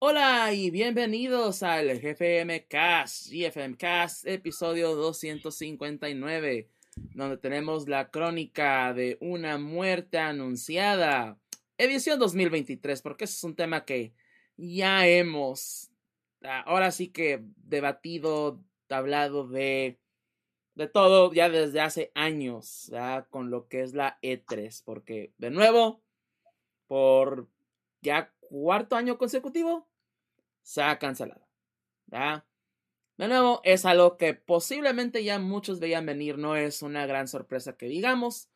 Hola y bienvenidos al GFM Cast, GFM Cast, episodio 259, donde tenemos la crónica de una muerte anunciada, edición 2023, porque ese es un tema que ya hemos, ahora sí que debatido, hablado de, de todo ya desde hace años, con lo que es la E3, porque de nuevo, por ya cuarto año consecutivo, se ha cancelado. ¿ya? De nuevo, es algo que posiblemente ya muchos veían venir, no es una gran sorpresa que digamos,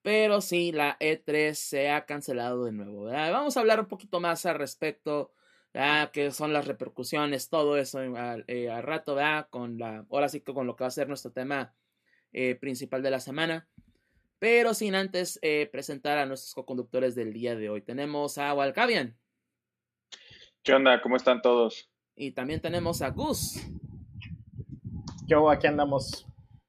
pero sí, la E3 se ha cancelado de nuevo. Vamos a hablar un poquito más al respecto, ¿verdad? que son las repercusiones, todo eso al, eh, rato, ¿verdad? con la, ahora sí que con lo que va a ser nuestro tema eh, principal de la semana. Pero sin antes eh, presentar a nuestros co-conductores del día de hoy. Tenemos a Walcavian. ¿Qué onda? ¿Cómo están todos? Y también tenemos a Gus. Yo, aquí andamos.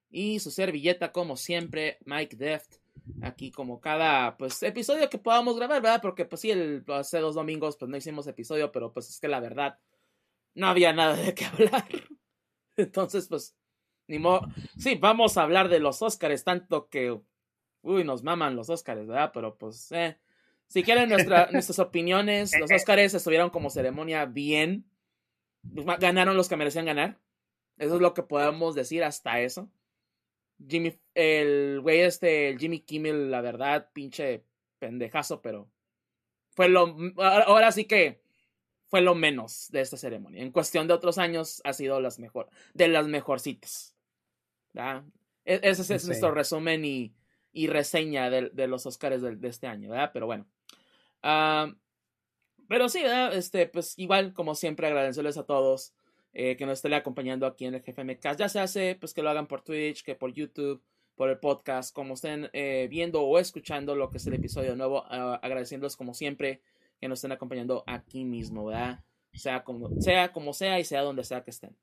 Y su servilleta, como siempre, Mike Deft. Aquí como cada pues episodio que podamos grabar, ¿verdad? Porque pues sí, el, hace dos domingos pues no hicimos episodio, pero pues es que la verdad no había nada de qué hablar. Entonces pues ni modo. Sí, vamos a hablar de los Oscars, tanto que uy, nos maman los Oscars, ¿verdad? Pero pues, eh. Si quieren nuestras opiniones, los Oscars estuvieron como ceremonia bien. Ganaron los que merecían ganar. Eso es lo que podemos decir hasta eso. Jimmy, el güey este, el Jimmy Kimmel, la verdad, pinche pendejazo, pero fue lo, ahora sí que fue lo menos de esta ceremonia. En cuestión de otros años ha sido las mejor, de las mejorcitas. ¿verdad? E, ese es nuestro resumen y y reseña de, los Oscars de, este año, ¿verdad? Pero bueno. Ah, pero sí, ¿verdad? Este, pues igual, como siempre, agradecerles a todos eh, que nos estén acompañando aquí en el GFMcast. Ya se hace, pues que lo hagan por Twitch, que por YouTube, por el podcast, como estén eh, viendo o escuchando lo que es el episodio nuevo, uh, agradeciéndoles como siempre que nos estén acompañando aquí mismo, ¿verdad? Sea como, sea como sea y sea donde sea que estén.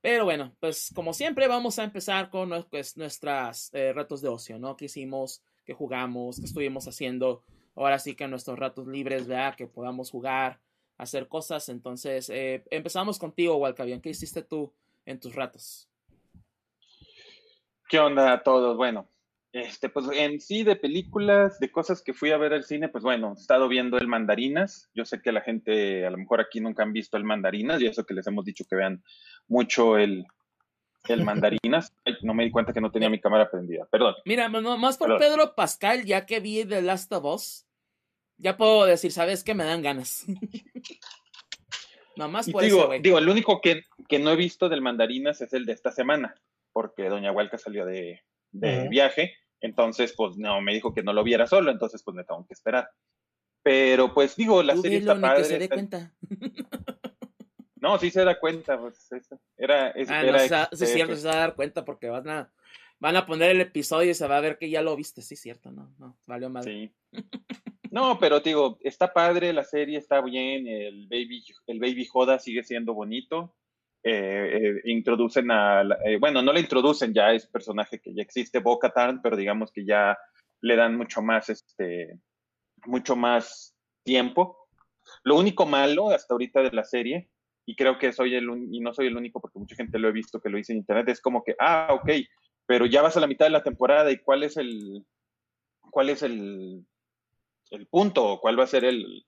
Pero bueno, pues como siempre vamos a empezar con pues, nuestros eh, ratos de ocio, ¿no? Que hicimos, que jugamos, que estuvimos haciendo. Ahora sí que nuestros ratos libres, ¿verdad? Que podamos jugar, hacer cosas. Entonces, eh, empezamos contigo, Walcavian. ¿Qué hiciste tú en tus ratos? ¿Qué onda a todos? Bueno, este, pues en sí de películas, de cosas que fui a ver al cine, pues bueno, he estado viendo el Mandarinas. Yo sé que la gente, a lo mejor aquí nunca han visto el Mandarinas, y eso que les hemos dicho que vean mucho el, el Mandarinas. no me di cuenta que no tenía mi cámara prendida, perdón. Mira, más por Pedro Pascal, ya que vi The Last of Us, ya puedo decir, ¿sabes qué? Me dan ganas. Nomás por digo, eso, Digo, el único que, que no he visto del Mandarinas es el de esta semana, porque Doña Huelca salió de, de viaje entonces, pues no, me dijo que no lo viera solo, entonces pues me tengo que esperar. Pero pues digo, la serie está padre. Que se dé cuenta. No, sí se da cuenta, pues era, es, ah, no, sí, cierto, se va a dar cuenta porque van a, van a poner el episodio y se va a ver que ya lo viste, sí, cierto, no, no, valió mal. Sí. No, pero digo, está padre, la serie está bien, el Baby, el Baby Joda sigue siendo bonito. Eh, eh, introducen a, eh, bueno, no le introducen ya, es personaje que ya existe, bo pero digamos que ya le dan mucho más, este, mucho más tiempo. Lo único malo hasta ahorita de la serie, y creo que soy el, y no soy el único porque mucha gente lo he visto que lo dice en internet, es como que, ah, ok, pero ya vas a la mitad de la temporada y cuál es el, cuál es el, el punto, cuál va a ser el,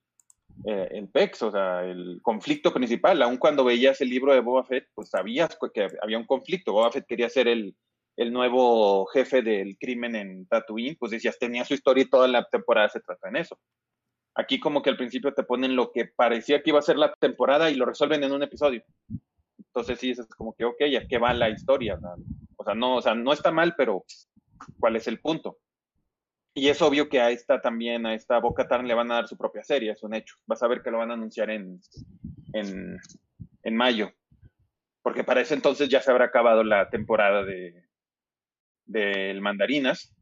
eh, el PEX, o sea, el conflicto principal. Aun cuando veías el libro de Boba Fett, pues sabías que había un conflicto. Boba Fett quería ser el, el nuevo jefe del crimen en Tatooine, pues decías, tenía su historia y toda la temporada se trata en eso. Aquí como que al principio te ponen lo que parecía que iba a ser la temporada y lo resuelven en un episodio. Entonces sí, es como que, ok, ¿a qué va la historia? O sea, no, o sea, no está mal, pero ¿cuál es el punto? Y es obvio que a esta también, a esta Boca Tarn le van a dar su propia serie, es un hecho. Vas a ver que lo van a anunciar en, en, en mayo. Porque para ese entonces ya se habrá acabado la temporada de del Mandarinas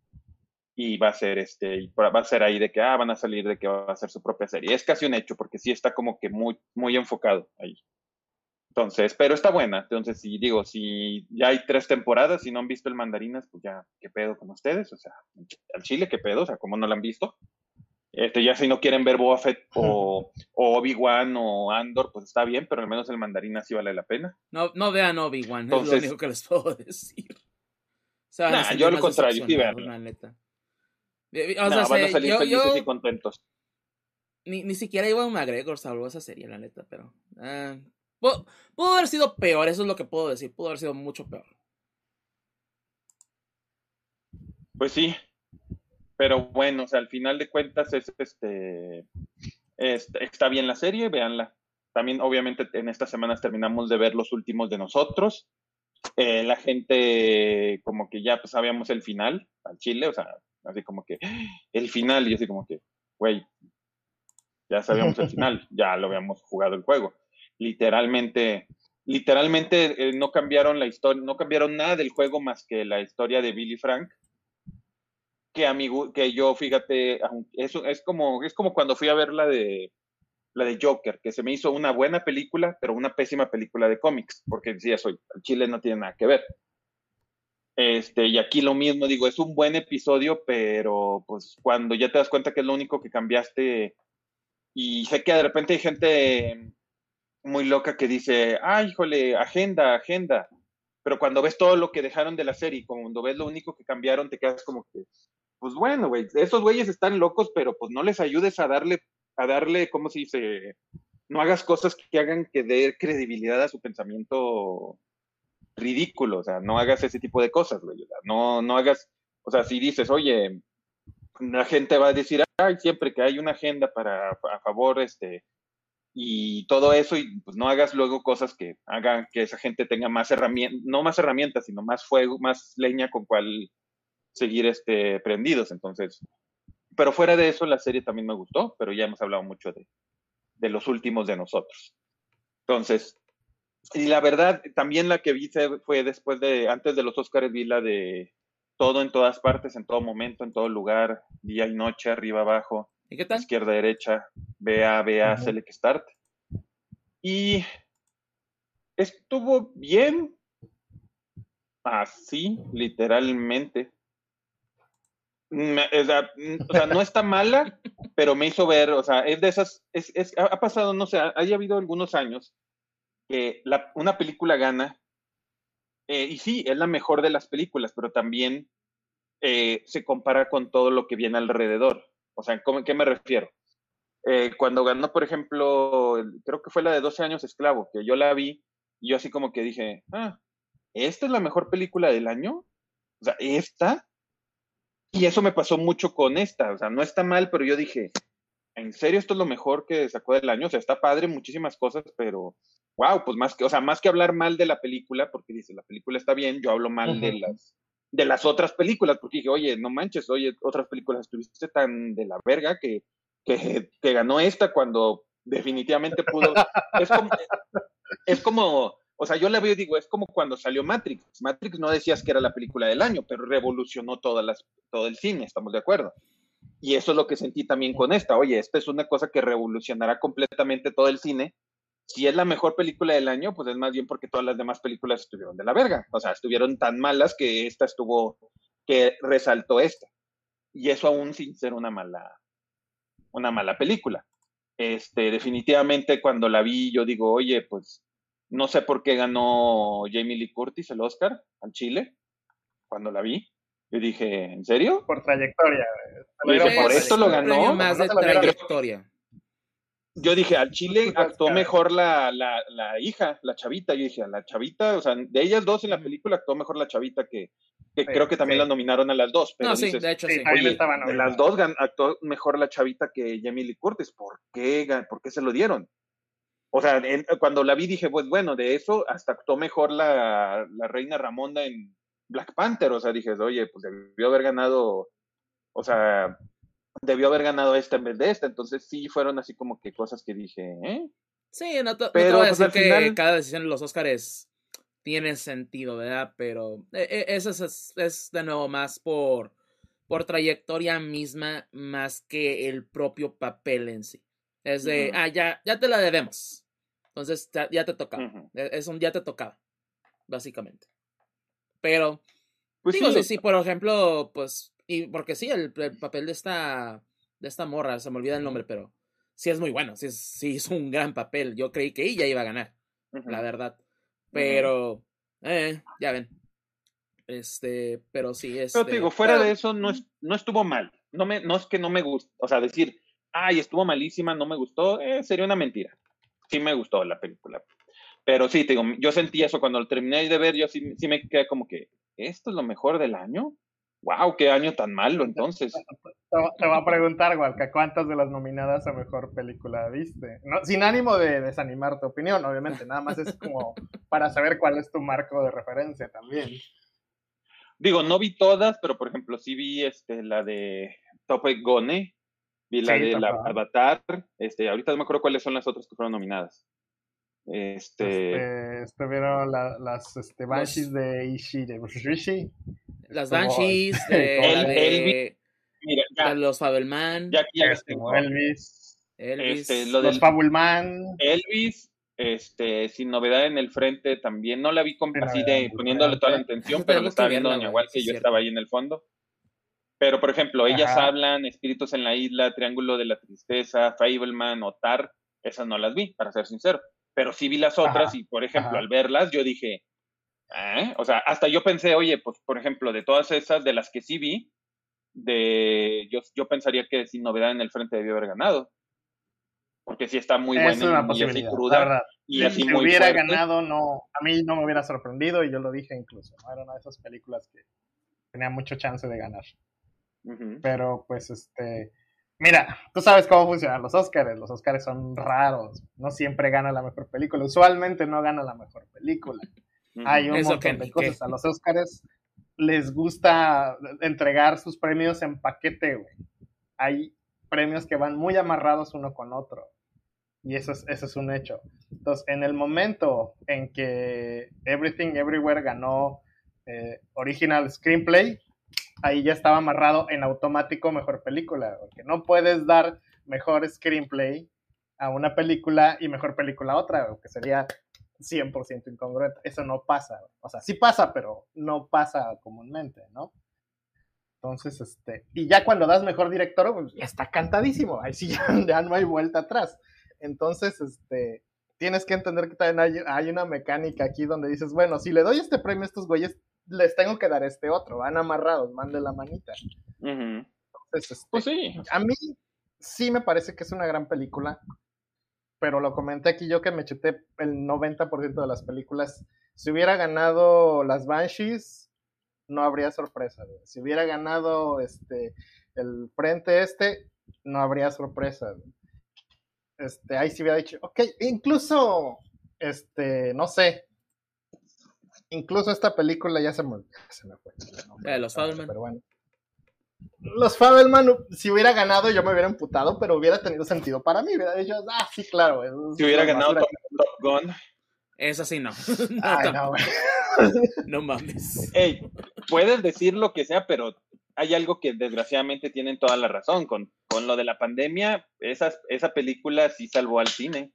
y va a ser este va a ser ahí de que ah van a salir de que va a ser su propia serie es casi un hecho porque sí está como que muy muy enfocado ahí entonces, pero está buena. Entonces, si digo, si ya hay tres temporadas y no han visto el Mandarinas, pues ya, ¿qué pedo con ustedes? O sea, al Chile, ¿qué pedo? O sea, ¿cómo no la han visto? Este, ya si no quieren ver Boba Fett o, o Obi-Wan o Andor, pues está bien, pero al menos el mandarín sí vale la pena. No, no vean Obi-Wan, es lo único que les puedo decir. O sea, a Nah, yo más contrario, sí neta. O van a salir yo, felices yo y contentos. ni, ni siquiera Iwan McGregor salvó esa serie, la neta, pero... ah, pudo, pudo haber sido peor, eso es lo que puedo decir. Pudo haber sido mucho peor. Pues sí, pero bueno, o sea, al final de cuentas es este, es- está bien la serie, véanla. También, obviamente, en estas semanas terminamos de ver los últimos de nosotros. Eh, la gente, como que ya pues, sabíamos el final al Chile, o sea, así como que el final, y así como que, güey, ya sabíamos el final, ya lo habíamos jugado el juego. Literalmente, literalmente eh, no cambiaron la historia, no cambiaron nada del juego más que la historia de Billy Frank que amigo, que yo, fíjate, eso es como, es como cuando fui a ver la de la de Joker, que se me hizo una buena película, pero una pésima película de cómics, porque decía soy, Chile no tiene nada que ver. Este, y aquí lo mismo, digo, es un buen episodio, pero pues cuando ya te das cuenta que es lo único que cambiaste, y sé que de repente hay gente muy loca que dice, ay, híjole, agenda, agenda, pero cuando ves todo lo que dejaron de la serie, cuando ves lo único que cambiaron, te quedas como que, pues bueno, güey, esos güeyes están locos, pero pues no les ayudes a darle, a darle, ¿cómo se dice? No hagas cosas que hagan que dé credibilidad a su pensamiento ridículo, o sea, no hagas ese tipo de cosas, güey, no, no hagas, o sea, si dices, oye, la gente va a decir, ay, siempre que hay una agenda para, a favor, este, y todo eso, y pues no hagas luego cosas que hagan que esa gente tenga más herramientas, no más herramientas, sino más fuego, más leña con cual seguir este, prendidos. Entonces, pero fuera de eso, la serie también me gustó, pero ya hemos hablado mucho de, de los últimos de nosotros. Entonces, y la verdad, también la que vi fue después de, antes de los Oscars, vi la de todo en todas partes, en todo momento, en todo lugar, día y noche, arriba, abajo ¿Y qué tal? izquierda, derecha, BA, BA. Select Start. Y estuvo bien, así, literalmente. Me- o, sea, o sea, no está mala, pero me hizo ver, o sea, es de esas, es, es- ha pasado, no sé, ha, haya habido algunos años que la- una película gana, eh, y sí, es la mejor de las películas, pero también eh, se compara con todo lo que viene alrededor. O sea, ¿cómo- ¿qué me refiero? Eh, cuando ganó, por ejemplo, creo que fue la de 12 años esclavo, que yo la vi, y yo así como que dije, ah, ¿esta es la mejor película del año? O sea, ¿esta? Y eso me pasó mucho con esta, o sea, no está mal, pero yo dije, ¿en serio esto es lo mejor que sacó del año? O sea, está padre, muchísimas cosas, pero, wow, pues más que, o sea, más que hablar mal de la película, porque dice, la película está bien, yo hablo mal de las de las otras películas, porque dije, oye, no manches, oye, otras películas estuviste tan de la verga que, que, ganó esta cuando definitivamente pudo. es, como, es o sea, yo la veo y digo, es como cuando salió Matrix. Matrix no decías que era la película del año, pero revolucionó todas las, todo el cine, estamos de acuerdo. Y eso es lo que sentí también con esta. Oye, esta es una cosa que revolucionará completamente todo el cine. Si es la mejor película del año, pues es más bien porque todas las demás películas estuvieron de la verga. O sea, estuvieron tan malas que esta estuvo, que resaltó esta. Y eso aún sin ser una mala, una mala película. Este, definitivamente cuando la vi, yo digo, oye, pues no sé por qué ganó Jamie Lee Curtis el Oscar al Chile. Cuando la vi, yo dije, ¿en serio? Por trayectoria. Es por esto lo ganó. más de trayectoria. Yo dije, al Chile Pues, actuó claro. mejor la, la, la hija, la chavita. Yo dije, a la chavita, o sea, de ellas dos en la película actuó mejor la chavita que, que Sí, creo que también sí. la nominaron a las dos. Pero No, sí, de hecho Sí, oye, de las dos actuó mejor la chavita que Jamie Lee Curtis. ¿Por qué, gan- ¿Por qué se lo dieron? O sea, en- cuando la vi dije, pues bueno, de eso hasta actuó mejor la, la reina Ramonda en Black Panther. O sea, dije, oye, pues debió haber ganado, o sea, debió haber ganado esta en vez de esta. Entonces sí fueron así como que cosas que dije, ¿eh? Sí, no te, no te Pero, voy a pues, decir que final- cada decisión de los Oscars tiene sentido, ¿verdad? Pero eh, eh, eso es, es, es de nuevo más por, por trayectoria misma, más que el propio papel en sí. Es de, ah, ya, ya te la debemos. Entonces ya, ya te tocaba. Es es un ya te tocaba, básicamente. Pero, Pues digo, sí, sí, sí, por ejemplo, pues, y porque sí, el, el papel de esta de esta morra, se me olvida el nombre, pero sí es muy bueno, sí, sí hizo un gran papel. Yo creí que ella iba a ganar, la verdad. Pero, eh, ya ven. Este, pero sí, es. Pero te este, digo, fuera pero- de eso, no, es, no estuvo mal. No, me, no es que no me guste. O sea, decir, ay, estuvo malísima, no me gustó, eh, sería una mentira. Sí me gustó la película. Pero sí, te digo, yo sentí eso cuando lo terminé de ver, yo sí, sí me quedé como que, ¿esto es lo mejor del año? ¡Wow! ¡Qué año tan malo entonces! Te, te voy a preguntar, Walca, ¿cuántas de las nominadas a mejor película viste? No, sin ánimo de desanimar tu opinión, obviamente, nada más es como para saber cuál es tu marco de referencia también. Digo, no vi todas, pero por ejemplo, sí vi este, la de Tope Gone, vi la Sí, de la. Avatar, este, ahorita no me acuerdo cuáles son las otras que fueron nominadas. Este, Este, estuvieron la- las este, Banshees de Ishi, de Rishi. Las Banshees, de, la El- de, mira, ya, los Fabelman, ya, ya este, tengo. Elvis, Elvis. este, lo los del- Fabulman. Elvis, este, sin novedad en el frente también, no la vi con, así de poniéndole toda la Yo pero lo estaba que viendo Doña Walter, sí, yo es estaba ahí en el fondo. Pero, por ejemplo, ellas Ajá. hablan, Espíritus en la Isla, Triángulo de la Tristeza, Fableman o Tar, esas no las vi, para ser sincero. Pero sí vi las otras Ajá. y, por ejemplo, Ajá. al verlas, yo dije, ¿eh? O sea, hasta yo pensé, oye, pues, por ejemplo, de todas esas, de las que sí vi, de yo, yo pensaría que sin novedad en el frente debió haber ganado. Porque sí está muy es buena y así cruda y así si muy hubiera fuerte. ganado, no, a mí no me hubiera sorprendido y yo lo dije incluso, ¿no? Era una de esas películas que tenía mucho chance de ganar. Ujú. Pero pues este, mira, tú sabes cómo funcionan los Oscars, los Oscars son raros, no siempre gana la mejor película, usualmente no gana la mejor película. Hay un Eso que montón de cosas, a los Oscars les gusta entregar sus premios en paquete, güey. Hay premios que van muy amarrados uno con otro. Y eso es, eso es un hecho. Entonces, en el momento en que Everything Everywhere ganó eh, Original Screenplay, ahí ya estaba amarrado en automático mejor película, porque no puedes dar mejor screenplay a una película y mejor película a otra, que sería 100% incongruente. Eso no pasa. O sea, sí pasa, pero no pasa comúnmente, ¿no? Entonces, este, y ya cuando das mejor director, pues ya está cantadísimo. Ahí sí ya, no hay vuelta atrás. Entonces, este, tienes que entender que también hay, hay una mecánica aquí donde dices, bueno, si le doy este premio a estos güeyes, les tengo que dar este otro. Van amarrados, mande la manita. Entonces, este, Pues sí. a mí sí me parece que es una gran película, pero lo comenté aquí yo que me chuté el 90% de las películas. Si hubiera ganado las Banshees, no habría sorpresa. güey. Si hubiera ganado este el frente este, no habría sorpresa. güey. Este, ahí sí hubiera dicho, ok, incluso, este, no sé, incluso esta película ya se me, se me fue. La de los Fabelman. Pero bueno. Los Fabelman, si hubiera ganado, yo me hubiera emputado, pero hubiera tenido sentido para mí. Hubiera dicho, ah, sí, claro. es- Si hubiera ganado basura". Top, Top Gun. Esa sí no. No, Ay, no, no mames. Ey, puedes decir lo que sea, pero hay algo que desgraciadamente tienen toda la razón. Con, con lo de la pandemia, esas, esa película sí salvó al cine.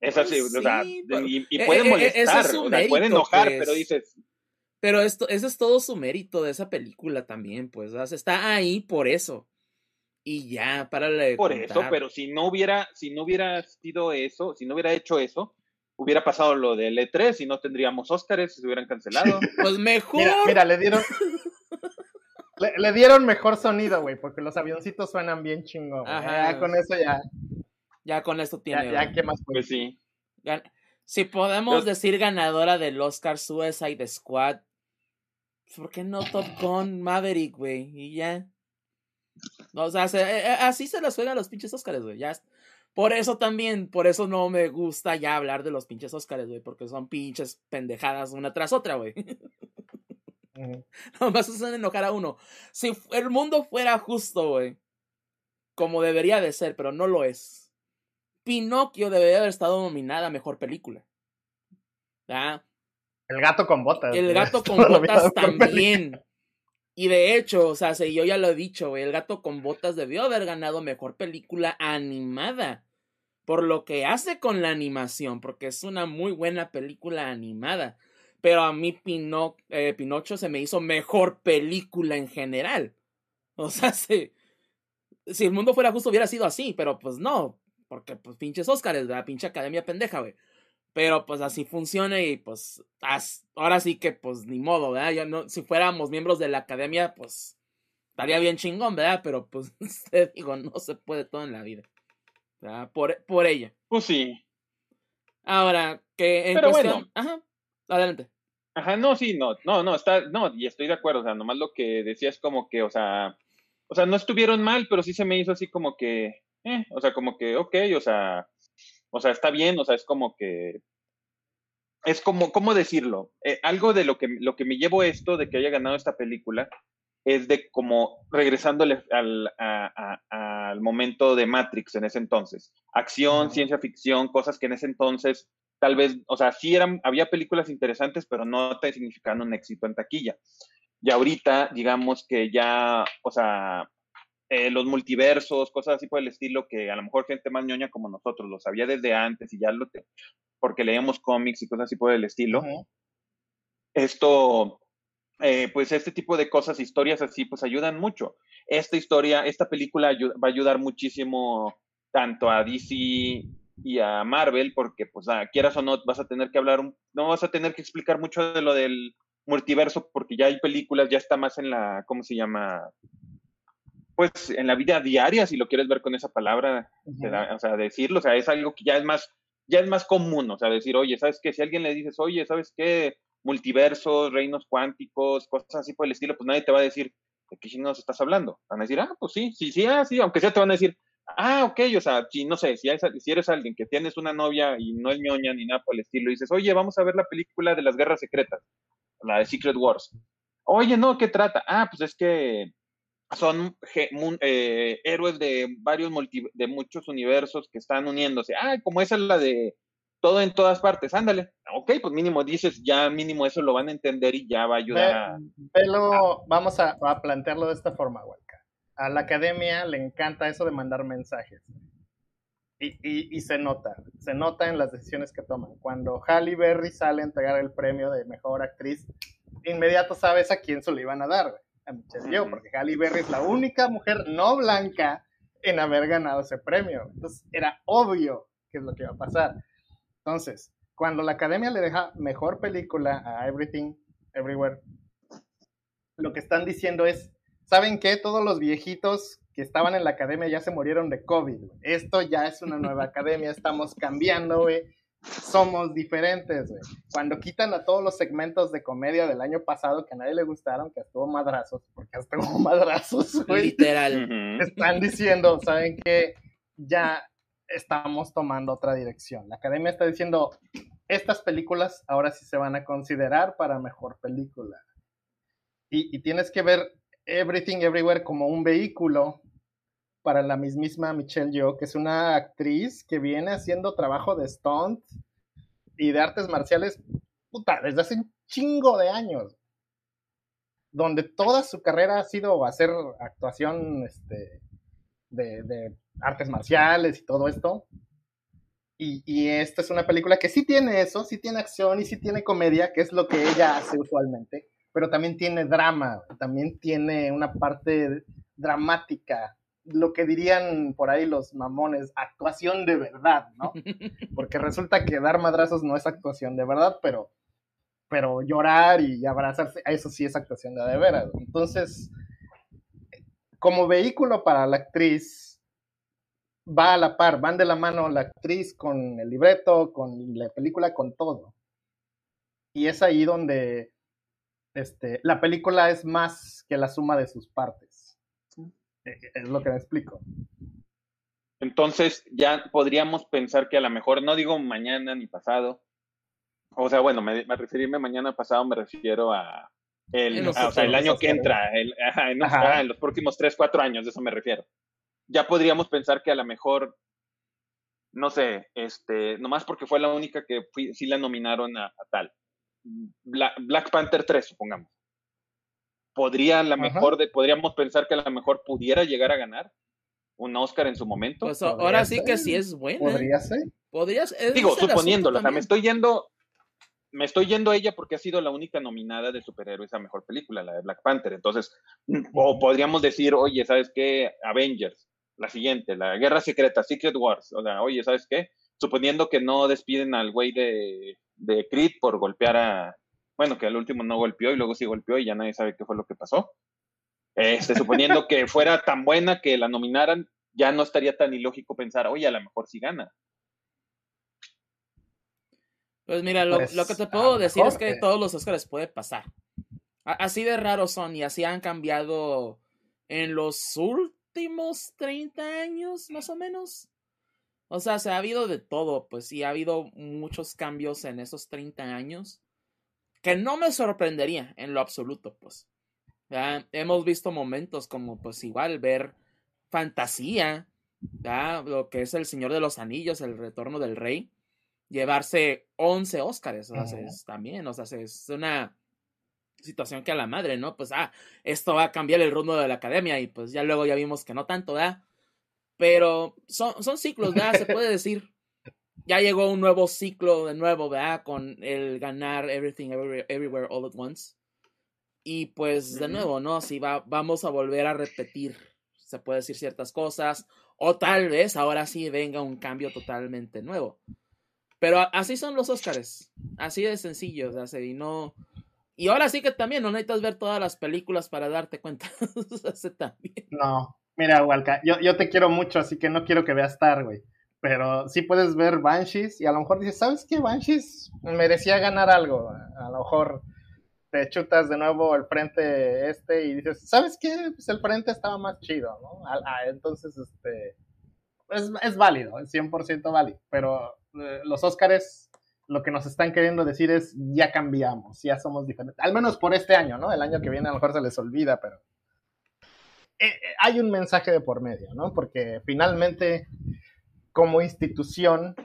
Esa Pues sí, o sea, pero- y, y eh, puede eh, molestar, es su o sea, puede mérito, enojar, pues. pero dices, Pero esto, ese es todo su mérito de esa película también, pues. Está ahí por eso. Y ya, para de por contar. eso, pero si no hubiera, si no hubiera sido eso, si no hubiera hecho eso, hubiera pasado lo del E3 y no tendríamos Óscares, se hubieran cancelado. Pues mejor. Mira, mira, le dieron. Le, le dieron mejor sonido, güey, porque los avioncitos suenan bien chingón. Ajá. Ya con eso ya, Ya con esto ya, tiene. ya güey. ¿qué más? Pues sí. Gan- Si podemos decir ganadora del Oscar Suicide Squad, ¿por qué no Top Gun Maverick, güey? Y ya. O sea, se- eh, eh, así se las juegan los pinches Oscars, güey. Ya. Por eso también, por eso no me gusta ya hablar de los pinches Oscars, güey, porque son pinches pendejadas una tras otra, güey. Ujú. Nomás hacen enojar a uno. Si el mundo fuera justo, güey. Como debería de ser, pero no lo es. Pinocchio debería haber estado nominada a mejor película. ¿Ah? El gato con botas. El güey. gato con botas con también. Y de hecho, o sea, si yo ya lo he dicho, güey, el gato con botas debió haber ganado mejor película animada. Por lo que hace con la animación, porque es una muy buena película animada. Pero a mí Pino- eh, Pinocho se me hizo mejor película en general. O sea, se, si el mundo fuera justo hubiera sido así, pero pues no, porque pues pinches Óscares, la pinche academia pendeja, güey. Pero pues así funciona y pues ahora sí que pues ni modo, ¿verdad? Ya no, si fuéramos miembros de la academia, pues estaría bien chingón, ¿verdad? Pero pues te digo, no se puede todo en la vida. ¿verdad? Por, por ella. Pues sí. Ahora, que en Pero cuestión... bueno. Ajá, adelante. Ajá, no, sí, no, no, no, está, no, y estoy de acuerdo, o sea, nomás lo que decía es como que, o sea, o sea, no estuvieron mal, pero sí se me hizo así como que, eh, o sea, como que, ok, o sea, o sea, está bien, o sea, es como que, es como, ¿cómo decirlo? Eh, algo de lo que, lo que me llevo esto de que haya ganado esta película es de como regresándole al, a- a- al momento de Matrix en ese entonces. Acción, ciencia ficción, cosas que en ese entonces tal vez, o sea, sí eran, había películas interesantes, pero no te significaban un éxito en taquilla. Y ahorita, digamos que ya, o sea, eh, los multiversos, cosas así por el estilo, que a lo mejor gente más ñoña como nosotros lo sabía desde antes y ya lo, te- porque leemos cómics y cosas así por el estilo, esto, eh, pues este tipo de cosas, historias así, pues ayudan mucho. Esta historia, esta película va a ayudar muchísimo tanto a DC y a Marvel, porque pues ah, quieras o no, vas a tener que hablar, un- no vas a tener que explicar mucho de lo del multiverso, porque ya hay películas, ya está más en la, ¿cómo se llama? Pues en la vida diaria, si lo quieres ver con esa palabra, o sea, decirlo, o sea, es algo que ya es más, ya es más común, o sea, decir, oye, ¿sabes qué? Si a alguien le dices, oye, ¿sabes qué? Multiversos, reinos cuánticos, cosas así por el estilo, pues nadie te va a decir, ¿de qué chingados estás hablando? Van a decir, ah, pues sí, sí, sí, ah, sí, aunque sea te van a decir, ah, ok, o sea, si, no sé, si, hay- si eres alguien que tienes una novia y no es ñoña ni nada por el estilo, y dices, oye, vamos a ver la película de las guerras secretas, la de Secret Wars. Oye, no, ¿qué trata? Ah, pues es que son eh, héroes de varios multi- de muchos universos que están uniéndose. Ah, como esa es la de todo en todas partes, ándale. Ok, pues mínimo dices, ya mínimo eso lo van a entender y ya va a ayudar a... Vamos a, a plantearlo de esta forma, Walca. A la academia le encanta eso de mandar mensajes. Y, y- y se nota, se nota en las decisiones que toman. Cuando Halle Berry sale a entregar el premio de mejor actriz, inmediato sabes a quién se lo iban a dar. A Michelle Yeoh, porque Halle Berry es la única mujer no blanca en haber ganado ese premio. Entonces era obvio qué es lo que iba a pasar. Entonces, cuando la academia le deja mejor película a Everything, Everywhere, lo que están diciendo es, ¿saben qué? Todos los viejitos que estaban en la academia ya se murieron de COVID. Esto ya es una nueva academia, estamos cambiando, güey. Somos diferentes, güey. Cuando quitan a todos los segmentos de comedia del año pasado que a nadie le gustaron, que estuvo madrazos, porque hasta hubo madrazos, güey Literal. Están diciendo, ¿saben qué? Ya estamos tomando otra dirección. La academia está diciendo, estas películas ahora sí se van a considerar para mejor película. Y, y tienes que ver Everything Everywhere como un vehículo para la mismísima Michelle Yeoh, que es una actriz que viene haciendo trabajo de stunt y de artes marciales, puta, desde hace un chingo de años donde toda su carrera ha sido hacer actuación este, de, de artes marciales y todo esto. Y, y esta es una película que sí tiene eso, sí tiene acción y sí tiene comedia, que es lo que ella hace usualmente, pero también tiene drama, también tiene una parte dramática, lo que dirían por ahí los mamones, actuación de verdad, ¿no? Porque resulta que dar madrazos no es actuación de verdad, pero pero llorar y abrazarse, eso sí es actuación de de veras. Entonces, como vehículo para la actriz, va a la par, van de la mano la actriz con el libreto, con la película, con todo. Y es ahí donde este, la película es más que la suma de sus partes. Eh, Es lo que me explico. Entonces ya podríamos pensar que a lo mejor, no digo mañana ni pasado, o sea, bueno, me, me referirme mañana pasado me refiero a el, a- o sea, el año que entra, el- ajá, en, Ajá. ajá, en los próximos 3, 4 años, de eso me refiero. Ya podríamos pensar que a lo mejor, no sé, este, nomás porque fue la única que fui- sí la nominaron a, a tal. Bla- Black Panther 3, supongamos. Podría a lo Ajá. mejor, de, podríamos pensar que a lo mejor pudiera llegar a ganar un Oscar en su momento. Pues Podría ahora sí ser. que sí es buena. Podría ser. Podrías. ese Digo, es el suponiéndolo, o sea, asunto me estoy yendo, me estoy yendo a ella porque ha sido la única nominada de superhéroes a mejor película, la de Black Panther. Entonces, o podríamos decir, oye, ¿sabes qué? Avengers. la siguiente, la Guerra Secreta, Secret Wars. O sea, oye, ¿sabes qué? Suponiendo que no despiden al güey de, de Creed por golpear a. Bueno, que al último no golpeó y luego sí golpeó y ya nadie sabe qué fue lo que pasó. Este, suponiendo que fuera tan buena que la nominaran, ya no estaría tan ilógico pensar, oye, a lo mejor sí gana. Pues mira, lo, pues, lo que te puedo decir es que todos los Oscars puede pasar. Así de raros son y así han cambiado en los últimos 30 años, más o menos. O sea, se ha habido de todo, pues sí, ha habido muchos cambios en esos 30 años que no me sorprendería en lo absoluto, pues. Hemos visto momentos como, pues igual, ver fantasía, lo que es El Señor de los Anillos, El Retorno del Rey, llevarse 11 Óscares, o sea, es, también, o sea, es una situación que a la madre, ¿no? Pues, ah, esto va a cambiar el rumbo de la academia y pues ya luego ya vimos que no tanto, ¿verdad? Pero son, son ciclos, ¿verdad? Se puede decir. Ya llegó un nuevo ciclo de nuevo, ¿verdad? Con el ganar Everything Everywhere, All at Once. Y pues de nuevo, ¿no? Si va, vamos a volver a repetir, se puede decir ciertas cosas, o tal vez ahora sí venga un cambio totalmente nuevo. Pero así son los Óscares, así de sencillo, sea, y no, y ahora sí que también no necesitas ver todas las películas para darte cuenta. no, mira, Walca, yo, yo te quiero mucho, así que no quiero que veas Star, güey. Pero sí puedes ver Banshees y a lo mejor dices, ¿sabes qué? Banshees merecía ganar algo. A lo mejor te chutas de nuevo el frente este y dices, ¿sabes qué? Pues el frente estaba más chido, ¿no? Ah, entonces, este, es, es válido, es 100% válido. Pero eh, los Óscares lo que nos están queriendo decir es ya cambiamos, ya somos diferentes. Al menos por este año, ¿no? El año que viene a lo mejor se les olvida, pero eh, eh, hay un mensaje de por medio, ¿no? Porque finalmente, como institución,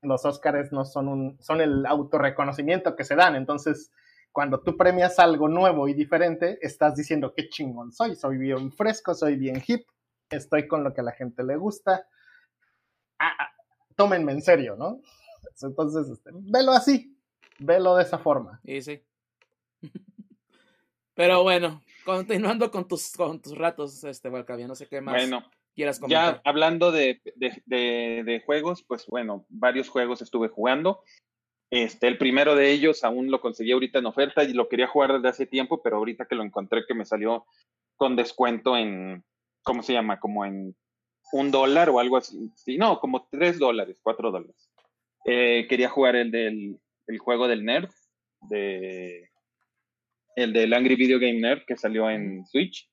los Óscares no son un, son el autorreconocimiento que se dan. Entonces, cuando tú premias algo nuevo y diferente, estás diciendo qué chingón soy, soy bien fresco, soy bien hip, estoy con lo que a la gente le gusta. Ah, ah, tómenme en serio, ¿no? Entonces, este, velo así, velo de esa forma. Sí, sí. Pero bueno, continuando con tus, con tus ratos, este, Valcavia, no sé qué más bueno, quieras comentar. Ya hablando de, de, juegos, pues bueno, varios juegos estuve jugando. Este, el primero de ellos aún lo conseguí ahorita en oferta y lo quería jugar desde hace tiempo, pero ahorita que lo encontré que me salió con descuento en, ¿cómo se llama? Como en un dólar o algo así. Sí, no, como tres dólares, cuatro dólares. Eh, quería jugar el del el juego del Nerd, de, el del Angry Video Game Nerd que salió en Switch.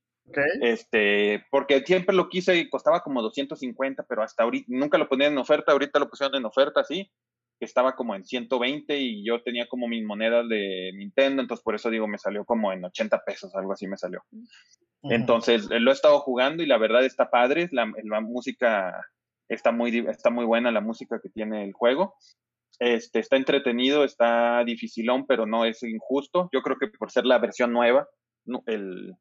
Este, porque siempre lo quise y costaba como 250, pero hasta ahorita nunca lo ponían en oferta, ahorita lo pusieron en oferta, sí, que estaba como en 120 y yo tenía como mis monedas de Nintendo, entonces por eso digo, me salió como en 80 pesos, algo así me salió. Entonces lo he estado jugando y la verdad está padre, la, la música está muy, está muy buena la música que tiene el juego. Este, está entretenido, está dificilón, pero no es injusto. Yo creo que por ser la versión nueva, el,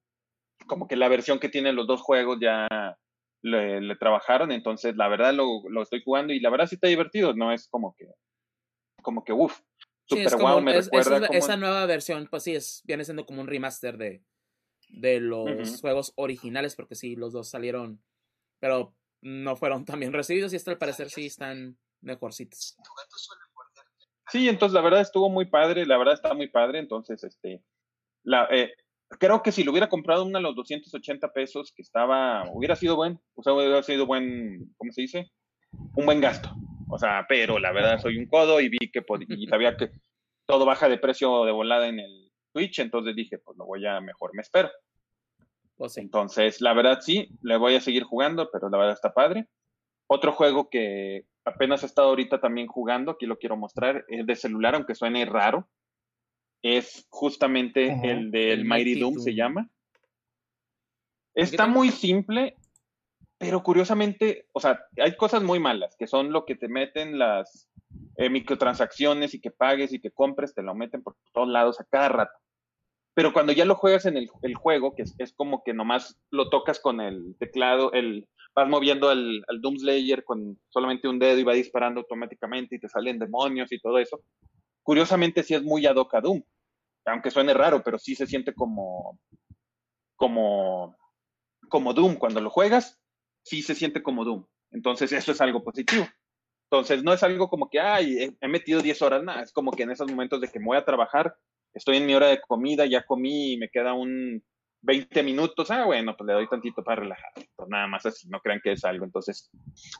como que la versión que tienen los dos juegos ya le, trabajaron, entonces la verdad lo, lo, estoy jugando y la verdad sí está divertido, no es como que, como que uff, super wow, me recuerda. esa nueva versión, pues sí, es, viene siendo como un remaster de, de los juegos originales, porque sí, los dos salieron, pero no fueron tan bien recibidos y hasta al parecer sí están mejorcitos. Sí, entonces la verdad estuvo muy padre, la verdad está muy padre, entonces este, la, eh, creo que si lo hubiera comprado uno a los 280 pesos que estaba, hubiera sido buen, o sea, hubiera sido buen, ¿cómo se dice? Un buen gasto. O sea, pero la verdad soy un codo y vi que y sabía que todo baja de precio de volada en el Twitch, entonces dije, pues lo voy a mejor me espero. Pues Entonces, la verdad sí, le voy a seguir jugando, pero la verdad está padre. Otro juego que apenas he estado ahorita también jugando, aquí lo quiero mostrar, es de celular, aunque suene raro. Es justamente el del Mighty Doom, se llama. Está muy simple, pero curiosamente, o sea, hay cosas muy malas, que son lo que te meten las eh, microtransacciones y que pagues y que compres, te lo meten por todos lados a cada rato. Pero cuando ya lo juegas en el, juego, que es, como que nomás lo tocas con el teclado, el, vas moviendo al, al Doom Slayer con solamente un dedo y va disparando automáticamente y te salen demonios y todo eso. Curiosamente sí es muy ad hoc a Doom, aunque suene raro, pero sí se siente como, como, como Doom. Cuando lo juegas, sí se siente como Doom. Entonces, eso es algo positivo. Entonces, no es algo como que, ay, he, metido 10 horas, nada, es como que en esos momentos de que me voy a trabajar, estoy en mi hora de comida, ya comí y me queda un 20 minutos, ah, bueno, pues le doy tantito para relajar, pues nada más así, no crean que es algo. Entonces,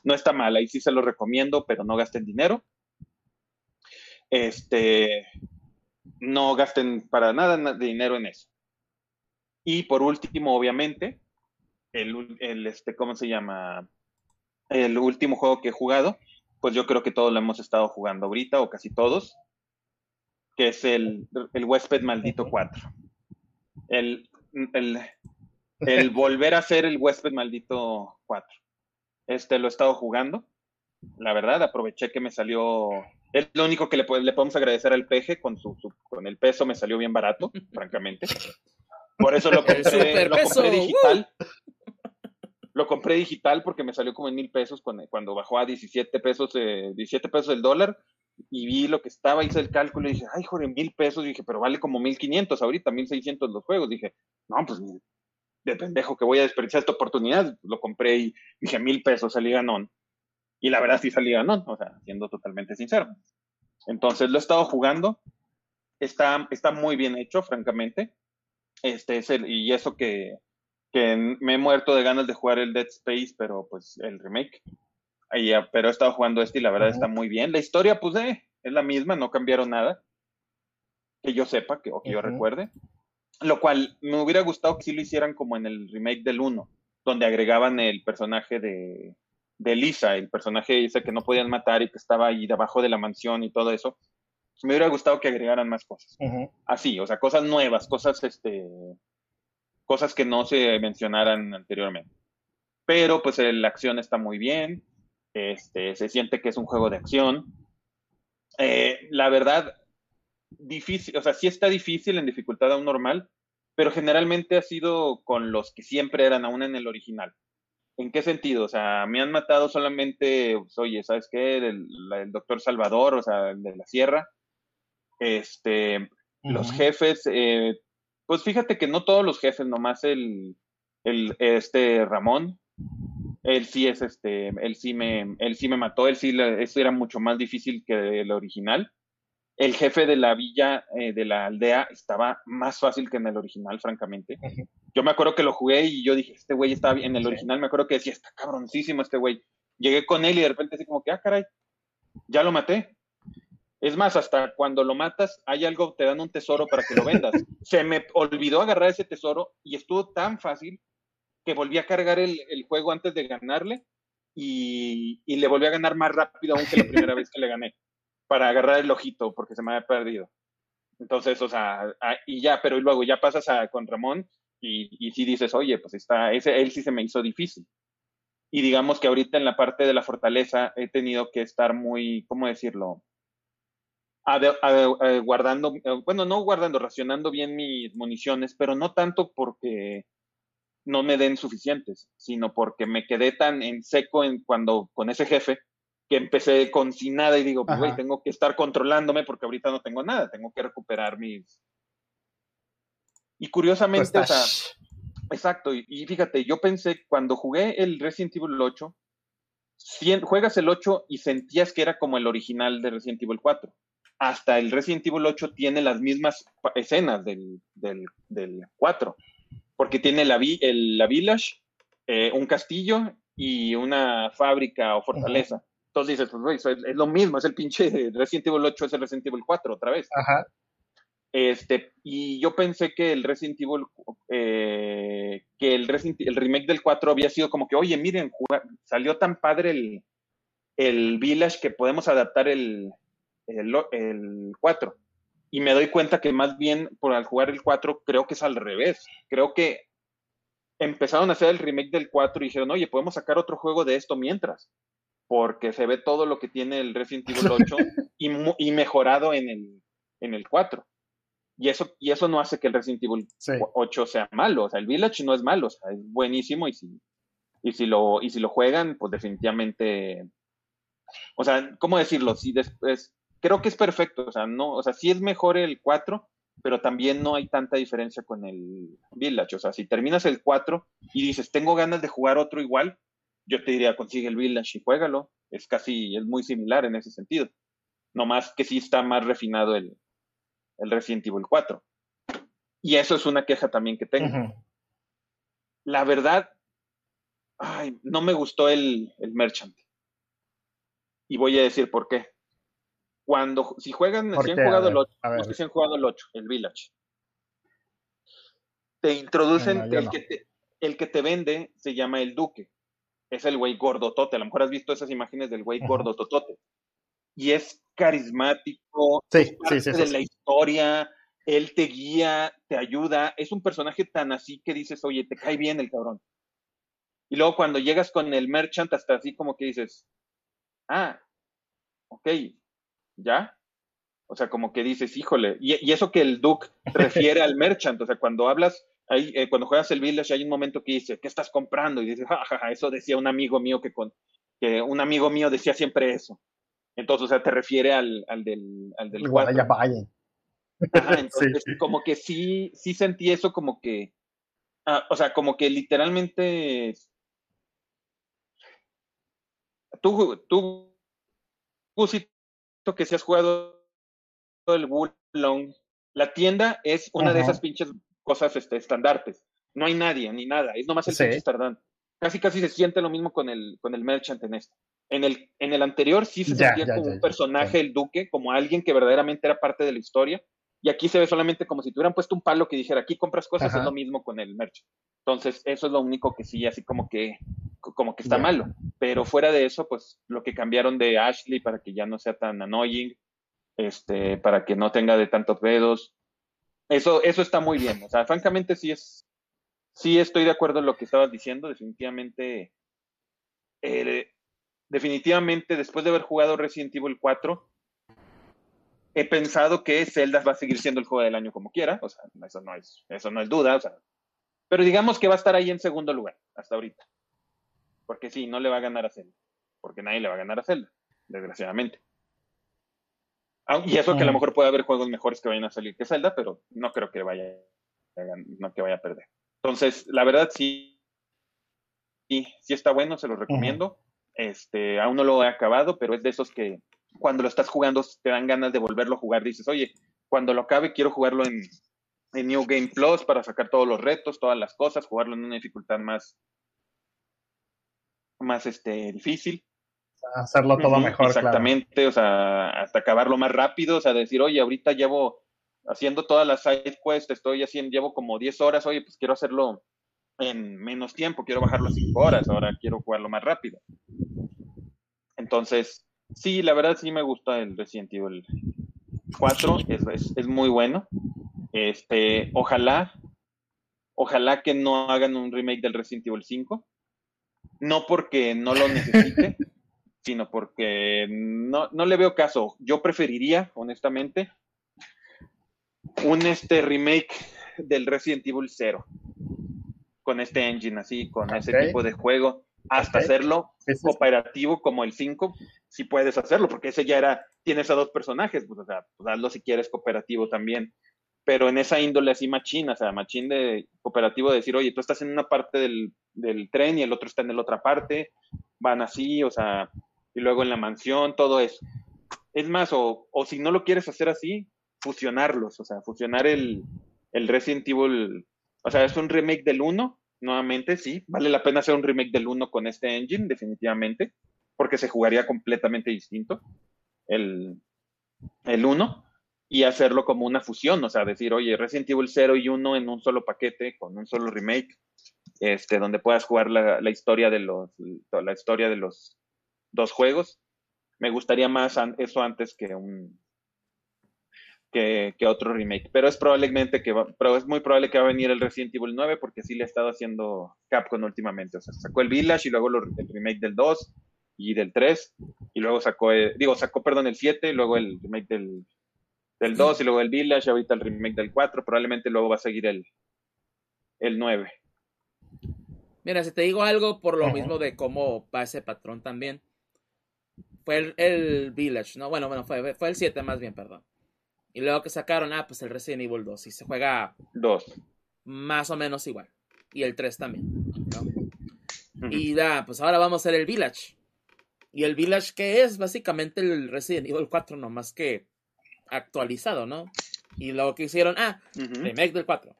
no está mal, ahí sí se lo recomiendo, pero no gasten dinero. Este, no gasten para nada de dinero en eso. Y por último, obviamente, el, el, este, ¿cómo se llama? El último juego que he jugado, pues yo creo que todos lo hemos estado jugando ahorita, o casi todos, que es el, el Huésped Maldito 4. El, el, el volver a ser el Huésped Maldito 4. Este lo he estado jugando, la verdad, aproveché que me salió es lo único que le, le podemos agradecer al peje, con, su, con el peso me salió bien barato, francamente. Por eso lo compré, lo compré digital. Lo compré digital porque me salió como en mil pesos cuando, cuando bajó a 17 pesos, eh, 17 pesos el dólar. Y vi lo que estaba, hice el cálculo y dije, ay, joder, mil pesos. Y dije, pero vale como mil quinientos ahorita, mil seiscientos los juegos. Dije, no, pues de pendejo que voy a desperdiciar esta oportunidad. Lo compré y dije, mil pesos, salí ganón. Y la verdad sí salí ganón, o sea, siendo totalmente sincero. Entonces lo he estado jugando. Está, está muy bien hecho, francamente. Este es el, y eso que, que me he muerto de ganas de jugar el Dead Space, pero pues el remake. Ahí, pero he estado jugando este y la verdad está muy bien. La historia, pues, eh, es la misma, no cambiaron nada. Que yo sepa, que, o que yo recuerde. Lo cual me hubiera gustado que sí lo hicieran como en el remake del 1, donde agregaban el personaje de, de Lisa, el personaje ese que no podían matar y que estaba ahí debajo de la mansión y todo eso. Me hubiera gustado que agregaran más cosas. Así, o sea, cosas nuevas, cosas, este, cosas que no se mencionaran anteriormente. Pero pues la acción está muy bien, este, se siente que es un juego de acción. Eh, la verdad, difícil, o sea, sí está difícil en dificultad aún normal, pero generalmente ha sido con los que siempre eran aún en el original. ¿En qué sentido? O sea, me han matado solamente, pues, oye, ¿sabes qué? El, doctor Salvador, o sea, el de la sierra. Este, los jefes, eh, pues fíjate que no todos los jefes, nomás el, el, este Ramón, él sí es este, él sí me, él sí me mató, él sí, eso era mucho más difícil que el original el jefe de la villa, eh, de la aldea, estaba más fácil que en el original, francamente. Yo me acuerdo que lo jugué y yo dije, este güey está bien. En el original me acuerdo que decía, está cabroncísimo este güey. Llegué con él y de repente así como que, ah, caray, ya lo maté. Es más, hasta cuando lo matas, hay algo, te dan un tesoro para que lo vendas. Se me olvidó agarrar ese tesoro y estuvo tan fácil que volví a cargar el, juego antes de ganarle y, y, le volví a ganar más rápido aún que la primera vez que le gané para agarrar el ojito porque se me había perdido. Entonces, o sea, y ya, pero luego ya pasas a, con Ramón y, y sí dices, oye, pues está, ese, él sí se me hizo difícil. Y digamos que ahorita en la parte de la fortaleza he tenido que estar muy, ¿cómo decirlo? guardando, bueno, no guardando, racionando bien mis municiones, pero no tanto porque no me den suficientes, sino porque me quedé tan en seco en cuando con ese jefe que empecé con sin nada y digo, pues, güey, tengo que estar controlándome porque ahorita no tengo nada, tengo que recuperar mis... Y curiosamente, o sea, exacto, y, fíjate, yo pensé, cuando jugué el Resident Evil 8, juegas el 8 y sentías que era como el original de Resident Evil 4. Hasta el Resident Evil 8 tiene las mismas escenas del, del, del 4, porque tiene la, el, la village, eh, un castillo y una fábrica o fortaleza. Entonces dices, pues, es, lo mismo, es el pinche Resident Evil 8, es el Resident Evil 4 otra vez. Ajá. Este, y yo pensé que el Resident Evil, eh, que el, Resident, el remake del 4 había sido como que, oye, miren, salió tan padre el, el Village que podemos adaptar el, el, el 4. Y me doy cuenta que más bien por al jugar el 4 creo que es al revés. Creo que empezaron a hacer el remake del 4 y dijeron, oye, podemos sacar otro juego de esto mientras porque se ve todo lo que tiene el Resident Evil 8 y, mejorado en el, en el 4. Y eso, y eso no hace que el Resident Evil 8 sea malo. O sea, el Village no es malo, o sea, es buenísimo y si, y si, lo, y si lo juegan, pues definitivamente. O sea, ¿cómo decirlo? Si después, creo que es perfecto. O sea, no, o sea, sí es mejor el 4, pero también no hay tanta diferencia con el Village. O sea, si terminas el 4 y dices, tengo ganas de jugar otro igual, yo te diría, consigue el Village y juégalo. Es casi, es muy similar en ese sentido. No más que sí está más refinado el, el Resident Evil 4. Y eso es una queja también que tengo. La verdad, ay, no me gustó el, el Merchant. Y voy a decir por qué. Cuando, si juegan, si han jugado el 8, si han jugado el 8, el Village, te introducen, el, que te, el que te vende se llama el Duque. Es el güey gordotote. A lo mejor has visto esas imágenes del güey gordototote. Y es carismático, sí, es de la historia, él te guía, te ayuda. Es un personaje tan así que dices, oye, te cae bien el cabrón. Y luego cuando llegas con el merchant, hasta así como que dices, ah, ok, ¿ya? O sea, como que dices, híjole, y, eso que el Duke refiere al merchant, o sea, cuando hablas, ahí, eh, cuando juegas el Village hay un momento que dice, ¿qué estás comprando? Y dices, jajaja, eso decía un amigo mío que con, que un amigo mío decía siempre eso. Entonces, o sea, te refiere al, al del, al del vaya. Ajá, entonces, como que sí, sí sentí eso como que, ah, o sea, como que literalmente tú, tú, tú que si has jugado el Wulong, la tienda es una de esas pinches cosas este, estandartes. No hay nadie ni nada, es nomás el pinche Casi casi se siente lo mismo con el, con el merchant en este. En el, en el anterior sí se sentía como un personaje, el duque, como alguien que verdaderamente era parte de la historia. Y aquí se ve solamente como si tuvieran puesto un palo que dijera, aquí compras cosas, es lo mismo con el merchant. Entonces, eso es lo único que sí, así como que, como que está malo. Pero fuera de eso, pues lo que cambiaron de Ashley para que ya no sea tan annoying, este, para que no tenga de tantos dedos. Eso, eso está muy bien. O sea, francamente sí es, sí estoy de acuerdo en lo que estabas diciendo. Definitivamente, eh, definitivamente después de haber jugado Resident Evil 4, he pensado que Zelda va a seguir siendo el juego del año como quiera. O sea, eso no es, eso no es duda. O sea, pero digamos que va a estar ahí en segundo lugar hasta ahorita. Porque sí, no le va a ganar a Zelda. Porque nadie le va a ganar a Zelda, desgraciadamente. Ah, y eso que a lo mejor puede haber juegos mejores que vayan a salir que Zelda, pero no creo que vaya, no que vaya a perder. Entonces, la verdad sí, sí, sí está bueno, se lo recomiendo. Este, aún no lo he acabado, pero es de esos que cuando lo estás jugando te dan ganas de volverlo a jugar. Dices, oye, cuando lo acabe quiero jugarlo en, en New Game Plus para sacar todos los retos, todas las cosas, jugarlo en una dificultad más, más este, difícil hacerlo todo mejor. Exactamente, o sea, hasta acabarlo más rápido, o sea, decir, oye, ahorita llevo haciendo todas las side quests, estoy haciendo, llevo como 10 horas, oye, pues quiero hacerlo en menos tiempo, quiero bajarlo a 5 horas, ahora quiero jugarlo más rápido. Entonces, sí, la verdad sí me gusta el Resident Evil 4, es, es muy bueno. Este, ojalá, ojalá que no hagan un remake del Resident Evil 5. No porque no lo necesite, sino porque no, no le veo caso. Yo preferiría, honestamente, un este remake del Resident Evil 0 con este engine así, con ese tipo de juego, hasta hacerlo cooperativo como el 5, si puedes hacerlo, porque ese ya era, tienes a dos personajes, pues, o sea, pues hazlo si quieres cooperativo también, pero en esa índole así machín, o sea, machín de cooperativo de decir, oye, tú estás en una parte del, del tren y el otro está en la otra parte, van así, o sea, y luego en la mansión, todo eso. Es más, o, si no lo quieres hacer así, fusionarlos, o sea, fusionar el, el Resident Evil, o sea, es un remake del 1, nuevamente, sí, vale la pena hacer un remake del 1 con este engine, definitivamente, porque se jugaría completamente distinto el, el 1 y hacerlo como una fusión, o sea, decir, oye, Resident Evil 0 y 1 en un solo paquete, con un solo remake, este, donde puedas jugar la, la historia de los, la historia de los dos juegos. Me gustaría más eso antes que un que, otro remake. Pero es probablemente que pero es muy probable que va a venir el Resident Evil 9 porque sí le ha estado haciendo Capcom últimamente. O sea, sacó el Village y luego el remake del 2 y del 3 y luego sacó, digo, sacó, perdón, el 7 y luego el remake del, del 2 y luego el Village, ahorita el remake del 4, probablemente luego va a seguir el, el 9. Mira, si te digo algo por lo mismo de cómo va ese patrón también, fue el, Village, ¿no? Bueno, bueno, fue, fue el 7 más bien, perdón. Y luego que sacaron, ah, pues el Resident Evil 2. Y se juega 2. Más o menos igual. Y el 3 también, ¿no? Y da, pues ahora vamos a hacer el Village. Y el Village, que es? Básicamente el Resident Evil 4, nomás que actualizado, ¿no? Y lo que hicieron, ah, remake del 4.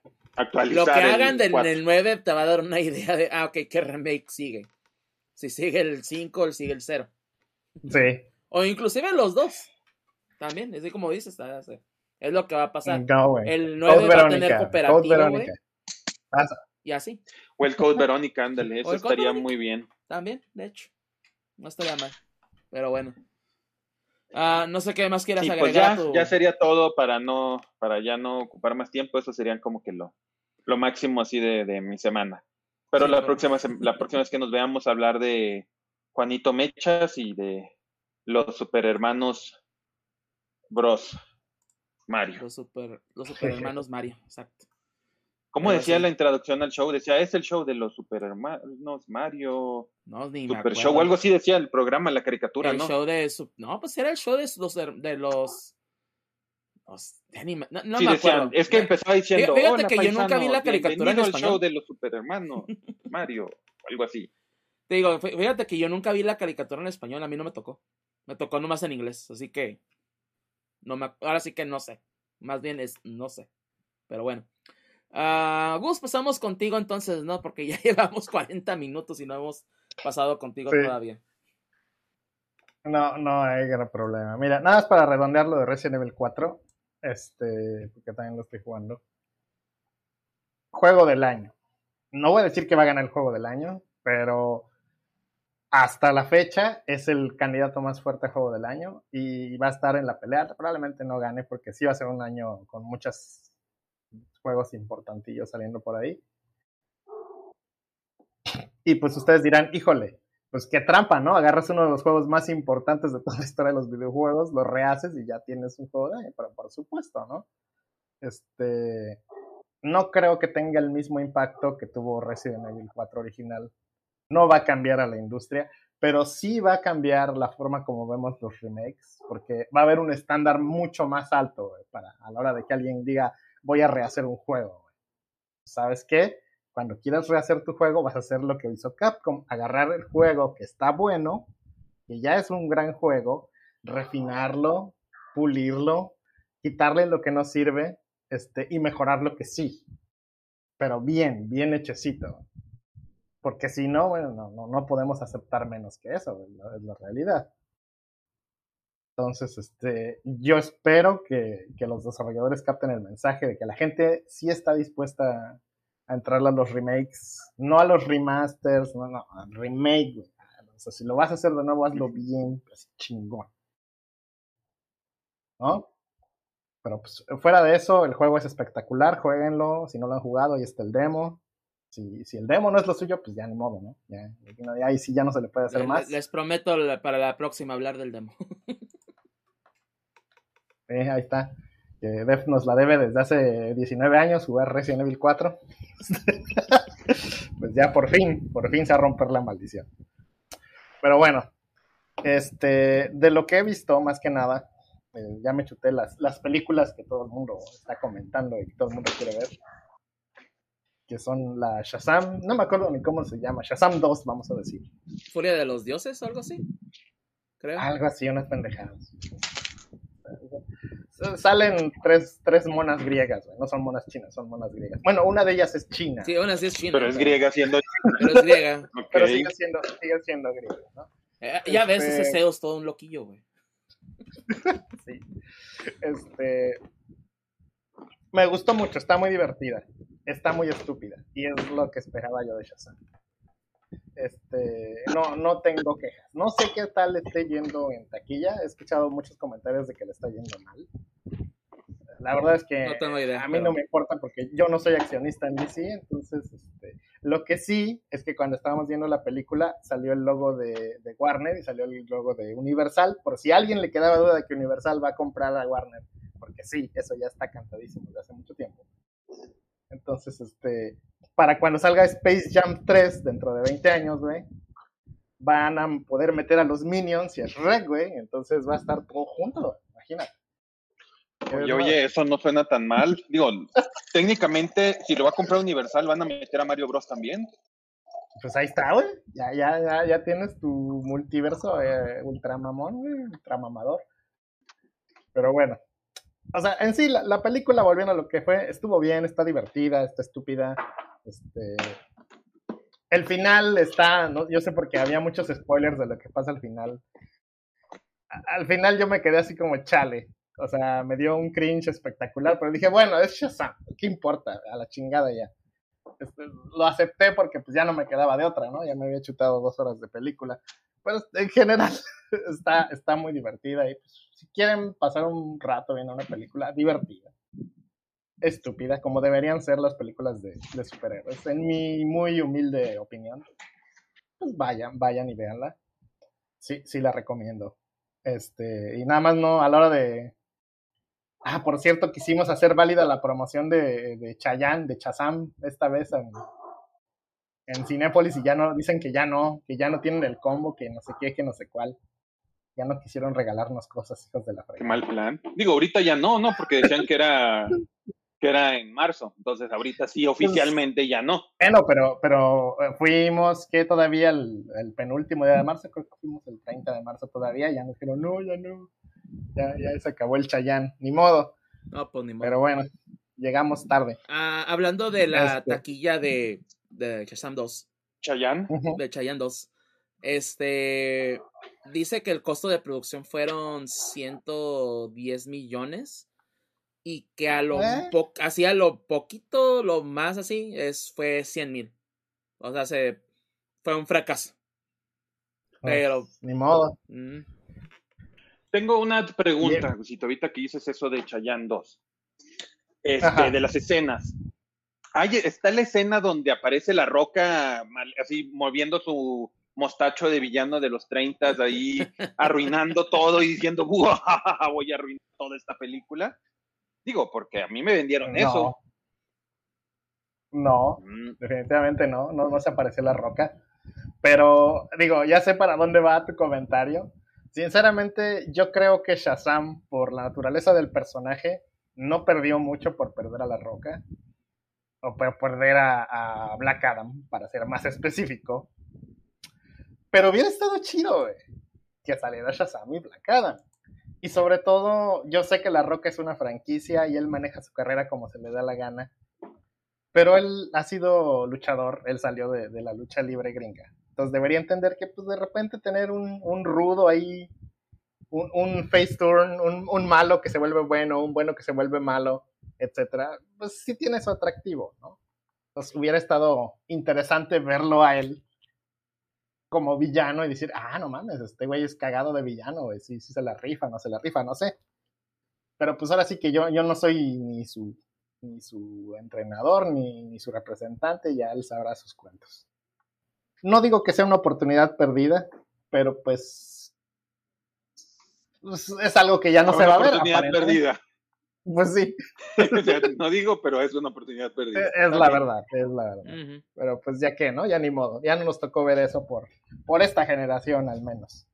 Lo que hagan del, 9 te va a dar una idea de, ah, ok, ¿qué remake sigue? Si sigue el 5 o sigue el 0. Sí. O inclusive los dos. También, es como dices, es lo que va a pasar. el 9 va a tener cooperativo, güey. Y así. O el Code Verónica, ándale, eso estaría muy bien. También, de hecho. No estaría mal. Pero bueno. Ah, no sé qué más quieras pues agregar. ya, ya, sería todo para no, para ya no ocupar más tiempo. Eso serían como que lo, lo máximo así de, de mi semana. Pero la próxima la próxima vez que nos veamos hablar de Juanito Mechas y de los super hermanos Bros. Mario. Los super, los super hermanos Mario, exacto. ¿Cómo decía la introducción al show? Decía, es el show de los super hermanos Mario. No, ni Super show, o algo así decía el programa, la caricatura, el ¿no? show de. No, pues era el show de los. De los, no, sí, me decían, es que empezaba diciendo. Fíjate que yo nunca vi la caricatura en español. el show de los super hermanos Mario, algo así. Te digo, fíjate que yo nunca vi la caricatura en español, a mí no me tocó. Me tocó nomás en inglés, así que. No me, ahora sí que no sé. Más bien es no sé. Pero bueno. Uh, Gus, pasamos contigo entonces, ¿no? Porque ya llevamos 40 minutos y no hemos pasado contigo todavía. No, no hay gran problema. Mira, nada más para redondear lo de Resident Evil 4, este, porque también lo estoy jugando. Juego del año. No voy a decir que va a ganar el juego del año, pero hasta la fecha es el candidato más fuerte a juego del año y va a estar en la pelea. Probablemente no gane porque sí va a ser un año con muchos juegos importantillos saliendo por ahí. Y pues ustedes dirán, híjole, pues qué trampa, ¿no? Agarras uno de los juegos más importantes de toda la historia de los videojuegos, lo rehaces y ya tienes un juego de año, pero por supuesto, ¿no? Este, no creo que tenga el mismo impacto que tuvo Resident Evil 4 original. No va a cambiar a la industria, pero sí va a cambiar la forma como vemos los remakes, porque va a haber un estándar mucho más alto para a la hora de que alguien diga voy a rehacer un juego. ¿Sabes qué? cuando quieras rehacer tu juego, vas a hacer lo que hizo Capcom, agarrar el juego que está bueno, que ya es un gran juego, refinarlo, pulirlo, quitarle lo que no sirve, este, y mejorar lo que sí. Pero bien, bien hechecito. Porque si no, bueno, no, no, podemos aceptar menos que eso, es la, realidad. Entonces, este, yo espero que, que, los desarrolladores capten el mensaje de que la gente sí está dispuesta a entrarle a los remakes, no a los remasters, no, no, a remake, güey. O sea, si lo vas a hacer de nuevo, hazlo bien, pues chingón. ¿No? Pero pues fuera de eso, el juego es espectacular, jueguenlo, si no lo han jugado, ahí está el demo. Si, si el demo no es lo suyo, pues ya ni modo, ¿no? Ya, ahí sí ya no se le puede hacer más. Les prometo para la próxima hablar del demo. eh, ahí está Def nos la debe desde hace 19 años jugar Resident Evil 4. pues ya por fin, por fin se va a romper la maldición. Pero bueno, este, de lo que he visto, más que nada, eh, ya me chuté las, las películas que todo el mundo está comentando y que todo el mundo quiere ver. Que son la Shazam, no me acuerdo ni cómo se llama, Shazam 2, vamos a decir. ¿Furia de los dioses o algo así? Creo. Algo así, unas pendejadas salen tres, tres monas griegas, no son monas chinas, son monas griegas. Bueno, una de ellas es china. Sí, una sí es china. Pero es griega siendo Pero es griega. Pero sigue siendo, sigue siendo griega, ¿no? Eh, ya ves, ese este Zeus todo un loquillo, güey. sí. Este. Me gustó mucho, está muy divertida. Está muy estúpida. Y es lo que esperaba yo de Shazam. Este, no, no tengo quejas. No sé qué tal esté yendo en taquilla. He escuchado muchos comentarios de que le está yendo mal. La verdad es que a mí no me importa porque yo no soy accionista en DC, entonces este, lo que sí es que cuando estábamos viendo la película salió el logo de, de, Warner y salió el logo de Universal, por si a alguien le quedaba duda de que Universal va a comprar a Warner, porque sí, eso ya está cantadísimo desde hace mucho tiempo. Entonces, este, para cuando salga Space Jam 3 dentro de 20 años, güey, van a poder meter a los Minions y el Red, güey, entonces va a estar todo junto, imagínate. Oye, oye, eso no suena tan mal. Digo, técnicamente, si lo va a comprar Universal, van a meter a Mario Bros también. Pues ahí está, güey. Ya, ya, ya, ya tienes tu multiverso eh, ultramamón, güey, ultramamador. Pero bueno. O sea, en sí, la, la, película, volviendo a lo que fue, estuvo bien, está divertida, está estúpida. Este. El final está. ¿no? Yo sé porque había muchos spoilers de lo que pasa al final. Al final yo me quedé así como chale. O sea, me dio un cringe espectacular, pero dije, bueno, es Shazam, ¿qué importa? A la chingada ya. Este, lo acepté porque pues ya no me quedaba de otra, ¿no? Ya me había chutado dos horas de película. Pero en general está, está muy divertida y pues, si quieren pasar un rato viendo una película divertida, estúpida, como deberían ser las películas de, superhéroes, en mi muy humilde opinión, pues vayan, vayan y véanla. Sí, sí la recomiendo. Este, y nada más no, a la hora de, Ah, por cierto, quisimos hacer válida la promoción de, de Chayanne, de Chazam, esta vez en, en Cinépolis y ya no, dicen que ya no, que ya no tienen el combo, que no sé qué, que no sé cuál. Ya no quisieron regalarnos cosas, hijos de la fregada. Qué mal plan. Digo, ahorita ya no, ¿no? Porque decían que era que era en marzo, entonces ahorita sí oficialmente ya no. Bueno, pero, pero eh, fuimos que todavía el, el, penúltimo día de marzo, creo que fuimos el 30 de marzo todavía, ya nos dijeron, no, ya no ya, ya se acabó el Chayán, ni modo. No, pues ni modo. Pero bueno, llegamos tarde. Ah, hablando de la este. taquilla de, de Shazam 2. Chayán. De Chayán 2. Este dice que el costo de producción fueron 110 millones y que a lo ¿Eh? así a lo poquito, lo más así, es, fue 100 mil. O sea, se, fue un fracaso. Pues, Pero. Ni modo. Mm. Tengo una pregunta, Gusito, ahorita que dices eso de Chayanne 2. Este, de las escenas. Hay, está la escena donde aparece la roca así moviendo su mostacho de villano de los 30 ahí arruinando todo y diciendo voy a arruinar toda esta película. Digo, porque a mí me vendieron no. eso. No, mm. definitivamente no, no, no se aparece la roca. Pero digo, ya sé para dónde va tu comentario. Sinceramente, yo creo que Shazam, por la naturaleza del personaje, no perdió mucho por perder a La Roca. O por perder a, Black Adam, para ser más específico. Pero hubiera estado chido, güey, que saliera Shazam y Black Adam. Y sobre todo, yo sé que La Roca es una franquicia y él maneja su carrera como se le da la gana. Pero él ha sido luchador, él salió de la lucha libre gringa. Entonces debería entender que pues de repente tener un, un rudo ahí, un, un face turn, un, un, malo que se vuelve bueno, un bueno que se vuelve malo, etcétera, pues sí tiene su atractivo, ¿no? Entonces hubiera estado interesante verlo a él como villano y decir, ah, no mames, este güey es cagado de villano, güey, sí, sí se la rifa, no se la rifa, no sé. Pero pues ahora sí que yo, yo no soy ni su, ni su entrenador, ni, ni su representante, ya él sabrá sus cuentos no digo que sea una oportunidad perdida, pero pues, pues es algo que ya no se va a ver. Una oportunidad perdida. Pues sí. no digo, pero es una oportunidad perdida. Es, la verdad, es la verdad. Uh -huh. Pero pues ya que, ¿no? Ya ni modo. Ya no nos tocó ver eso por, por esta generación al menos.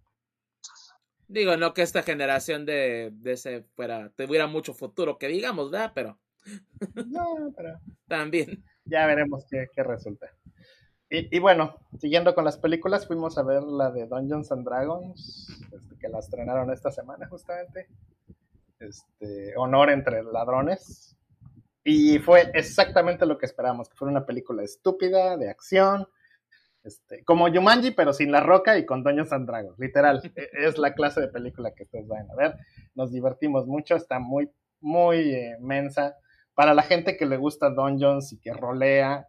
Digo, no que esta generación de, de ese fuera, tuviera mucho futuro, que digamos, ¿verdad? Pero. no, pero. También. Ya veremos qué, qué resulta. Y, y, bueno, siguiendo con las películas, fuimos a ver la de Dungeons and Dragons, este, que la estrenaron esta semana justamente. Este, Honor entre ladrones. Y fue exactamente lo que esperábamos, que fuera una película estúpida, de acción, este, como Yumanji, pero sin la roca y con Dungeons and Dragons, literal. E, es la clase de película que ustedes van a ver. Nos divertimos mucho, está muy, muy eh, mensa. Para la gente que le gusta Dungeons y que rolea,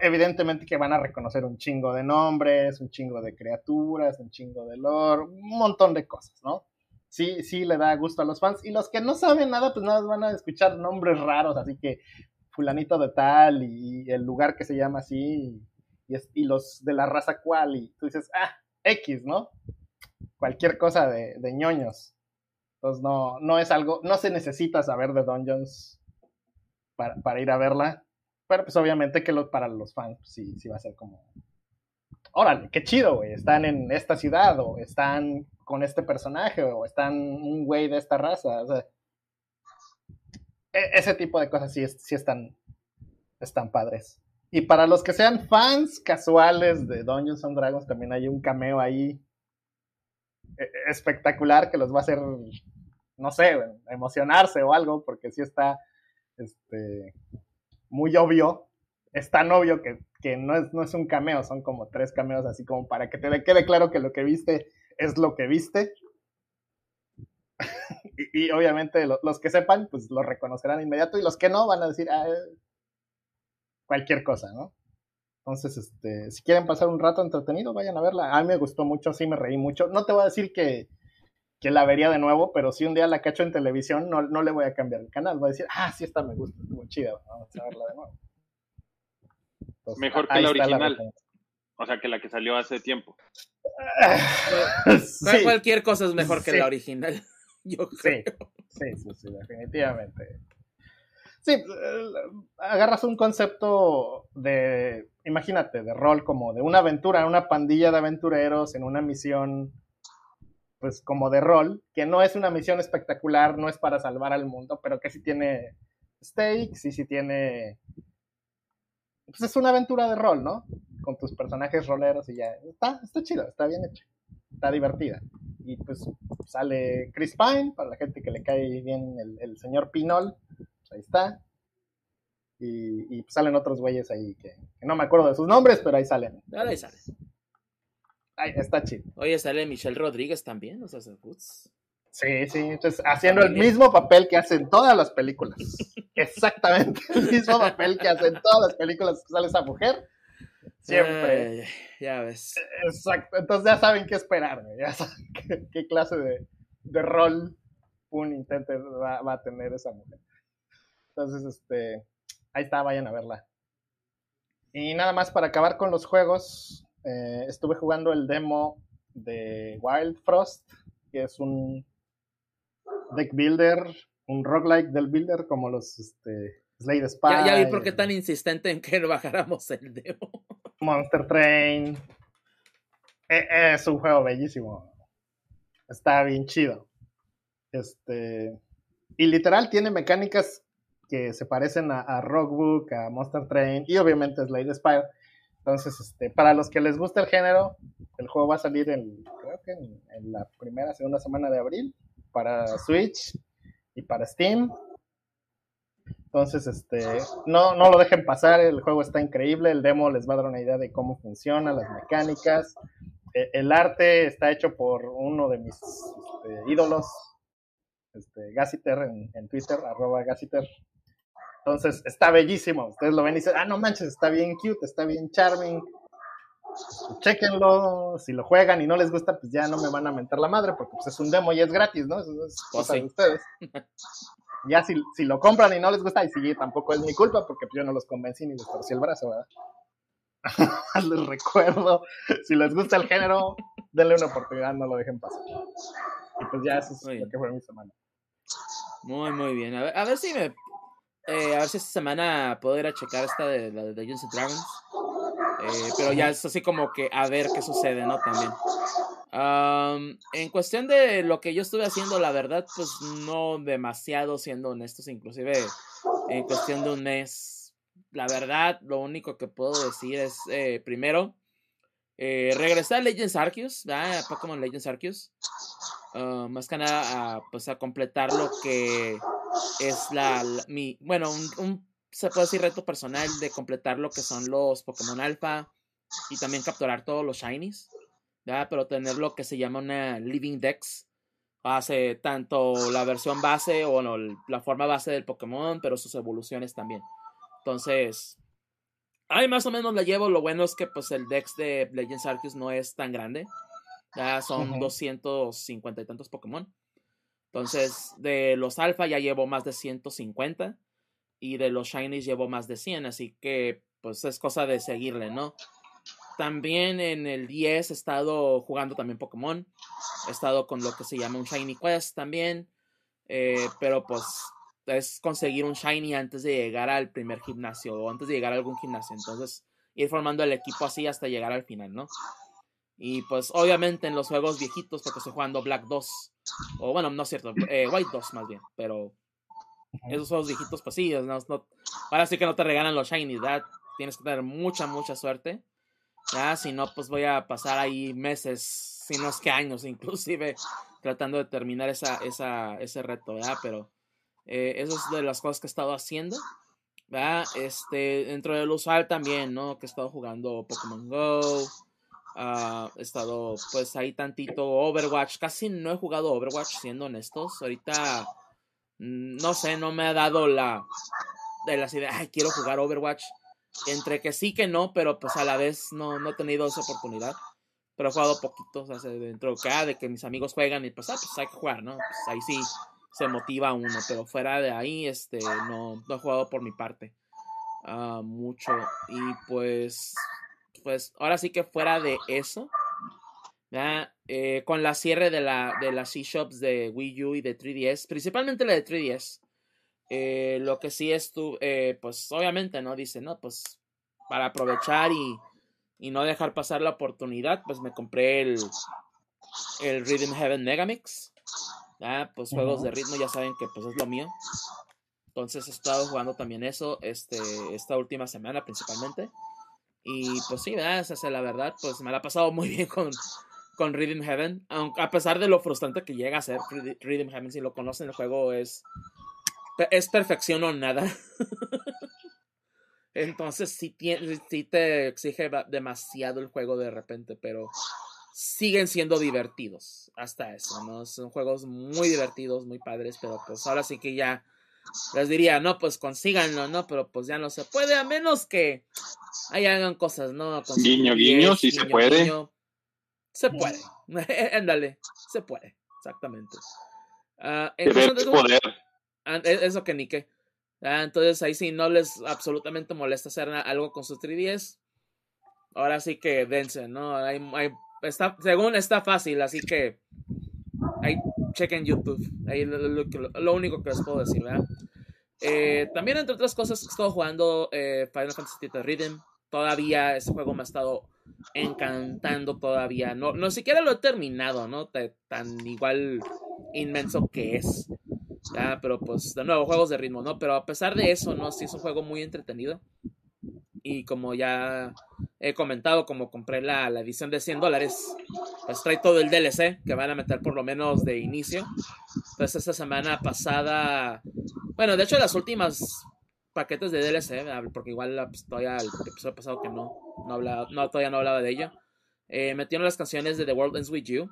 evidentemente que van a reconocer un chingo de nombres, un chingo de criaturas, un chingo de lore, un montón de cosas, ¿no? Sí, sí le da gusto a los fans. Y los que no saben nada, pues nada van a escuchar nombres raros, así que fulanito de tal y el lugar que se llama así y, y, y los de la raza cual y tú dices, ah, X, ¿no? Cualquier cosa de, de ñoños. Entonces no, no es algo, no se necesita saber de Dungeons para, para ir a verla pero pues obviamente que lo, para los fans pues, sí, sí va a ser como, órale, qué chido, güey, están en esta ciudad o están con este personaje o están un güey de esta raza. O sea, e ese tipo de cosas sí, sí están, están padres. Y para los que sean fans casuales de Dungeons and Dragons, también hay un cameo ahí eh, espectacular que los va a hacer, no sé, emocionarse o algo, porque sí está este, muy obvio. Es tan obvio que, no, es, no es un cameo, son como tres cameos, así como para que te quede claro que lo que viste es lo que viste. y, obviamente los que sepan, pues lo reconocerán inmediato y los que no van a decir ah, cualquier cosa, ¿no? Entonces, este, si quieren pasar un rato entretenido, vayan a verla. A mí me gustó mucho, sí me reí mucho. No te voy a decir que, la vería de nuevo, pero si un día la cacho en televisión, no, no le voy a cambiar el canal. Voy a decir, ah, sí, esta me gusta, estuvo chida, vamos a verla de nuevo. Mejor que la original. o sea, que la que salió hace tiempo. Cualquier cosa es mejor que la original. Yo creo. Sí, sí, sí, definitivamente. Sí, eh, agarras un concepto de, imagínate, de rol como de una aventura, una pandilla de aventureros en una misión, pues como de rol, que no es una misión espectacular, no es para salvar al mundo, pero que sí tiene stakes y sí tiene... Pues es una aventura de rol, ¿no? Con tus personajes roleros y ya. Está, está chido, está bien hecho, está divertida. Y pues sale Chris Pine, para la gente que le cae bien el, el señor Pinol ahí está. Y, pues salen otros güeyes ahí que, no me acuerdo de sus nombres, pero ahí salen. Ahí salen. Ahí está chido. Oye, sale Michelle Rodríguez también, o sea, Sí, sí, entonces haciendo el mismo papel que hacen todas las películas. Exactamente el mismo papel que hacen todas las películas que sale esa mujer. Siempre. ya ves. Exacto, entonces ya saben qué esperar, ya saben qué, clase de, de, rol un intento va, va, a tener esa mujer. Entonces, este, ahí está, vayan a verla. Y nada más para acabar con los juegos, eh, estuve jugando el demo de Wild Frost, que es un deck builder, un roguelike del builder, como los este, Slade Spy. Ya, ya vi por qué tan insistente en que bajáramos el demo. Monster Train. E, es un juego bellísimo. Está bien chido. Este. Y literal tiene mecánicas que se parecen a, Rockbook, a Monster Train y obviamente Slade Spire. Entonces, este, para los que les gusta el género, el juego va a salir en, creo que en, la primera, segunda semana de abril para Switch y para Steam. Entonces, este, no, no lo dejen pasar, el juego está increíble, el demo les va a dar una idea de cómo funciona, las mecánicas. E, el arte está hecho por uno de mis este, ídolos, este, Gassiter en, en Twitter, arroba Gassiter entonces, está bellísimo. Ustedes lo ven y dicen, ah, no manches, está bien cute, está bien charming. Chequenlo, si lo juegan y no les gusta, pues ya no me van a mentar la madre, porque pues es un demo y es gratis, ¿no? Eso es cosa de ustedes. ya si, si, lo compran y no les gusta, y sí, tampoco es mi culpa, porque pues yo no los convencí ni les torcí el brazo, ¿verdad? les recuerdo, si les gusta el género, denle una oportunidad, no lo dejen pasar. Y pues ya eso es lo que fue mi semana. Muy, muy bien. A ver, a ver si me eh, a ver si esta semana puedo ir a checar esta de la de Dungeons and Dragons. Eh, pero ya es así como que a ver qué sucede, ¿no? También. en cuestión de lo que yo estuve haciendo, la verdad, pues no demasiado, siendo honestos, inclusive en cuestión de un mes. La verdad, lo único que puedo decir es, eh, primero, eh, regresar a Legends Arceus, a Pokémon Legends Arceus. Ah, más que nada a, pues a completar lo que es la, mi, bueno, un, se puede decir reto personal de completar lo que son los Pokémon Alpha y también capturar todos los Shinies, pero tener lo que se llama una Living Dex, hace tanto la versión base o no, la forma base del Pokémon, pero sus evoluciones también. Entonces, ahí más o menos la llevo. Lo bueno es que pues el Dex de Legends Arceus no es tan grande. Ya son 250 y tantos Pokémon. Entonces, de los alfa ya llevo más de 150 y de los shinies llevo más de 100, así que pues es cosa de seguirle, ¿no? También en el 10 he estado jugando también Pokémon. He estado con lo que se llama un Shiny Quest también. Eh, pero pues es conseguir un Shiny antes de llegar al primer gimnasio o antes de llegar a algún gimnasio. Entonces ir formando el equipo así hasta llegar al final, ¿no? Y pues obviamente en los juegos viejitos, porque estoy jugando Black 2, o bueno, no es cierto, eh, White 2 más bien, pero esos juegos viejitos, pues sí, no, ahora sí que no te regalan los shiny, ¿verdad? tienes que tener mucha, mucha suerte. ¿ya? Si no, pues voy a pasar ahí meses, si no es que años inclusive, tratando de terminar esa, esa, ese reto, ¿verdad? Pero eh, eso es de las cosas que he estado haciendo. ¿verdad? Este, dentro del usual también, ¿no? Que he estado jugando Pokémon Go. He estado, pues, ahí tantito Overwatch. Casi no he jugado Overwatch, siendo honestos. Ahorita, mm, no sé, no me ha dado la... De las ideas, ay, quiero jugar Overwatch. Entre que sí que no, pero pues a la vez no, no he tenido esa oportunidad. Pero he jugado poquito, o dentro de que, ah, de que mis amigos juegan y pues, ah, pues hay que jugar, ¿no? Pues ahí sí se motiva uno, pero fuera de ahí, este, no, no he jugado por mi parte ah, mucho. Y pues, pues ahora sí que fuera de eso. Eh, con la cierre de, la, de las eShops de Wii U y de 3DS, principalmente la de 3DS, eh, lo que sí es tú, eh, pues obviamente, ¿no? Dice, no, pues para aprovechar y, y no dejar pasar la oportunidad, pues me compré el, el Rhythm Heaven Megamix. Ah, pues juegos de ritmo ya saben que pues es lo mío. Entonces he estado jugando también eso este, esta última semana principalmente. Y pues sí, la verdad, pues me la ha pasado muy bien con, con Rhythm Heaven. Aunque, a pesar de lo frustrante que llega a ser Rhythm Heaven, si lo conocen, el juego es, es perfección o nada. Entonces sí, sí te exige demasiado el juego de repente, pero siguen siendo divertidos hasta eso, ¿no? Son juegos muy divertidos, muy padres, pero pues ahora sí que ya les diría, no, pues consíganlo, ¿no? Pero pues ya no se puede, a menos que ahí hagan cosas, ¿no? Su Guiño, 10, guiño, sí se puede. guiño. Se puede, ándale, se puede, exactamente. Ah, en Querer cuestión es de- poder. Ah, e- Eso que ni qué. Ah, entonces ahí sí no les absolutamente molesta hacer algo con sus 3DS. Ahora sí que dense, ¿no? Hay, hay- está, según está fácil, así que chequen YouTube. Ahí lo, lo único que les puedo decir, ¿verdad? Eh, también, entre otras cosas, he estado jugando eh, Final Fantasy Tita Rhythm. Todavía ese juego me ha estado encantando todavía. No, no siquiera lo he terminado, ¿no? Ta- tan igual inmenso que es. Ah, pero pues, de nuevo, juegos de ritmo, ¿no? Pero a pesar de eso, ¿no? Sí es un juego muy entretenido. Y como ya he comentado, como compré la, la edición de 100 dólares, pues trae todo el DLC que van a meter por lo menos de inicio. Pues esta semana pasada, bueno, de hecho las últimas paquetes de DLC, ¿verdad? porque igual pues, todavía el episodio pasado que no, no, hablaba, no todavía no hablaba de ello, eh, metieron las canciones de The World Ends With You,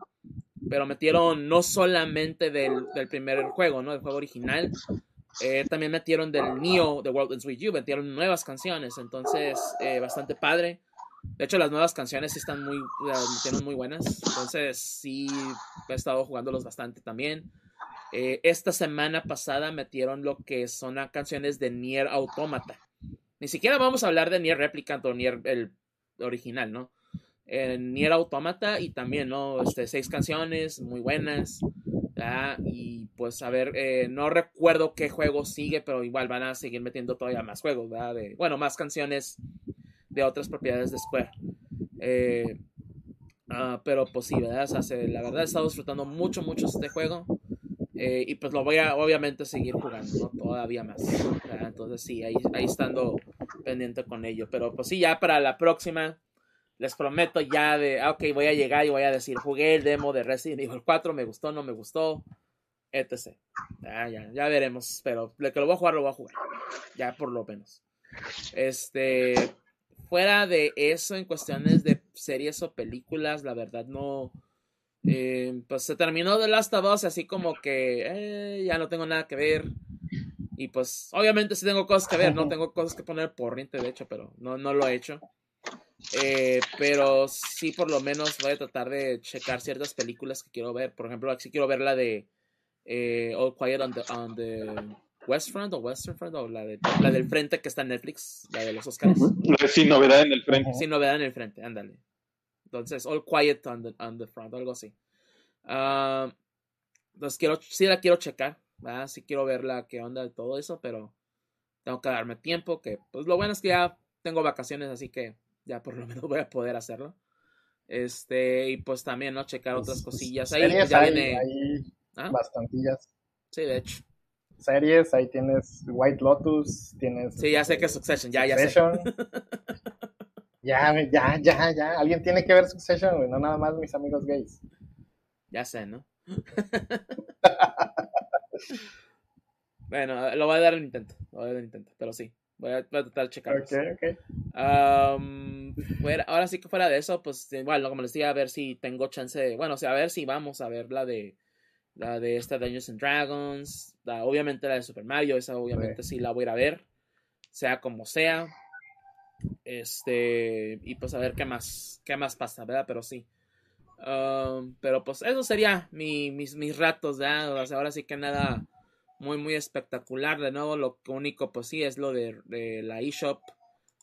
pero metieron no solamente del, del primer juego, ¿no? Del juego original, eh, también metieron del Neo The World Ends With You, metieron nuevas canciones, entonces eh, bastante padre. De hecho, las nuevas canciones sí están muy, metieron muy buenas, entonces sí he estado jugándolos bastante también. Eh, esta semana pasada metieron lo que son canciones de Nier Automata. Ni siquiera vamos a hablar de Nier Replicant o Nier el original, ¿no? Nier Automata y también, ¿no? Este, seis canciones muy buenas. Y pues a ver, eh, no recuerdo qué juego sigue, pero igual van a seguir metiendo todavía más juegos, ¿verdad? Bueno, más canciones de otras propiedades de Square. Eh, ah, pero pues sí, ¿verdad? La verdad he estado disfrutando mucho, mucho este juego. Eh, y pues lo voy a obviamente seguir jugando todavía más. Entonces sí, ahí, ahí estando pendiente con ello. Pero pues sí, ya para la próxima les prometo ya de, ah, ok, voy a llegar y voy a decir, jugué el demo de Resident Evil 4, me gustó, no me gustó, etc. Ya, ya, ya veremos, pero de que lo voy a jugar, lo voy a jugar. Ya por lo menos. Este, fuera de eso, en cuestiones de series o películas, la verdad no... eh, pues se terminó The Last of Us así como que eh, ya no tengo nada que ver. Y pues obviamente sí tengo cosas que ver, no tengo cosas que poner por rente, de hecho, pero no, no lo he hecho. Eh, pero sí, por lo menos voy a tratar de checar ciertas películas que quiero ver. Por ejemplo, si quiero ver la de eh, All Quiet on the, on the West Front o Western Front o la, de, la del frente que está en Netflix, la de los Oscars. Sin novedad en el frente. Sin novedad en el frente, ándale. Entonces, All Quiet on the, on the Front, algo así. Ah, entonces, quiero, sí la quiero checar, ¿verdad? Sí quiero ver la que onda de todo eso, pero tengo que darme tiempo, que pues lo bueno es que ya tengo vacaciones, así que ya por lo menos voy a poder hacerlo. Este, y pues también, ¿no? Checar otras cosillas. Ahí Series ya viene. hay ¿Ah? bastantillas. Sí, de hecho. series, ahí tienes White Lotus, tienes... Sí, ya sé que es Succession, ya, ya sé. ya, ya, ya, ya. Alguien tiene que ver Succession, güey, no nada más mis amigos gays. Ya sé, ¿no? bueno, lo voy a dar un intento, lo voy a dar un intento, pero sí. Voy a, tratar de checarlo. Ok, ok. ahora sí que fuera de eso, pues igual, como les decía, a ver si tengo chance de, bueno, o sea, a ver si vamos a ver la de la de esta Dungeons and Dragons, obviamente la de Super Mario, esa obviamente sí. la voy a ir a ver, sea como sea. Este, y pues a ver qué más, qué más pasa, ¿verdad? Pero sí. pero pues eso sería mis, mis ratos, ¿verdad? O sea, ahora sí que nada muy, muy espectacular. De nuevo, lo único, pues sí, es lo de, la eShop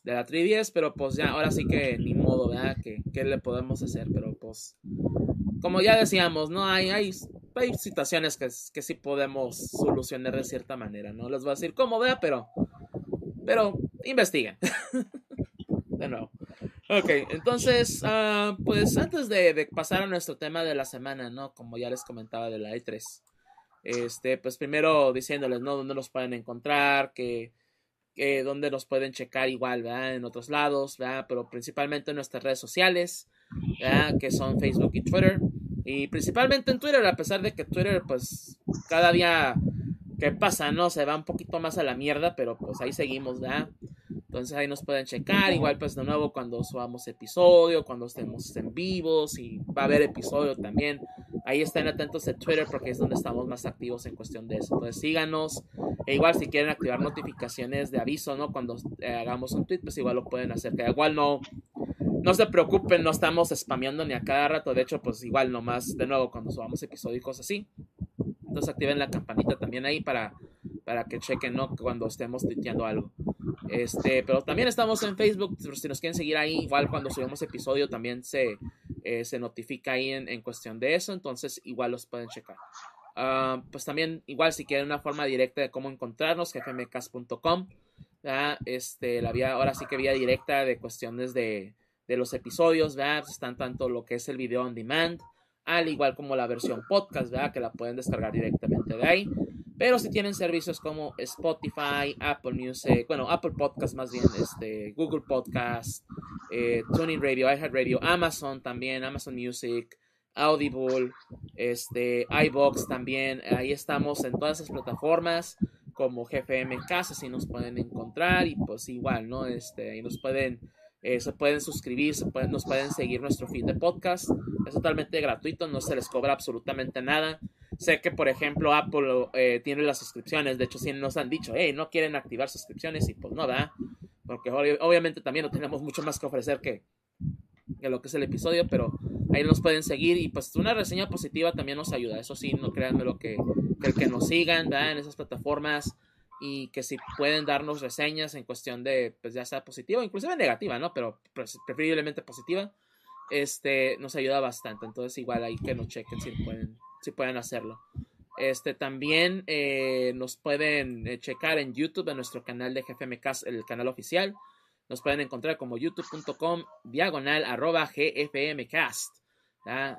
de la Trivies, pero pues ya, ahora sí que ni modo, ¿verdad? ¿Qué, qué le podemos hacer? Pero pues, como ya decíamos, ¿no? Hay, hay, hay situaciones que, que sí podemos solucionar de cierta manera, ¿no? Les voy a decir cómo, vea, pero, pero investiguen. de nuevo. Ok, entonces, uh, pues antes de, de, pasar a nuestro tema de la semana, ¿no? Como ya les comentaba de la E3. Este, pues primero diciéndoles, ¿no? Dónde los pueden encontrar, que, que dónde nos pueden checar igual, ¿verdad? En otros lados, ¿verdad? Pero principalmente en nuestras redes sociales, ¿verdad? Que son Facebook y Twitter. Y principalmente en Twitter, a pesar de que Twitter, pues, cada día que pasa, ¿no? Se va un poquito más a la mierda, pero pues ahí seguimos, ¿verdad? Entonces ahí nos pueden checar, igual pues de nuevo cuando subamos episodio, cuando estemos en vivos y va a haber episodio también. Ahí estén atentos de Twitter porque es donde estamos más activos en cuestión de eso. Entonces síganos. E igual si quieren activar notificaciones de aviso, ¿no? Cuando eh, hagamos un tweet, pues igual lo pueden hacer. Que igual no, no se preocupen, no estamos spameando ni a cada rato. De hecho, pues igual nomás, de nuevo, cuando subamos cosas así. Entonces activen la campanita también ahí para, para que chequen, ¿no? Cuando estemos tuiteando algo. Este, pero también estamos en Facebook, si nos quieren seguir ahí, igual cuando subimos episodio también se, eh, se notifica ahí en, cuestión de eso, entonces igual los pueden checar. Uh, pues también, igual si quieren una forma directa de cómo encontrarnos, jfmcast.com, este, la vía, ahora sí que vía directa de cuestiones de, de los episodios, ¿verdad? Pues están tanto lo que es el video on demand, al igual como la versión podcast. Que la pueden descargar directamente de ahí. Pero si tienen servicios como Spotify, Apple Music, bueno, Apple Podcast más bien, este, Google Podcast, eh, Tuning Radio, iHeartRadio, Amazon también, Amazon Music, Audible, este, iBox también, ahí estamos en todas esas plataformas como GFM Casa, si nos pueden encontrar y pues igual, ¿no? Este, ahí nos pueden eh, se pueden suscribir, nos pueden seguir nuestro feed de podcast. Es totalmente gratuito, no se les cobra absolutamente nada. Sé que, por ejemplo, Apple eh, tiene las suscripciones. De hecho, sí nos han dicho, hey, no quieren activar suscripciones y pues no da. Porque obviamente también no tenemos mucho más que ofrecer que, que lo que es el episodio, pero ahí nos pueden seguir y pues una reseña positiva también nos ayuda. Eso sí, no créanme lo que, que el que nos sigan en esas plataformas y que si pueden darnos reseñas en cuestión de, pues ya sea positiva, inclusive negativa, ¿no? Pero pues, preferiblemente positiva, este, nos ayuda bastante. Entonces igual ahí que nos chequen si pueden, si pueden hacerlo. Este, también eh, nos pueden eh, checar en YouTube, en nuestro canal de GFMcast, el canal oficial. Nos pueden encontrar como youtube.com diagonal arroba gfmcast.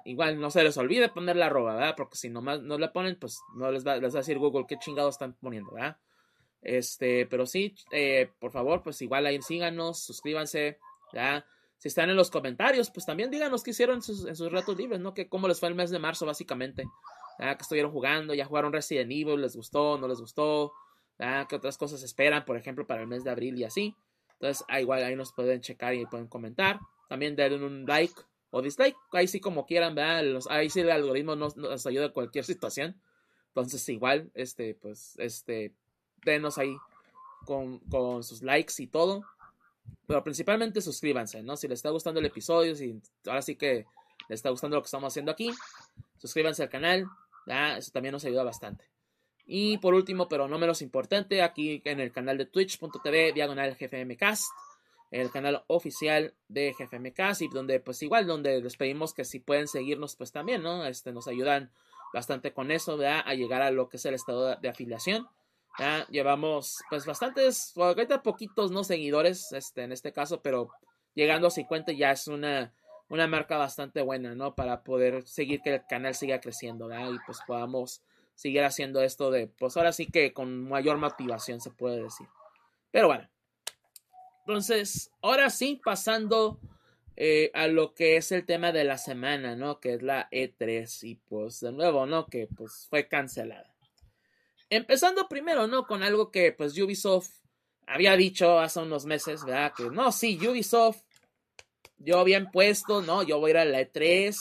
Igual no se les olvide poner la arroba, ¿verdad? Porque si nomás no le ponen, pues no les va, les va a decir Google qué chingados están poniendo, ¿verdad? Este, pero sí, eh, por favor, pues igual ahí síganos, suscríbanse, ¿ya? Si están en los comentarios, pues también díganos qué hicieron en sus, ratos libres, ¿no? Que cómo les fue el mes de marzo, básicamente. ¿ya? Que estuvieron jugando, ya jugaron Resident Evil, les gustó, no les gustó, ¿ya? ¿Qué otras cosas esperan, por ejemplo, para el mes de abril y así? Entonces, ah, igual ahí nos pueden checar y pueden comentar. También denle un like o dislike, ahí sí como quieran, ¿verdad? ahí sí el algoritmo nos, nos ayuda en cualquier situación. Entonces, igual, este, pues, este, denos ahí con, sus likes y todo. Pero principalmente suscríbanse, ¿no? Si les está gustando el episodio, si ahora sí que les está gustando lo que estamos haciendo aquí, suscríbanse al canal, eso también nos ayuda bastante. Y por último, pero no menos importante, aquí en el canal de twitch.tv diagonal GFMcast, el canal oficial de GFMcast y donde pues igual donde les pedimos que si pueden seguirnos pues también, ¿no? Este nos ayudan bastante con eso. A llegar a lo que es el estado de afiliación. Ya llevamos pues bastantes, ahorita poquitos no seguidores este, en este caso, pero llegando a 50 ya es una, una marca bastante buena, ¿no? Para poder seguir que el canal siga creciendo. Y pues podamos siguiera haciendo esto de, pues ahora sí que con mayor motivación se puede decir. Pero bueno. Entonces, ahora sí, pasando eh, a lo que es el tema de la semana, ¿no? Que es la E3 y pues de nuevo, ¿no? Que pues fue cancelada. Empezando primero, ¿no? Con algo que pues Ubisoft había dicho hace unos meses, ¿verdad? Que no, sí, Ubisoft, yo bien puesto, ¿no? Yo voy a ir a la E3,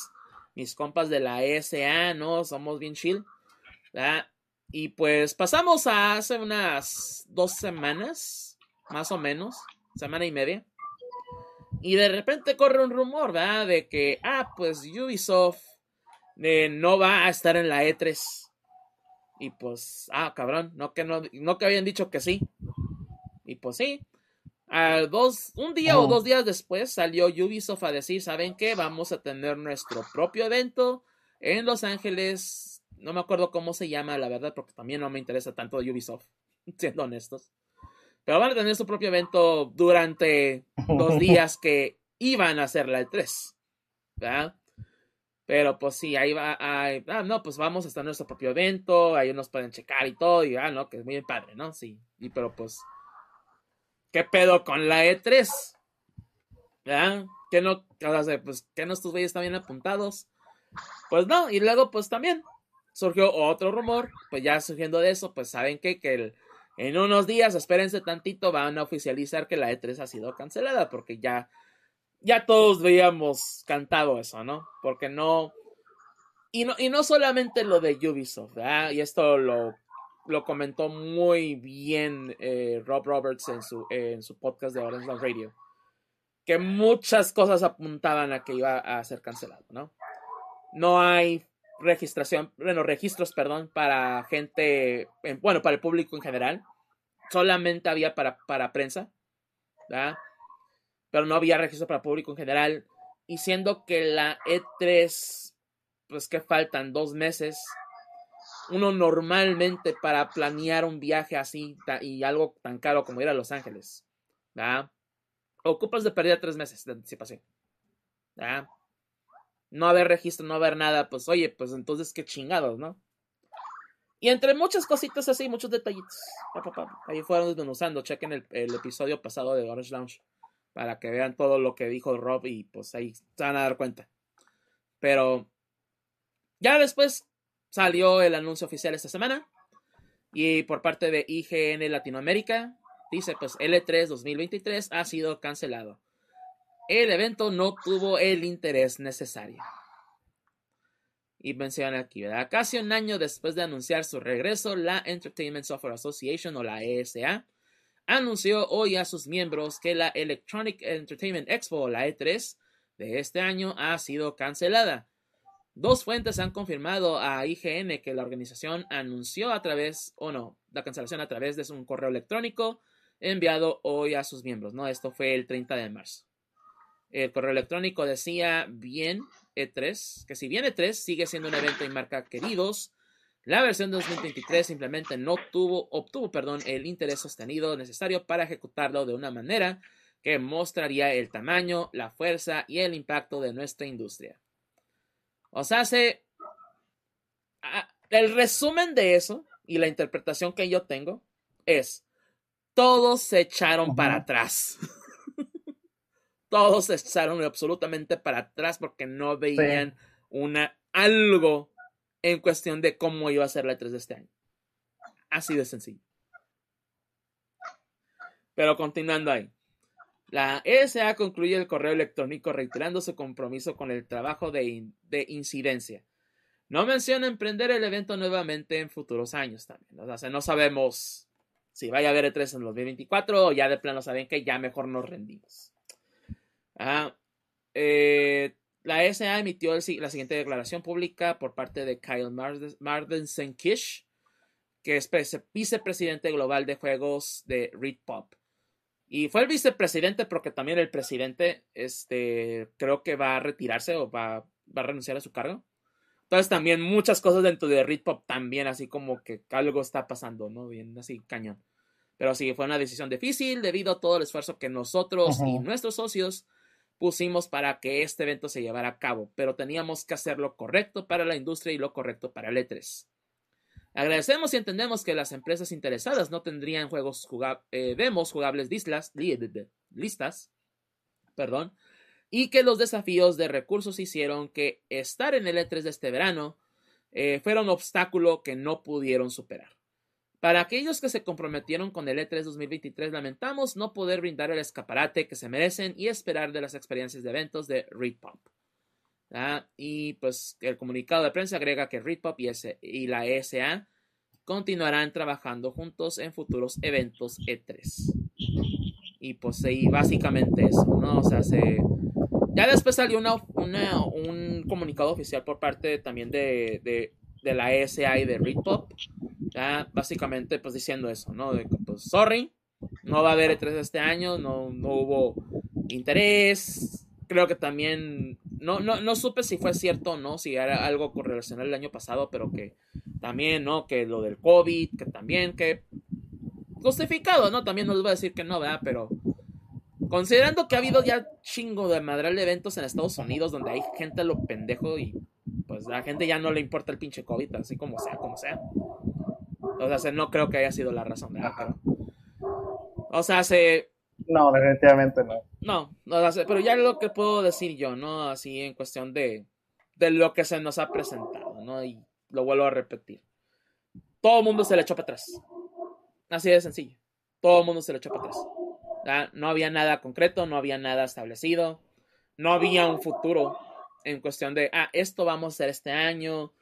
mis compas de la ESA, ¿no? Somos bien chill, ¿verdad? Y pues pasamos a hace unas dos semanas, más o menos, semana y media. Y de repente corre un rumor, ¿verdad? De que, ah, pues Ubisoft eh, no va a estar en la E3. Y pues, ah, cabrón, no que, no, no que habían dicho que sí. Y pues sí. dos, un día o dos días después salió Ubisoft a decir, ¿saben qué? Vamos a tener nuestro propio evento en Los Ángeles. No me acuerdo cómo se llama, la verdad, porque también no me interesa tanto Ubisoft, siendo honestos. Pero van a tener su propio evento durante los días que iban a hacer la E3. ¿Verdad? Pero pues sí, ahí va, ahí, ah, no, pues vamos a estar en nuestro propio evento, ahí nos pueden checar y todo, y ah, no, que es muy padre, ¿no? Sí, y pero pues, ¿qué pedo con la E3? ¿Verdad? ¿Qué no, o sea, pues, que no estos güeyes están bien apuntados? Pues no, y luego pues también surgió otro rumor, pues ya surgiendo de eso, pues saben que, que el, en unos días, espérense tantito, van a oficializar que la E3 ha sido cancelada porque ya, ya todos veíamos cantado eso, ¿no? Porque no... Y no, y no solamente lo de Ubisoft, ¿verdad? Y esto lo, lo comentó muy bien eh, Rob Roberts en su, en su podcast de Orange Radio. Que muchas cosas apuntaban a que iba a ser cancelado, ¿no? No hay registración, bueno, registros, perdón, para gente, bueno, para el público en general. Solamente había para, para prensa, ¿verdad? Pero no había registro para público en general. Y siendo que la E3, pues que faltan dos meses, uno normalmente para planear un viaje así y algo tan caro como ir a Los Ángeles, ¿verdad? Ocupas de perder tres meses de anticipación, ¿verdad? no haber registro, no haber nada, pues oye, pues entonces qué chingados, ¿no? Y entre muchas cositas así, muchos detallitos. Ahí fueron desmenuzando. Chequen el, el, episodio pasado de Orange Lounge para que vean todo lo que dijo Rob y pues ahí se van a dar cuenta. Pero ya después salió el anuncio oficial esta semana y por parte de IGN Latinoamérica dice pues L3 2023 ha sido cancelado el evento no tuvo el interés necesario. Y menciona aquí, ¿verdad? Casi un año después de anunciar su regreso, la Entertainment Software Association o la ESA anunció hoy a sus miembros que la Electronic Entertainment Expo la E3 de este año ha sido cancelada. Dos fuentes han confirmado a IGN que la organización anunció a través, o no, la cancelación a través de un correo electrónico enviado hoy a sus miembros, ¿no? Esto fue el 30 de marzo. El correo electrónico decía bien E3, que si bien E3 sigue siendo un evento y marca queridos, la versión 2023 simplemente no tuvo, obtuvo perdón, el interés sostenido necesario para ejecutarlo de una manera que mostraría el tamaño, la fuerza y el impacto de nuestra industria. O sea, se, el resumen de eso y la interpretación que yo tengo es, todos se echaron para atrás. todos se echaron absolutamente para atrás porque no veían una algo en cuestión de cómo iba a ser la 3 de este año. Así de sencillo. Pero continuando ahí. La ESA concluye el correo electrónico reiterando su compromiso con el trabajo de, de, incidencia. No menciona emprender el evento nuevamente en futuros años también. O sea, no sabemos si vaya a haber E3 en 2024 o ya de plano saben que ya mejor nos rendimos. Eh, la SA emitió la siguiente declaración pública por parte de Kyle Mardensen Kish, que es vicepresidente global de juegos de Read Pop. Y fue el vicepresidente porque también el presidente este, creo que va a retirarse o va, va a renunciar a su cargo. Entonces también muchas cosas dentro de Read Pop también así como que algo está pasando, ¿no? Bien así cañón. Pero sí, fue una decisión difícil debido a todo el esfuerzo que nosotros y nuestros socios pusimos para que este evento se llevara a cabo, pero teníamos que hacer lo correcto para la industria y lo correcto para el E3. Agradecemos y entendemos que las empresas interesadas no tendrían juegos eh, demos jugables listas, perdón, y que los desafíos de recursos hicieron que estar en el E3 de este verano eh, fuera un obstáculo que no pudieron superar. Para aquellos que se comprometieron con el E3 2023, lamentamos no poder brindar el escaparate que se merecen y esperar de las experiencias de eventos de Readpop. Y pues el comunicado de prensa agrega que Readpop y, y la ESA continuarán trabajando juntos en futuros eventos E3. Y pues sí, básicamente eso, ¿no? O sea, se... Ya después salió una, un comunicado oficial por parte también de, de, la ESA y de Readpop. Ya básicamente pues diciendo eso, ¿no? De pues sorry, no va a haber E3 este año, no, no hubo interés. Creo que también no, no, no supe si fue cierto o no, si era algo correlacional el año pasado, pero que también, ¿no? Que lo del COVID, que también, que justificado, ¿no? También nos va a decir que no, ¿verdad? Pero considerando que ha habido ya chingo de madral de eventos en Estados Unidos donde hay gente a lo pendejo y pues la gente ya no le importa el pinche COVID, así como sea, como sea. O sea, no creo que haya sido la razón. Pero, o sea, se no, definitivamente no. No, no pero ya lo que puedo decir yo, ¿no? Así en cuestión de, de lo que se nos ha presentado, ¿no? Y lo vuelvo a repetir. Todo el mundo se le echó para atrás. Así de sencillo. Todo el mundo se le echó para atrás. No había nada concreto, no había nada establecido, no había un futuro en cuestión de, ah, esto vamos a hacer este año.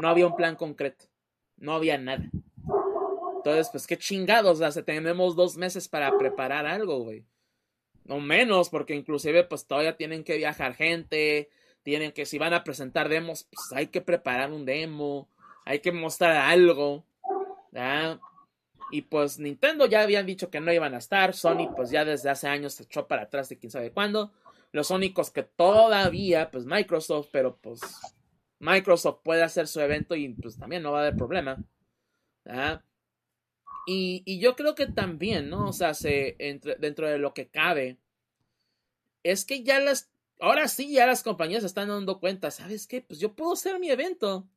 No había un plan concreto. No había nada. Entonces, pues qué chingados, o sea, tenemos dos meses para preparar algo, güey. No menos, porque inclusive pues todavía tienen que viajar gente, tienen que, si van a presentar demos, pues hay que preparar un demo, hay que mostrar algo, ¿ya? Y pues Nintendo ya habían dicho que no iban a estar, Sony pues ya desde hace años se echó para atrás de quién sabe cuándo. Los únicos que todavía, pues Microsoft, pero pues Microsoft puede hacer su evento y pues también no va a haber problema. ¿ya? Y, yo creo que también, ¿no? O sea, se, entre, dentro de lo que cabe, es que ya las, ahora sí, ya las compañías están dando cuenta, ¿sabes qué? Pues yo puedo hacer mi evento.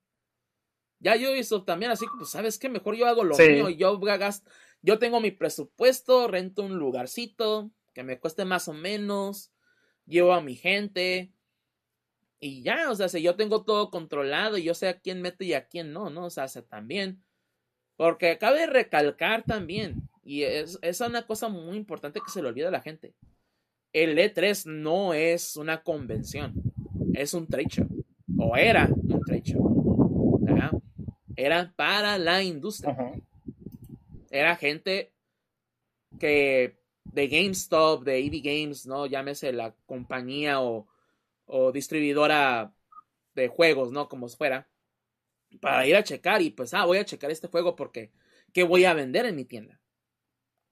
Ya yo hizo también así, pues, ¿sabes qué? Mejor yo hago lo mío y yo gasto, yo tengo mi presupuesto, rento un lugarcito que me cueste más o menos, llevo a mi gente y ya, o sea, si yo tengo todo controlado y yo sé a quién mete y a quién no, ¿no? O sea, también porque cabe recalcar también, y es, es una cosa muy importante que se le olvida a la gente. El E3 no es una convención, es un trade show. O era un trade show. Era para la industria. Era gente que de GameStop, de EV Games, ¿no? Llámese la compañía o, o distribuidora de juegos, ¿no? Como fuera para ir a checar y pues, ah, voy a checar este juego porque, ¿qué voy a vender en mi tienda?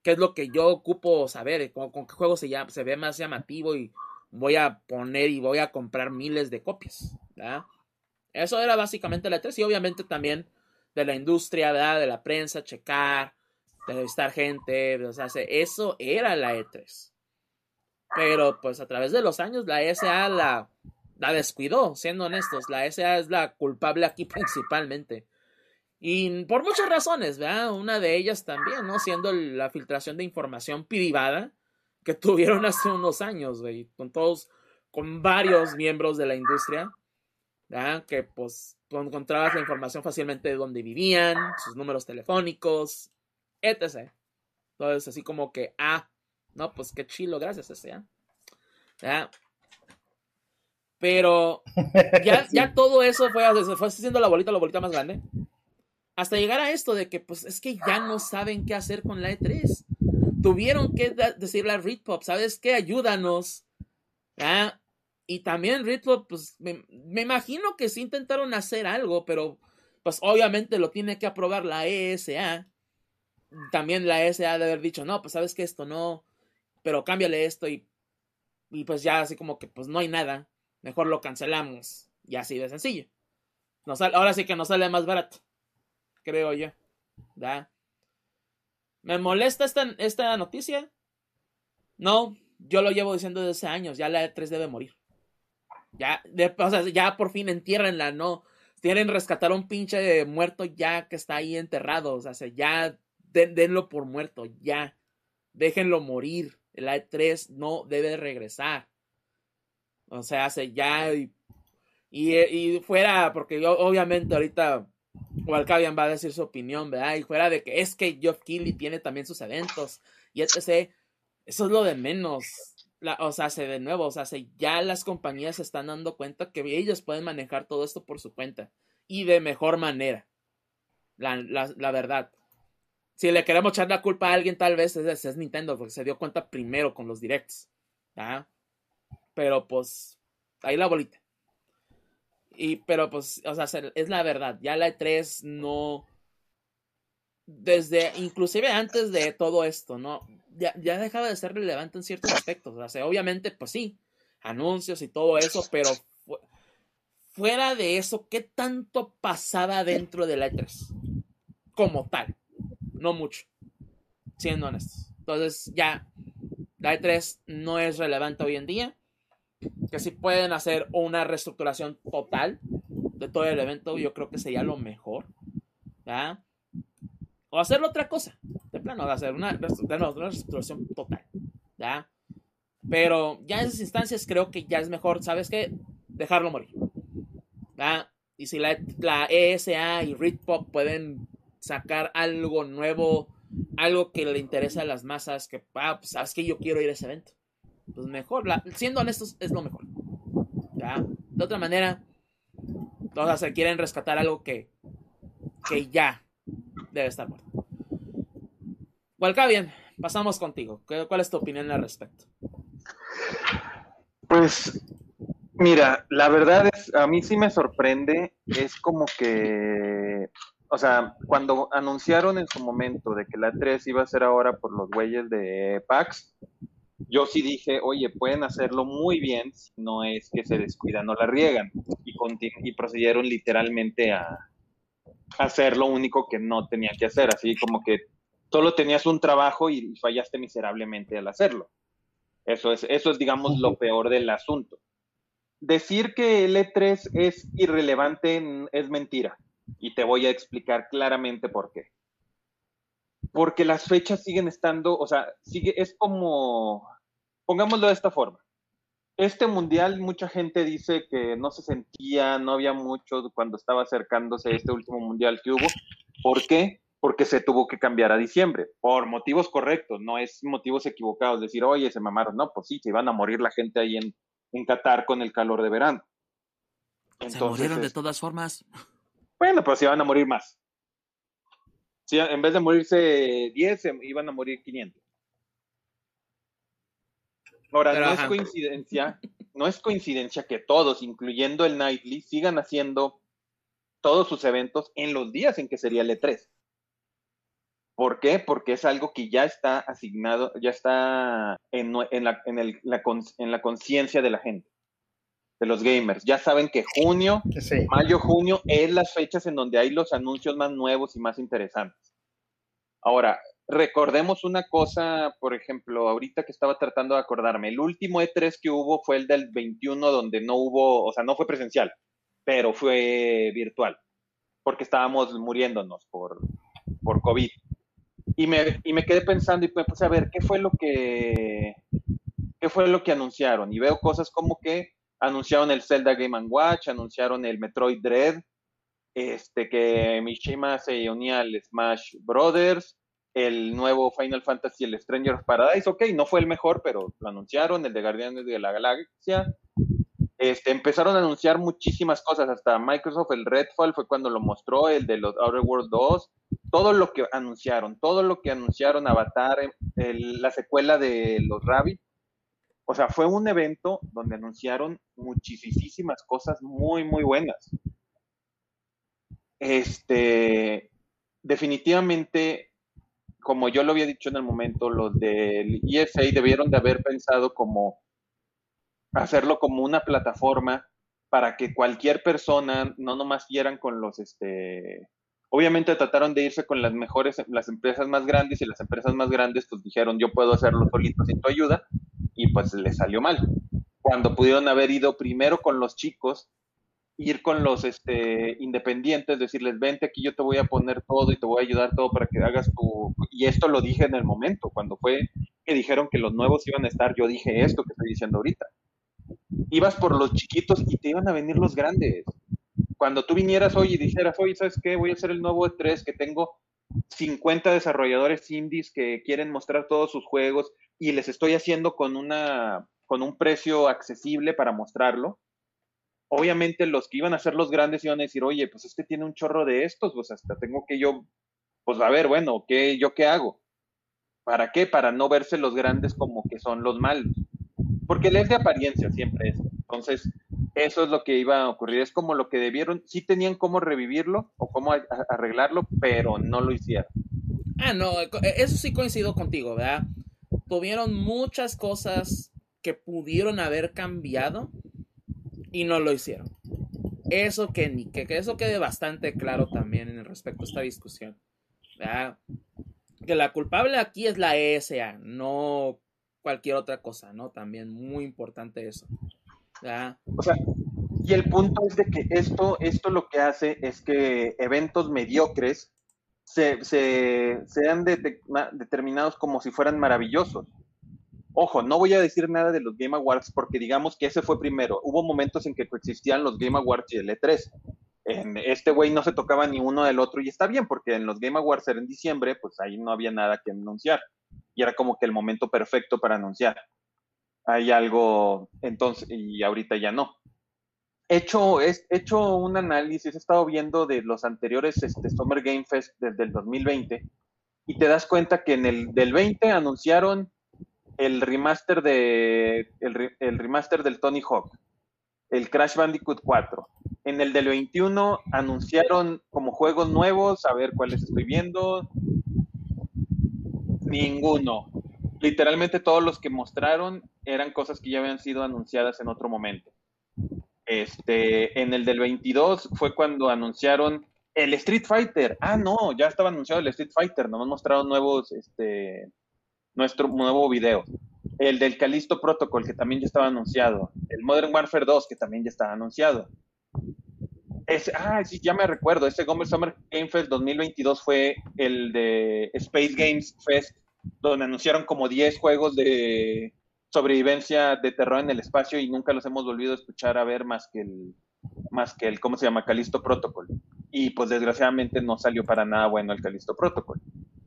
¿Qué es lo que yo ocupo saber? ¿Con, qué juego se, se ve más llamativo y voy a poner y voy a comprar miles de copias? ¿verdad? Eso era básicamente la E3 y obviamente también de la industria, ¿verdad? De la prensa, checar, entrevistar gente, o eso era la E3. Pero pues a través de los años la SA la la descuidó, siendo honestos. La SA es la culpable aquí principalmente. Y por muchas razones, ¿verdad? Una de ellas también, ¿no? Siendo la filtración de información privada que tuvieron hace unos años, güey, con todos, con varios miembros de la industria, ¿verdad? Que pues encontrabas la información fácilmente de dónde vivían, sus números telefónicos, etc. Entonces, así como que, ah, no, pues qué chilo, gracias, ese, ¿ya? Pero ya, ya todo eso fue, se fue haciendo la bolita, la bolita más grande. Hasta llegar a esto de que, pues, es que ya no saben qué hacer con la E3. Tuvieron que decirle a Ritpop, ¿sabes qué? Ayúdanos. Y también Ritpop, pues, me, me, imagino que sí intentaron hacer algo, pero, pues, obviamente lo tiene que aprobar la ESA. También la ESA de haber dicho, no, pues, ¿sabes que Esto no, pero cámbiale esto y, y pues ya así como que, pues, no hay nada mejor lo cancelamos. Y así de sencillo. Ahora sí que nos sale más barato. Creo yo. ¿Da? ¿Me molesta esta, esta noticia? No, yo lo llevo diciendo desde hace años. Ya la E3 debe morir. Ya, ya por fin entiérrenla, ¿no? quieren rescatar a un pinche muerto ya que está ahí enterrado. O sea, ya denlo por muerto, ya. Déjenlo morir. El A3 no debe regresar. O sea, hace ya. Y, y, fuera, porque yo, obviamente ahorita Walcavian va a decir su opinión, ¿verdad? Y fuera de que es que Geoff Keighley tiene también sus eventos y etc. Eso es lo de menos. o sea, se de nuevo, o sea, ya las compañías se están dando cuenta que ellos pueden manejar todo esto por su cuenta y de mejor manera. La, la, verdad. Si le queremos echar la culpa a alguien, tal vez es, es Nintendo, porque se dio cuenta primero con los directs. Pero pues, ahí la bolita. Y, pero pues, o sea, es la verdad. Ya la E3 no. Desde, inclusive antes de todo esto, ¿no? Ya, ya dejaba de ser relevante en ciertos aspectos. O sea, obviamente, pues sí, anuncios y todo eso, pero fuera de eso, ¿qué tanto pasaba dentro de la E3? Como tal. No mucho. Siendo honestos. Entonces, ya, la E3 no es relevante hoy en día. Que si pueden hacer una reestructuración total de todo el evento, yo creo que sería lo mejor. ¿ya? O hacer otra cosa. De plano, de hacer una, reestructuración total. ¿ya? Pero ya en esas instancias creo que ya es mejor, ¿sabes qué? Dejarlo morir. Y si la, ESA y Ritpop pueden sacar algo nuevo, algo que le interesa a las masas, que, ah, pues, sabes que yo quiero ir a ese evento. Pues mejor, siendo honestos, es lo mejor. De otra manera, todas se quieren rescatar algo que, que ya debe estar muerto. bien pasamos contigo. ¿Cuál es tu opinión al respecto? Pues Mira, la verdad es, a mí sí me sorprende, es como que, o sea, cuando anunciaron en su momento de que la 3 iba a ser ahora por los güeyes de PAX, yo sí dije, oye, pueden hacerlo muy bien si no es que se descuidan o la riegan. Y, y procedieron literalmente a hacer lo único que no tenía que hacer, así como que solo tenías un trabajo y fallaste miserablemente al hacerlo. Eso es, eso es digamos, lo peor del asunto decir que el E3 es irrelevante es mentira. Y te voy a explicar claramente por qué. Porque las fechas siguen estando, o sea, sigue, es como, pongámoslo de esta forma. Este mundial, mucha gente dice que no se sentía, no había mucho cuando estaba acercándose este último mundial que hubo. ¿Por qué? Porque se tuvo que cambiar a diciembre, por motivos correctos, no es motivos equivocados, decir, oye, se mamaron, no, pues sí, se iban a morir la gente ahí en, en Qatar con el calor de verano. se murieron de todas formas. Bueno, pues se iban a morir más. En vez de morirse 10, iban a morir 500. Ahora, no es coincidencia, no es coincidencia que todos, incluyendo el Nightly, sigan haciendo todos sus eventos en los días en que sería el E3. ¿Por qué? Porque es algo que ya está asignado, ya está en, la, en la conciencia de la gente, de los gamers. Ya saben que junio, mayo, junio es las fechas en donde hay los anuncios más nuevos y más interesantes. Ahora, recordemos una cosa, por ejemplo, ahorita que estaba tratando de acordarme, el último E3 que hubo fue el del 21, donde no hubo, o sea, no fue presencial, pero fue virtual, porque estábamos muriéndonos por, por COVID. Y me, y me quedé pensando y me puse a ver qué fue lo que qué fue lo que anunciaron. Y veo cosas como que anunciaron el Zelda Game Watch, anunciaron el Metroid Dread, este que Mishima se unía al Smash Brothers, el nuevo Final Fantasy, el Stranger of Paradise, ok, no fue el mejor, pero lo anunciaron, el de Guardianes de la Galaxia, este, empezaron a anunciar muchísimas cosas, hasta Microsoft, el Redfall fue cuando lo mostró, el de los Outer Worlds 2, todo lo que anunciaron, todo lo que anunciaron Avatar, la secuela de los Rabbit, o sea, fue un evento donde anunciaron muchísimas cosas muy, muy buenas. Este, definitivamente, como yo lo había dicho en el momento, los del ESA debieron de haber pensado como hacerlo como una plataforma para que cualquier persona, no nomás quieran con los, este, obviamente trataron de irse con las mejores, las empresas más grandes y las empresas más grandes pues dijeron yo puedo hacerlo solito sin tu ayuda y pues les salió mal. Cuando pudieron haber ido primero con los chicos ir con los este, independientes, decirles, vente aquí, yo te voy a poner todo y te voy a ayudar todo para que hagas tu... Y esto lo dije en el momento, cuando fue que dijeron que los nuevos iban a estar, yo dije esto que estoy diciendo ahorita. Ibas por los chiquitos y te iban a venir los grandes. Cuando tú vinieras hoy y dijeras, oye, ¿sabes qué? Voy a hacer el nuevo E3 que tengo 50 desarrolladores indies que quieren mostrar todos sus juegos y les estoy haciendo con una con un precio accesible para mostrarlo obviamente los que iban a ser los grandes iban a decir, oye, pues este tiene un chorro de estos, pues hasta tengo que yo, pues a ver, bueno, ¿qué, ¿yo qué hago? ¿Para qué? Para no verse los grandes como que son los malos. Porque les de apariencia siempre es. Entonces, eso es lo que iba a ocurrir. Es como lo que debieron, sí tenían cómo revivirlo o cómo arreglarlo, pero no lo hicieron. Ah, no, e, eso sí coincido contigo, ¿verdad? Tuvieron muchas cosas que pudieron haber cambiado, y no lo hicieron. Eso que, ni, que, eso quede bastante claro también en respecto a esta discusión. Que la culpable aquí es la ESA, no cualquier otra cosa, ¿no? También muy importante eso. O sea, y el punto es de que esto, esto lo que hace es que eventos mediocres se, sean determinados como si fueran maravillosos. Ojo, no voy a decir nada de los Game Awards porque digamos que ese fue primero. Hubo momentos en que coexistían los Game Awards y el E3. En este güey no se tocaba ni uno del otro y está bien porque en los Game Awards era en diciembre, pues ahí no había nada que anunciar. Y era como que el momento perfecto para anunciar. Hay algo, entonces, y ahorita ya no. He hecho, he hecho un análisis, he estado viendo de los anteriores este, Summer Game Fest desde el 2020 y te das cuenta que en el del 20 anunciaron el remaster de el, remaster del Tony Hawk, el Crash Bandicoot 4. En el del 21 anunciaron como juegos nuevos, a ver cuáles estoy viendo. Ninguno. Literalmente todos los que mostraron eran cosas que ya habían sido anunciadas en otro momento. Este, en el del 22 fue cuando anunciaron el Street Fighter. Ah, no, ya estaba anunciado el Street Fighter, no han mostrado nuevos este, nuestro nuevo video. El del Calisto Protocol, que también ya estaba anunciado. El Modern Warfare 2, que también ya estaba anunciado. ah, sí, ya me recuerdo. Ese Gomer Summer Game Fest 2022 fue el de Space Games Fest, donde anunciaron como 10 juegos de sobrevivencia de terror en el espacio y nunca los hemos volvido a escuchar a ver más que el, más que el, ¿cómo se llama? Calisto Protocol. Y pues desgraciadamente no salió para nada bueno el Calisto Protocol.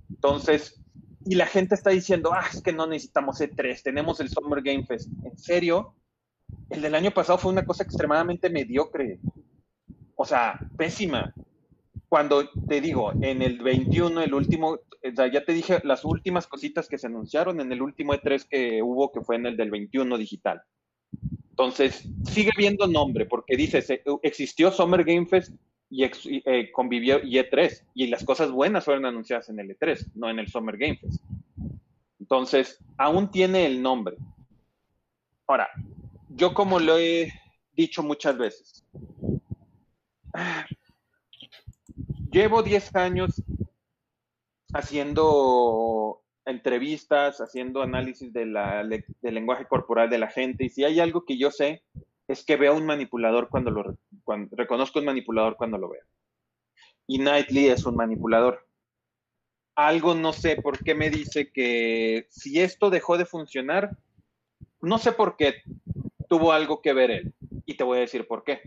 Entonces, y la gente está diciendo, ah, es que no necesitamos E3, tenemos el Summer Game Fest. ¿En serio? El del año pasado fue una cosa extremadamente mediocre. O sea, pésima. Cuando te digo, en el 21, el último, ya te dije las últimas cositas que se anunciaron en el último E3 que hubo, que fue en el del 21 digital. Entonces, sigue viendo nombre, porque dice, existió Summer Game Fest y, eh, convivió y E3. Y las cosas buenas fueron anunciadas en el E3, no en el Summer Game Fest. Entonces, aún tiene el nombre. Ahora, yo como lo he dicho muchas veces, llevo 10 años haciendo entrevistas, haciendo análisis de la, del lenguaje corporal de la gente, y si hay algo que yo sé es que veo un manipulador cuando lo cuando, reconozco un manipulador cuando lo veo. Y Knightley es un manipulador. Algo no sé por qué me dice que si esto dejó de funcionar, no sé por qué tuvo algo que ver él. Y te voy a decir por qué.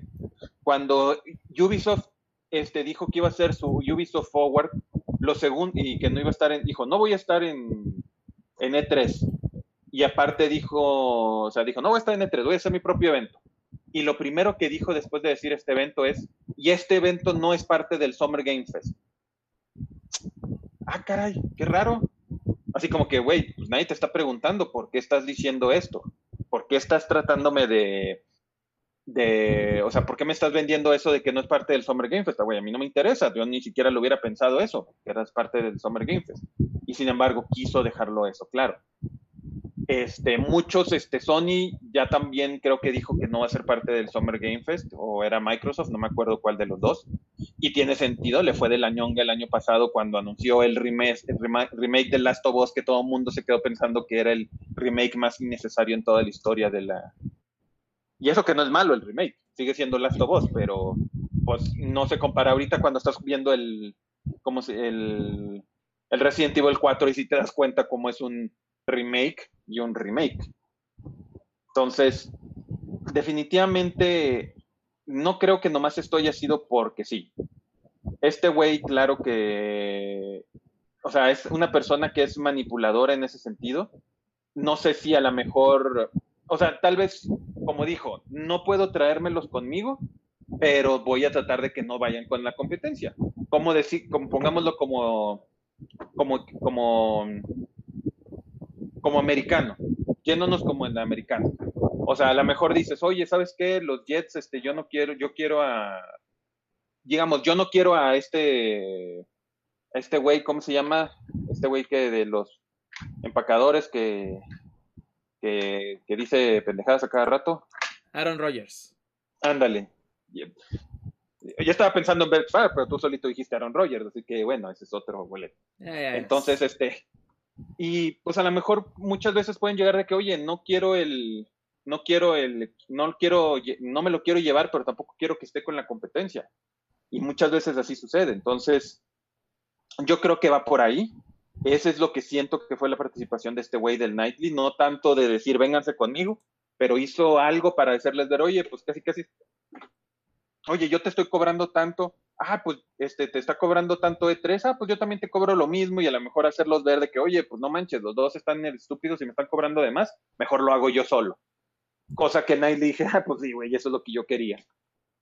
Cuando Ubisoft este, dijo que iba a ser su Ubisoft Forward, lo segundo, y que no iba a estar en, dijo, no voy a estar en, en E3. Y aparte dijo, o sea, dijo, no voy a estar en E3, voy a hacer mi propio evento y lo primero que dijo después de decir este evento es, y este evento no es parte del Summer Game Fest. Ah, caray, qué raro. Así como que, güey, pues nadie te está preguntando por qué estás diciendo esto, por qué estás tratándome de, de, o sea, ¿por qué me estás vendiendo eso de que no es parte del Summer Game Fest? Güey, a mí no me interesa, yo ni siquiera lo hubiera pensado eso, que eras parte del Summer Game Fest. Y sin embargo, quiso dejarlo eso claro. Este, muchos, este, Sony ya también creo que dijo que no va a ser parte del Summer Game Fest, o era Microsoft, no me acuerdo cuál de los dos. Y tiene sentido, le fue de la ñonga el año pasado cuando anunció el remake, el remake de Last of Us, que todo el mundo se quedó pensando que era el remake más innecesario en toda la historia de la. Y eso que no es malo el remake, sigue siendo Last of Us, pero pues no se compara ahorita cuando estás viendo el, como si, el, el Resident Evil 4 y si te das cuenta cómo es un remake y un remake. Entonces, definitivamente no creo que nomás esto haya sido porque sí. Este güey, claro que, o sea, es una persona que es manipuladora en ese sentido. No sé si a lo mejor, o sea, tal vez, como dijo, no puedo traérmelos conmigo, pero voy a tratar de que no vayan con la competencia. Como decir, como, pongámoslo como, como, como, como americano, yéndonos como en americano. O sea, a lo mejor dices, oye, ¿sabes qué? Los Jets, este, yo no quiero, yo quiero a, digamos, yo no quiero a este, este güey, ¿cómo se llama? Este güey que de los empacadores que, que, que dice pendejadas a cada rato. Aaron Rodgers. Ándale. Yo estaba pensando en ver, pero tú solito dijiste Aaron Rodgers, así que bueno, ese es otro boleto. Entonces, este, y pues a lo mejor muchas veces pueden llegar de que, oye, no quiero el, no quiero el, no quiero, no me lo quiero llevar, pero tampoco quiero que esté con la competencia. Y muchas veces así sucede. Entonces, yo creo que va por ahí. Ese es lo que siento que fue la participación de este güey del Nightly, no tanto de decir vénganse conmigo, pero hizo algo para decirles ver, oye, pues casi casi, oye, yo te estoy cobrando tanto, ah, pues este te está cobrando tanto E3, ah, pues yo también te cobro lo mismo y a lo mejor hacerlos ver de que, oye, pues no manches, los dos están estúpidos y me están cobrando de más, mejor lo hago yo solo. Cosa que Nightly dije, ah, pues sí, güey, eso es lo que yo quería.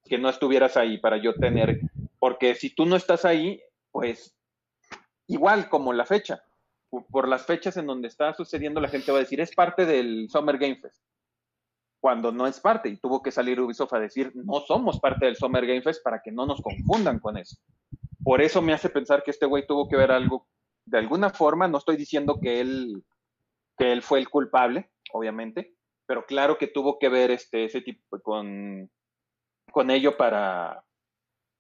Que no estuvieras ahí para yo tener. Porque si tú no estás ahí, pues igual como la fecha. Por las fechas en donde está sucediendo, la gente va a decir, es parte del Summer Game Fest. Cuando no es parte. Y tuvo que salir Ubisoft a decir, no somos parte del Summer Game Fest para que no nos confundan con eso. Por eso me hace pensar que este güey tuvo que ver algo de alguna forma. No estoy diciendo que él, que él fue el culpable, obviamente pero claro que tuvo que ver este, ese tipo con, con ello para,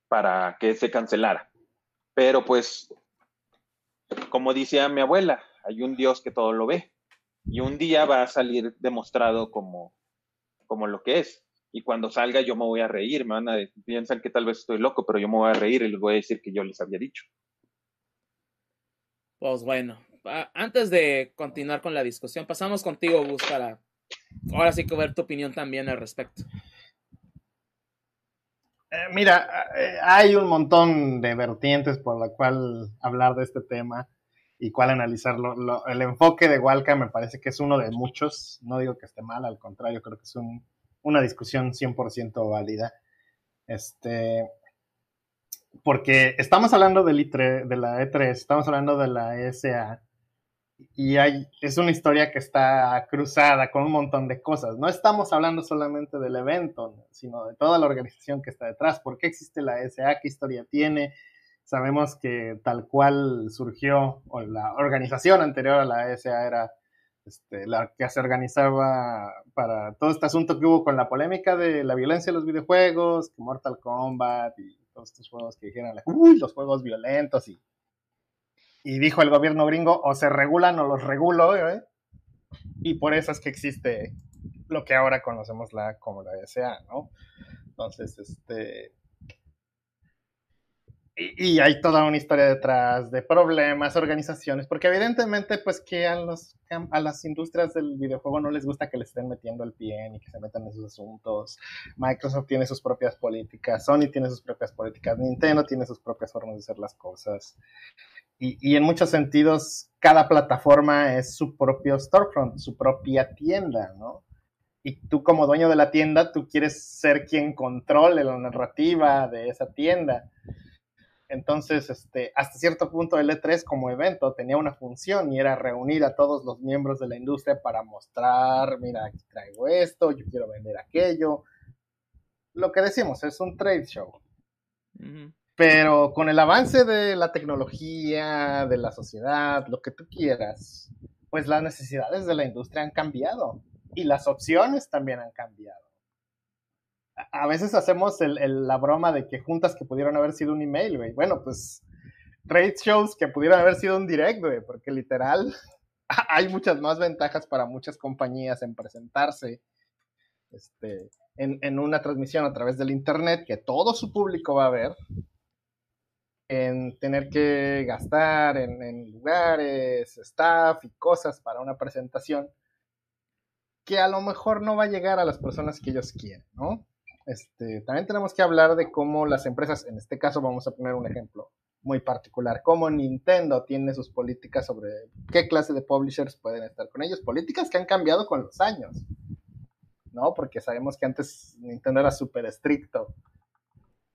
para que se cancelara. Pero pues, como decía mi abuela, hay un Dios que todo lo ve y un día va a salir demostrado como, como lo que es. Y cuando salga yo me voy a reír, me van a piensan que tal vez estoy loco, pero yo me voy a reír y les voy a decir que yo les había dicho. Pues bueno, antes de continuar con la discusión, pasamos contigo, Gus, ahora sí que ver tu opinión también al respecto. Eh, mira, eh, hay un montón de vertientes por la cual hablar de este tema y cuál analizarlo. el enfoque de Walca me parece que es uno de muchos. No digo que esté mal, al contrario, creo que es una discusión 100% válida. Este, porque estamos hablando del I3, de la E3, estamos hablando de la ESA, y hay, es una historia que está cruzada con un montón de cosas. No estamos hablando solamente del evento, sino de toda la organización que está detrás. ¿Por qué existe la SA? ¿Qué historia tiene? Sabemos que tal cual surgió, o la organización anterior a la SA era este, la que se organizaba para todo este asunto que hubo con la polémica de la violencia en los videojuegos, que Mortal Kombat y todos estos juegos que dijeron, uy, los juegos violentos y y dijo el gobierno gringo, o se regulan o los regulo, ¿eh? y por eso es que existe lo que ahora conocemos la, como la SA, ¿no? Entonces, este... Y, hay toda una historia detrás de problemas, organizaciones, porque evidentemente, pues que a, los, a las industrias del videojuego no les gusta que le estén metiendo el pie ni que se metan en sus asuntos. Microsoft tiene sus propias políticas, Sony tiene sus propias políticas, Nintendo tiene sus propias formas de hacer las cosas y, en muchos sentidos cada plataforma es su propio storefront, su propia tienda, ¿no? Y tú como dueño de la tienda, tú quieres ser quien controle la narrativa de esa tienda. Entonces, este, hasta cierto punto el E3 como evento tenía una función y era reunir a todos los miembros de la industria para mostrar, mira, aquí traigo esto, yo quiero vender aquello. Lo que decimos, es un trade show. Pero con el avance de la tecnología, de la sociedad, lo que tú quieras, pues las necesidades de la industria han cambiado y las opciones también han cambiado. A veces hacemos la broma de que juntas que pudieron haber sido un email, güey. Bueno, pues trade shows que pudieron haber sido un direct, güey, porque literal hay muchas más ventajas para muchas compañías en presentarse este, en, una transmisión a través del Internet que todo su público va a ver, en tener que gastar en, lugares, staff y cosas para una presentación que a lo mejor no va a llegar a las personas que ellos quieren, ¿no? Este, también tenemos que hablar de cómo las empresas, en este caso vamos a poner un ejemplo muy particular, cómo Nintendo tiene sus políticas sobre qué clase de publishers pueden estar con ellos, políticas que han cambiado con los años, ¿no? Porque sabemos que antes Nintendo era súper estricto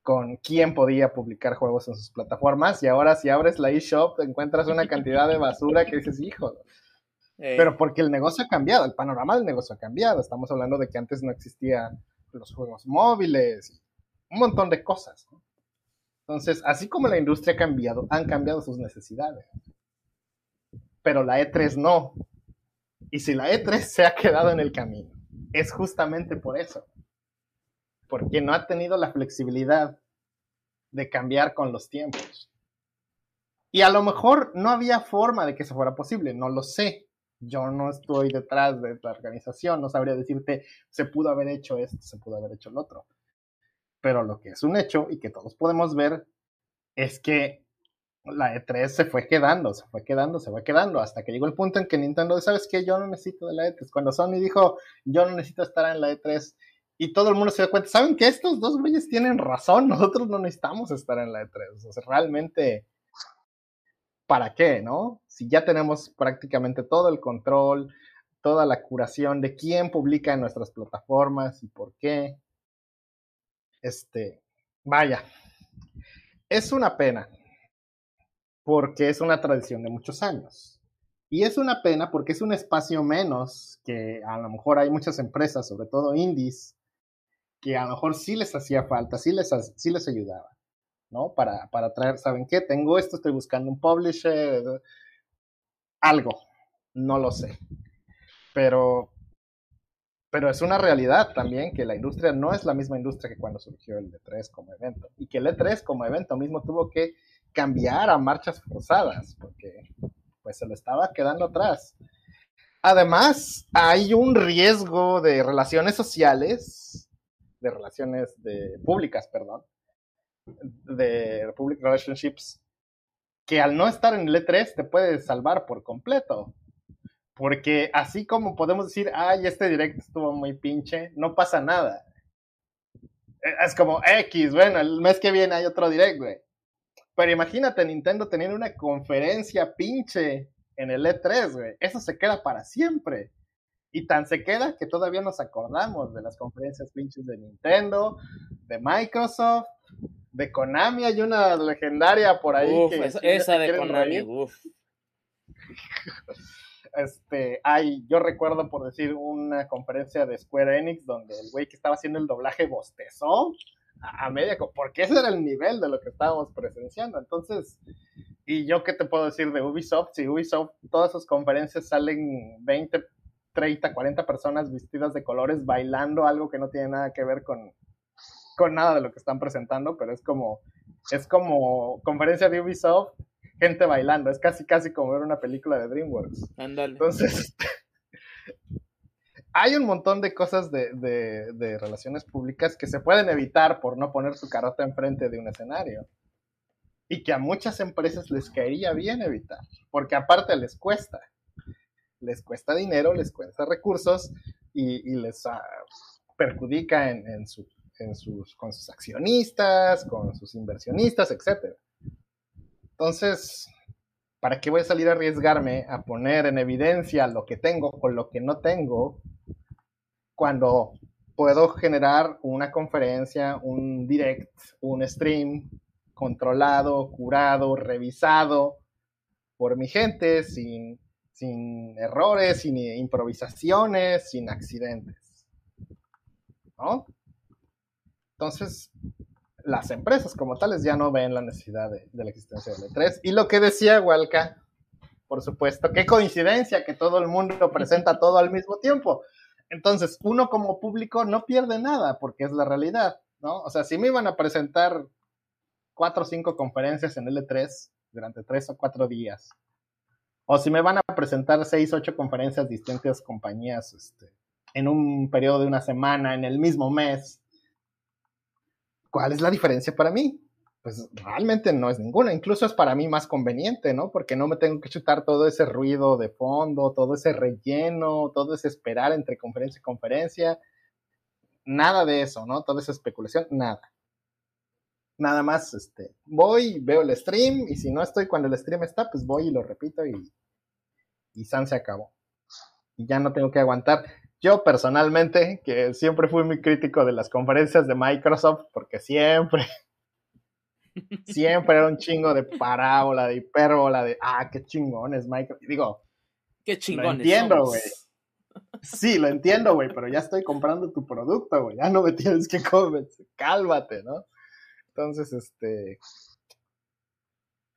con quién podía publicar juegos en sus plataformas y ahora si abres la eShop encuentras una cantidad de basura que dices, hijo, pero porque el negocio ha cambiado, el panorama del negocio ha cambiado, estamos hablando de que antes no existían los juegos móviles, un montón de cosas. Entonces, así como la industria ha cambiado, han cambiado sus necesidades. Pero la E3 no. Y si la E3 se ha quedado en el camino, es justamente por eso. Porque no ha tenido la flexibilidad de cambiar con los tiempos. Y a lo mejor no había forma de que eso fuera posible, no lo sé. Yo no estoy detrás de la organización, no sabría decirte, se pudo haber hecho esto, se pudo haber hecho el otro. Pero lo que es un hecho y que todos podemos ver es que la E3 se fue quedando, se fue quedando, se fue quedando, hasta que llegó el punto en que Nintendo, ¿sabes qué? Yo no necesito de la E3. Cuando Sony dijo, yo no necesito estar en la E3, y todo el mundo se dio cuenta, ¿saben que estos dos güeyes tienen razón? Nosotros no necesitamos estar en la E3. O sea, realmente, ¿para qué, no? Si ya tenemos prácticamente todo el control, toda la curación de quién publica en nuestras plataformas y por qué. Este, vaya, es una pena, porque es una tradición de muchos años. Y es una pena porque es un espacio menos que a lo mejor hay muchas empresas, sobre todo indies, que a lo mejor sí les hacía falta, sí les, sí les ayudaba, ¿no? Para, para traer, ¿saben qué? Tengo esto, estoy buscando un publisher, algo, no lo sé. Pero pero es una realidad también que la industria no es la misma industria que cuando surgió el E3 como evento. Y que el E3 como evento mismo tuvo que cambiar a marchas forzadas, porque pues se lo estaba quedando atrás. Además, hay un riesgo de relaciones sociales, de relaciones de, públicas, perdón, de public relationships, que al no estar en el E3 te puede salvar por completo. Porque así como podemos decir, ay, este directo estuvo muy pinche, no pasa nada. E, es como X, bueno, el mes que viene hay otro direct, güey. Pero imagínate Nintendo teniendo una conferencia pinche en el E3, güey. Eso se queda para siempre. Y tan se queda que todavía nos acordamos de las conferencias pinches de Nintendo, de Microsoft, de Konami. Hay una legendaria por ahí. que, esa, de Konami, uff. este, hay, yo recuerdo por decir una conferencia de Square Enix donde el güey que estaba haciendo el doblaje bostezó a, media, porque ese era el nivel de lo que estábamos presenciando. Entonces, y yo qué te puedo decir de Ubisoft, si Ubisoft, todas sus conferencias salen 20, 30, 40 personas vestidas de colores bailando algo que no tiene nada que ver con, con nada de lo que están presentando, pero es como, es como conferencia de Ubisoft gente bailando. Es casi, casi como ver una película de DreamWorks. Ándale. Entonces, hay un montón de cosas de, de, relaciones públicas que se pueden evitar por no poner su carota enfrente de un escenario. Y que a muchas empresas les caería bien evitar. Porque aparte les cuesta. Les cuesta dinero, les cuesta recursos y, les ah, perjudica en, sus, con sus accionistas, con sus inversionistas, etcétera. Entonces, ¿para qué voy a salir a arriesgarme a poner en evidencia lo que tengo con lo que no tengo cuando puedo generar una conferencia, un direct, un stream controlado, curado, revisado por mi gente sin, sin errores, sin improvisaciones, sin accidentes? ¿No? Entonces, las empresas como tales ya no ven la necesidad de, la existencia del E3. Y lo que decía Walca, por supuesto, qué coincidencia que todo el mundo presenta todo al mismo tiempo. Entonces, uno como público no pierde nada porque es la realidad, ¿no? O sea, si me iban a presentar cuatro o cinco conferencias en L3 durante tres o cuatro días, o si me van a presentar seis, ocho conferencias distintas compañías este, en un periodo de una semana, en el mismo mes. ¿Cuál es la diferencia para mí? Pues realmente no es ninguna, incluso es para mí más conveniente, ¿no? Porque no me tengo que chutar todo ese ruido de fondo, todo ese relleno, todo ese esperar entre conferencia y conferencia. Nada de eso, ¿no? Toda esa especulación, nada nada más este, voy, veo el stream y si no estoy cuando el stream está, pues voy y lo repito y, y San se acabó. Y ya no tengo que aguantar. Yo personalmente, que siempre fui muy crítico de las conferencias de Microsoft, porque siempre, siempre era un chingo de parábola, de hipérbola, de, ah, qué chingón es Microsoft. Y digo, qué chingón. Lo entiendo, güey. Sí, lo entiendo, güey, pero ya estoy comprando tu producto, güey. Ya no me tienes que convencer. Cálmate, ¿no? Entonces, este,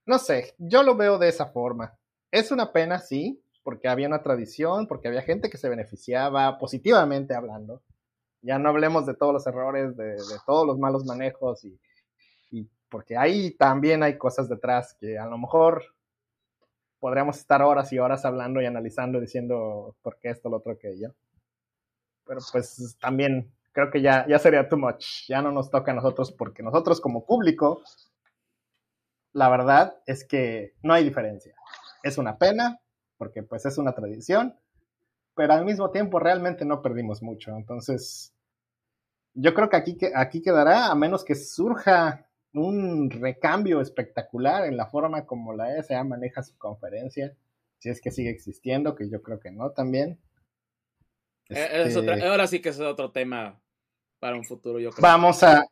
no sé, yo lo veo de esa forma. Es una pena, sí, porque había una tradición, porque había gente que se beneficiaba positivamente hablando. Ya no hablemos de todos los errores, de, todos los malos manejos y, y, porque ahí también hay cosas detrás que a lo mejor podríamos estar horas y horas hablando y analizando, diciendo por qué esto, lo otro, aquello. Pero pues también creo que ya, ya sería too much. Ya no nos toca a nosotros porque nosotros como público, la verdad es que no hay diferencia. Es una pena porque pues es una tradición, pero al mismo tiempo realmente no perdimos mucho. Entonces, yo creo que aquí, aquí quedará, a menos que surja un recambio espectacular en la forma como la ESA maneja su conferencia, si es que sigue existiendo, que yo creo que no también. Este ahora sí que es otro tema para un futuro, yo creo. Vamos a,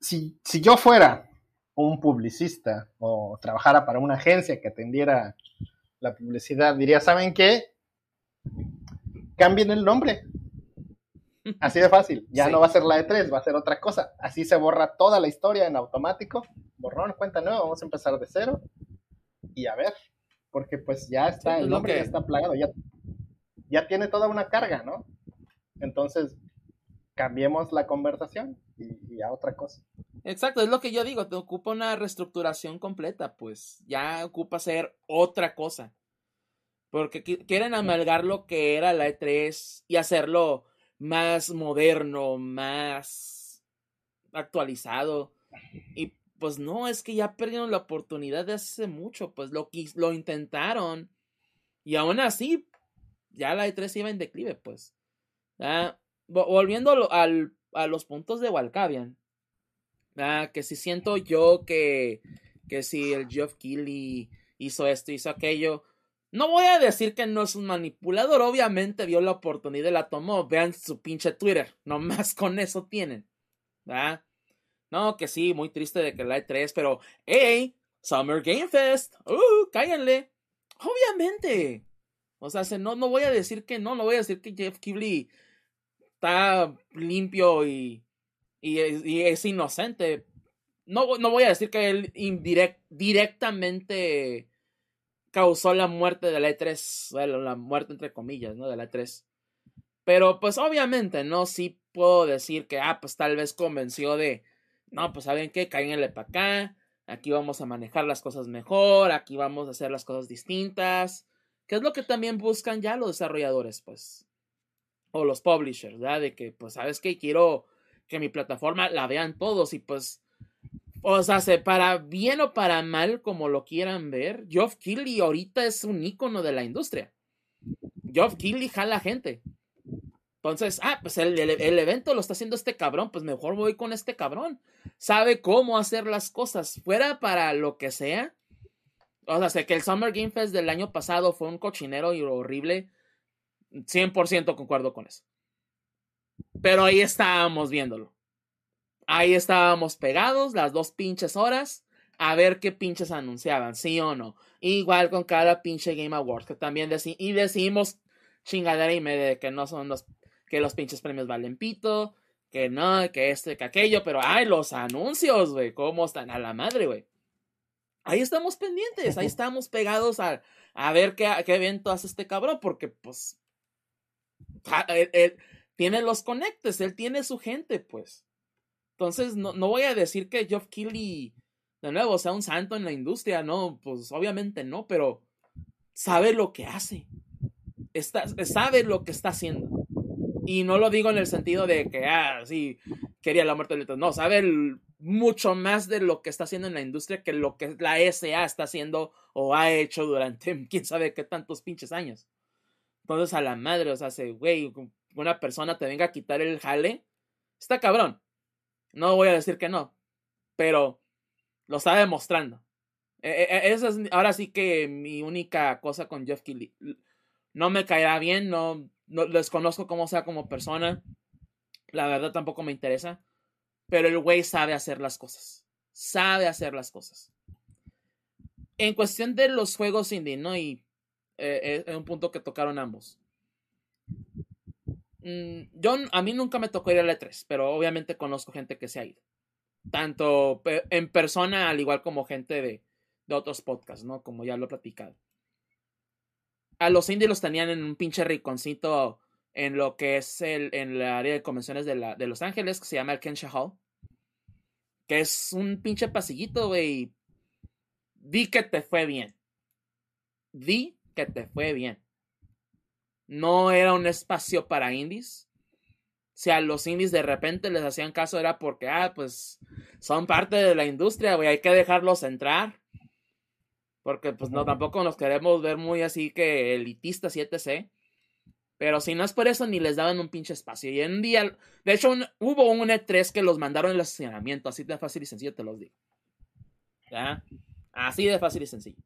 si, si yo fuera un publicista o trabajara para una agencia que atendiera la publicidad, diría, ¿saben qué? Cambien el nombre. Así de fácil. Ya no va a ser la E3, va a ser otra cosa. Así se borra toda la historia en automático. Borrón, cuenta nueva, vamos a empezar de cero. Y a ver, porque pues ya está, el nombre ya está plagado, ya, ya tiene toda una carga, ¿no? Entonces, cambiemos la conversación y, a otra cosa. Exacto, es lo que yo digo, te ocupa una reestructuración completa, pues ya ocupa ser otra cosa. Porque quieren amalgar lo que era la E3 y hacerlo más moderno, más actualizado. Y pues no, es que ya perdieron la oportunidad de hace mucho, pues lo, lo intentaron. Y aún así, ya la E3 iba en declive, pues. ¿ya? Volviendo a los puntos de Walcavian, que si siento yo que, que si el Geoff Keighley hizo esto, hizo aquello, no voy a decir que no es un manipulador, obviamente vio la oportunidad y la tomó, vean su pinche Twitter, nomás con eso tienen, No, que sí, muy triste de que la hay tres, pero, hey, Summer Game Fest, uh, cállenle, obviamente. O sea, no, no voy a decir que no, no voy a decir que Jeff Keighley está limpio y, es inocente. No, no, voy a decir que él directamente causó la muerte de la E3, la muerte entre comillas, ¿no? De la E3. Pero pues obviamente, ¿no? Sí puedo decir que, ah, pues tal vez convenció de, no, pues saben qué, cáiganle para acá, aquí vamos a manejar las cosas mejor, aquí vamos a hacer las cosas distintas, que es lo que también buscan ya los desarrolladores, pues o los publishers, ¿verdad? De que, pues, ¿sabes qué? Quiero que mi plataforma la vean todos y pues, o sea, para bien o para mal, como lo quieran ver, Geoff Keighley ahorita es un ícono de la industria. Geoff Keighley jala gente. Entonces, ah, pues el, el, evento lo está haciendo este cabrón, pues mejor voy con este cabrón. Sabe cómo hacer las cosas, fuera para lo que sea. O sea, sé que el Summer Game Fest del año pasado fue un cochinero y horrible 100% concuerdo con eso. Pero ahí estábamos viéndolo. Ahí estábamos pegados las dos pinches horas a ver qué pinches anunciaban, sí o no. Igual con cada pinche Game Awards, que también y decimos chingadera y media de que no son los, que los pinches premios valen pito, que no, que este, que aquello, pero ay, los anuncios, güey, cómo están a la madre, güey. Ahí estamos pendientes, ahí estamos pegados a, a ver qué, qué evento hace este cabrón, porque pues él, tiene los conectes, él tiene su gente, pues. Entonces, no, no voy a decir que Geoff Keighley, de nuevo, sea un santo en la industria, no, pues obviamente no, pero sabe lo que hace. Está, sabe lo que está haciendo. Y no lo digo en el sentido de que, ah, sí, quería la muerte de No, sabe mucho más de lo que está haciendo en la industria que lo que la SA está haciendo o ha hecho durante quién sabe qué tantos pinches años. Entonces a la madre, o sea, se, güey, una persona te venga a quitar el jale, está cabrón. No voy a decir que no, pero lo está demostrando. E, e, e, esa es ahora sí que mi única cosa con Jeff Kelly. No me caerá bien, no, no desconozco cómo sea como persona. La verdad tampoco me interesa. Pero el güey sabe hacer las cosas. Sabe hacer las cosas. En cuestión de los juegos indie, ¿no? Y eh, es un punto que tocaron ambos. Mm, yo, a mí nunca me tocó ir a la E3, pero obviamente conozco gente que se ha ido. Tanto en persona, al igual como gente de, de otros podcasts, ¿no? Como ya lo he platicado. A los indies los tenían en un pinche rinconcito en lo que es el, en la área de convenciones de, la, de Los Ángeles, que se llama el Kensha Hall. Que es un pinche pasillito, güey. Di que te fue bien. Di que te fue bien. No era un espacio para indies. Si a los indies de repente les hacían caso era porque, ah, pues son parte de la industria, güey, hay que dejarlos entrar. Porque pues no, tampoco nos queremos ver muy así que elitistas y etc. Pero si no es por eso, ni les daban un pinche espacio. Y en día, de hecho, hubo un E3 que los mandaron el estacionamiento, así de fácil y sencillo, te los digo. ¿Ya? Así de fácil y sencillo.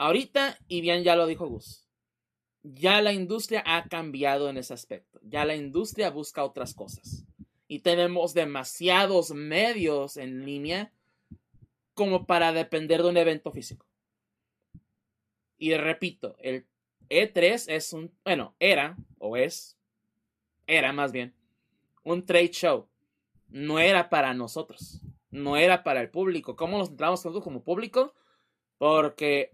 Ahorita, y bien ya lo dijo Gus, ya la industria ha cambiado en ese aspecto. Ya la industria busca otras cosas. Y tenemos demasiados medios en línea como para depender de un evento físico. Y repito, el E3 es un, bueno, era, o es, era más bien, un trade show. No era para nosotros, no era para el público. ¿Cómo nos entramos nosotros como público? Porque,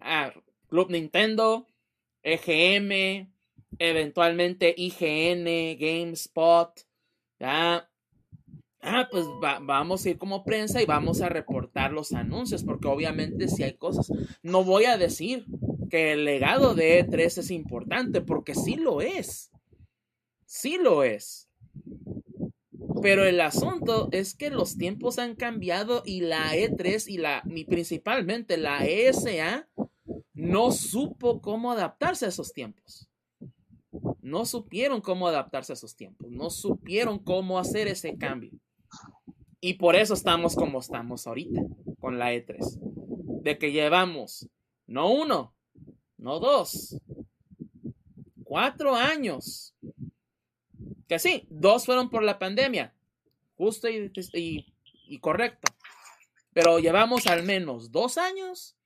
Club Nintendo, EGM, eventualmente IGN, GameSpot, ya. Ah, pues vamos a ir como prensa y vamos a reportar los anuncios, porque obviamente si hay cosas. No voy a decir que el legado de E3 es importante, porque sí lo es. Sí lo es. Pero el asunto es que los tiempos han cambiado y la E3 y la, y principalmente la ESA no supo cómo adaptarse a esos tiempos. No supieron cómo adaptarse a esos tiempos. No supieron cómo hacer ese cambio. Y por eso estamos como estamos ahorita con la E3. De que llevamos no uno, no dos, cuatro años. Que sí, dos fueron por la pandemia. Justo y, y correcto. Pero llevamos al menos dos años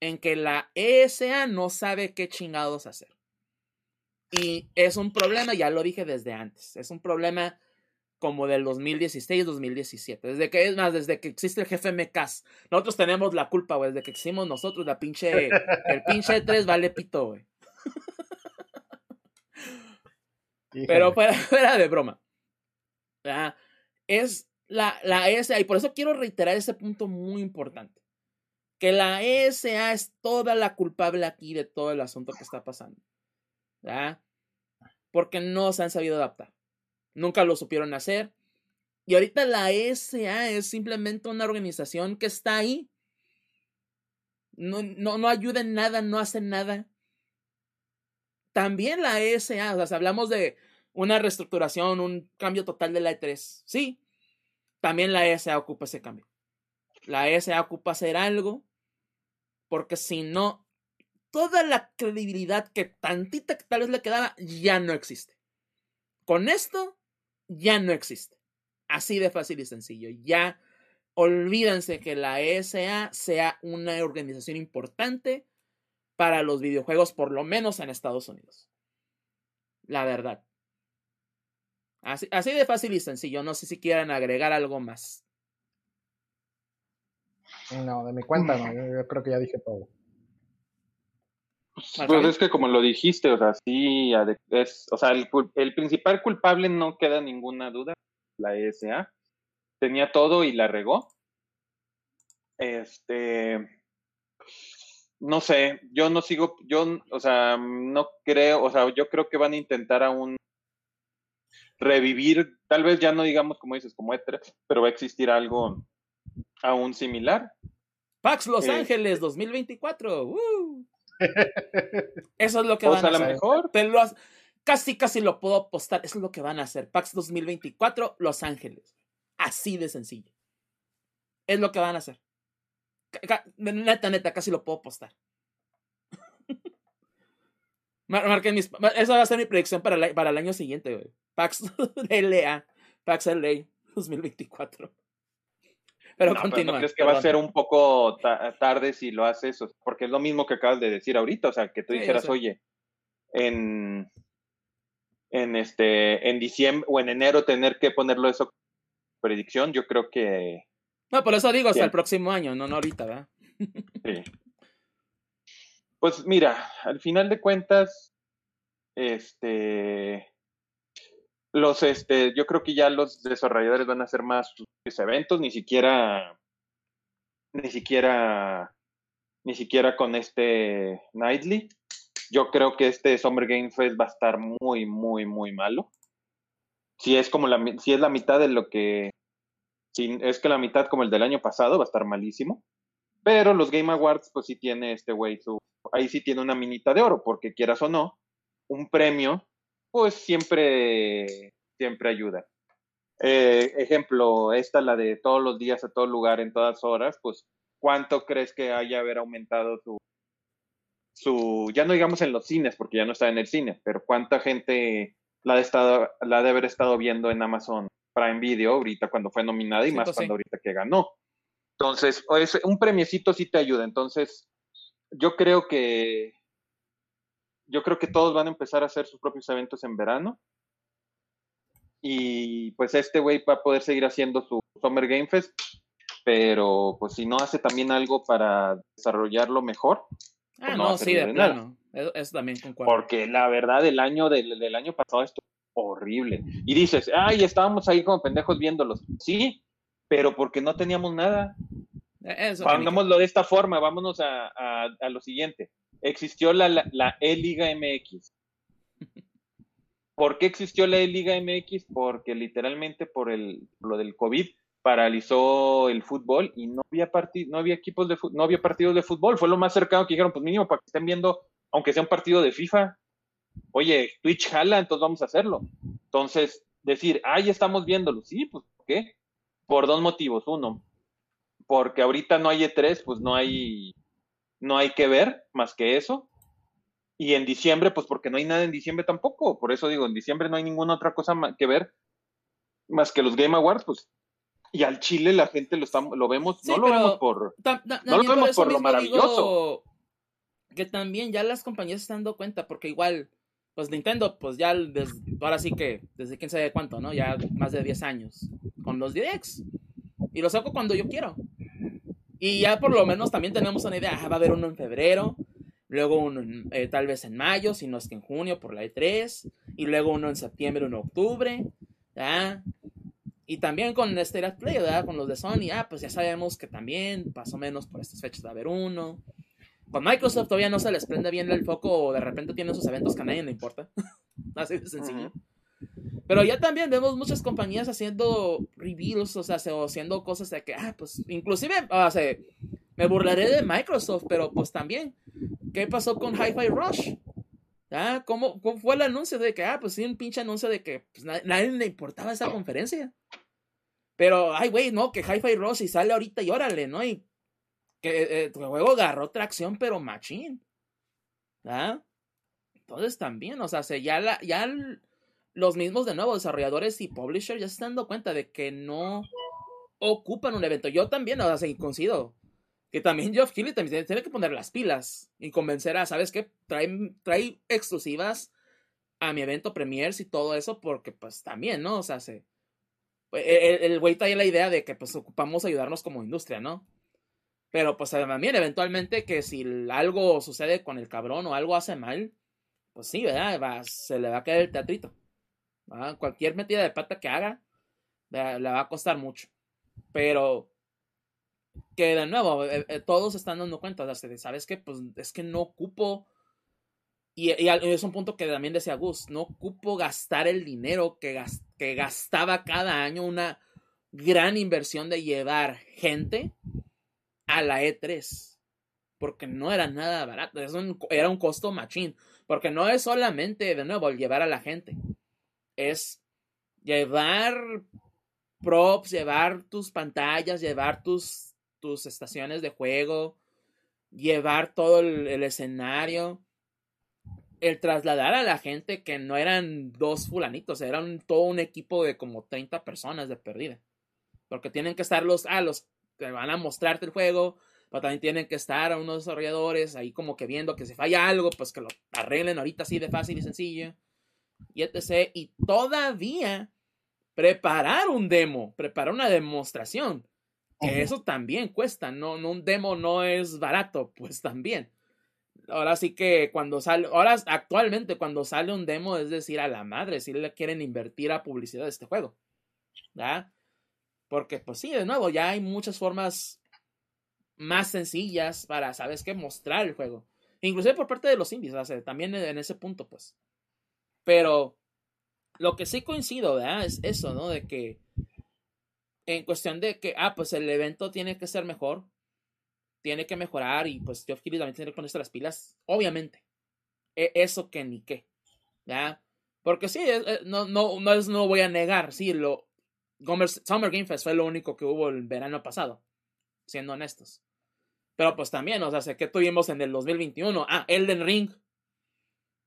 en que la ESA no sabe qué chingados hacer. Y es un problema, ya lo dije desde antes, es un problema como del 2016, 2017. Desde que, es más, desde que existe el jefe MCAS. Nosotros tenemos la culpa, güey. Desde que hicimos nosotros, la pinche. El pinche 3 vale pito, güey. Pero fuera, de broma. Es la, la ESA, y por eso quiero reiterar ese punto muy importante. Que la ESA es toda la culpable aquí de todo el asunto que está pasando. Porque no se han sabido adaptar. Nunca lo supieron hacer. Y ahorita la ESA es simplemente una organización que está ahí. No, no, no ayuda en nada, no hace nada. También la ESA, o sea, hablamos de una reestructuración, un cambio total de la E3. Sí, también la ESA ocupa ese cambio. La ESA ocupa hacer algo, porque si no, toda la credibilidad que tantita que tal vez le quedaba ya no existe. Con esto ya no existe. Así de fácil y sencillo. Ya olvídense que la ESA sea una organización importante para los videojuegos, por lo menos en Estados Unidos. La verdad. Así, así de fácil y sencillo. No sé si quieran agregar algo más. No, de mi cuenta no. Yo creo que ya dije todo. Pues es que como lo dijiste, o sea, sí, es, o sea, el, el, principal culpable no queda ninguna duda, la ESA. Tenía todo y la regó. Este, no sé, yo no sigo, yo, o sea, no creo, o sea, yo creo que van a intentar aún revivir, tal vez ya no digamos como dices, como E3, pero va a existir algo aún similar. PAX Los Eh, Ángeles 2024. ¡uh! Eso es lo que O van sea, a a lo hacer. mejor. Te lo has- Casi, casi lo puedo apostar. Eso es lo que van a hacer. PAX 2024, Los Ángeles. Así de sencillo. Es lo que van a hacer. Neta, neta, casi lo puedo apostar. Mar- marquen mis- Esa va a ser mi predicción para el, para el año siguiente, güey. PAX LA. PAX LA 2024. Pero No, pero continúa. ¿no crees que va a ser un poco ta- tarde si lo haces? Porque es lo mismo que acabas de decir ahorita, o sea, que tú dijeras, oye, en, en este, en diciembre o en enero tener que ponerlo eso como predicción, yo creo que No, por eso digo hasta Bien. el próximo año, no, no ahorita, ¿verdad? sí. Pues mira, al final de cuentas, este, los, este, yo creo que ya los desarrolladores van a hacer más sus eventos, ni siquiera, ni siquiera, ni siquiera con este Nightly. Yo creo que este Summer Game Fest va a estar muy, muy, muy malo. Si es como la, si es la mitad de lo que, es que la mitad como el del año pasado, va a estar malísimo. Pero los Game Awards, pues sí tiene este güey su, ahí sí tiene una minita de oro, porque quieras o no, un premio, pues siempre, siempre ayuda. Eh, ejemplo, esta, la de todos los días, a todo lugar, en todas horas, pues, ¿cuánto crees que haya haber aumentado su, su, ya no digamos en los cines, porque ya no está en el cine, pero cuánta gente la de, estado, la de haber estado viendo en Amazon Prime Video ahorita cuando fue nominada y más pues sí. cuando ahorita que ganó. Entonces, es- un premiecito sí te ayuda. Entonces, yo creo que yo creo que todos van a empezar a hacer sus propios eventos en verano. Y pues este güey va a poder seguir haciendo su Summer Game Fest, pero pues si no hace también algo para desarrollarlo mejor, Ah, Pues no, no sí, de nada. plano. Eso, eso también concuerdo. porque la verdad el año del, del año pasado estuvo horrible. Y dices, ay, estábamos ahí como pendejos viéndolos. Sí, pero porque no teníamos nada. Eh, Eso. Pongámoslo de esta forma, vámonos a, a- a lo siguiente. Existió la, la, la E-Liga MX. ¿Por qué existió la E-Liga MX? Porque literalmente por el, lo del COVID paralizó el fútbol y no había no había equipos de no había partidos de fútbol. Fue lo más cercano que dijeron, pues mínimo para que estén viendo, aunque sea un partido de FIFA. Oye, Twitch jala, entonces vamos a hacerlo. Entonces, decir, ah, ya estamos viéndolo. Sí, pues, ¿por qué? Por dos motivos. Uno, porque ahorita no hay E3, pues no hay, no hay que ver más que eso. Y en diciembre, pues porque no hay nada en diciembre tampoco. Por eso digo, en diciembre no hay ninguna otra cosa que ver más que los Game Awards, pues. Y al Chile la gente lo, estamos, lo vemos, Sí, no lo vemos por... No lo vemos eso por lo maravilloso. que también ya las compañías se están dando cuenta, porque igual, pues Nintendo, pues ya des- ahora sí que, desde quién sabe cuánto, ¿no? Ya más de 10 años, con los DX. Y lo saco cuando yo quiero. Y ya por lo menos también tenemos una idea, ah, va a haber uno en febrero, luego uno en, eh, tal vez en mayo, si no es que en junio por la E3, y luego uno en septiembre, uno en octubre. Y también con of Play, ¿verdad? Con los de Sony, ah, pues ya sabemos que también, más o menos por estas fechas va a haber uno. Con Microsoft todavía no se les prende bien el foco o de repente tienen sus eventos que a nadie le importa. Así de sencillo. Pero ya también vemos muchas compañías haciendo reveals, o sea, o haciendo cosas de que, ah, pues, inclusive, o sea, me burlaré de Microsoft, pero pues también, ¿qué pasó con Hi-Fi Rush? ¿Ah? ¿Cómo, ¿Cómo fue el anuncio de que, ah, pues sí, un pinche anuncio de que pues, na- nadie le importaba esa conferencia? Pero, ay, güey, no, que Hi-Fi Rush y sale ahorita y órale, ¿no? Y que eh, el juego agarró tracción, pero machín. ¿Ah? Entonces también, o sea, se, ya, la, ya el- los mismos de nuevo desarrolladores y publishers ya se están dando cuenta de que no ocupan un evento. Yo también, o sea, coincido. Que también Geoff Keighley también tiene- que poner las pilas y convencer a, ¿sabes qué? Trae, exclusivas a mi evento premiers y todo eso porque pues también, ¿no? O sea, se... El el güey trae la idea de que pues ocupamos ayudarnos como industria, ¿no? Pero pues también eventualmente que si algo sucede con el cabrón o algo hace mal, pues sí, ¿verdad? Va- se le va a caer el teatrito. Cualquier metida de pata que haga, ¿verdad? le va a costar mucho. Pero que de nuevo, eh, eh, todos están dando cuenta, ¿sabes qué? Pues es que no ocupo, y, es un punto que también decía Gus, no ocupo gastar el dinero que, que gastaba cada año una gran inversión de llevar gente a la E3, porque no era nada barato, era un costo machín, porque no es solamente, de nuevo, llevar a la gente, es llevar props, llevar tus pantallas, llevar tus, tus estaciones de juego, llevar todo el, escenario, el trasladar a la gente que no eran dos fulanitos, eran todo un equipo de como 30 personas de perdida. Porque tienen que estar los, ah, los van a mostrarte el juego, pero también tienen que estar a unos desarrolladores ahí como que viendo que si falla algo, pues que lo arreglen ahorita así de fácil y sencillo. Y etc. Y todavía preparar un demo, preparar una demostración, que eso también cuesta, no, no, un demo no es barato, pues también. Ahora sí que cuando sale, ahora actualmente cuando sale un demo es decir a la madre si le quieren invertir a publicidad de este juego, ¿ya? Porque pues sí, de nuevo, ya hay muchas formas más sencillas para, ¿sabes qué? Mostrar el juego. Inclusive por parte de los indies, también en ese punto, pues. Pero lo que sí coincido, ¿verdad? Es eso, ¿no? De que en cuestión de que, ah, pues el evento tiene que ser mejor, tiene que mejorar y pues Geoff Keighley también tiene que ponerse las pilas, obviamente. E, eso que ni qué, ¿ya? Porque sí, no, no, no, no voy a negar, sí, lo, Summer Game Fest fue lo único que hubo el verano pasado, siendo honestos. Pero pues también, o sea, que tuvimos en el 2021, ah, Elden Ring,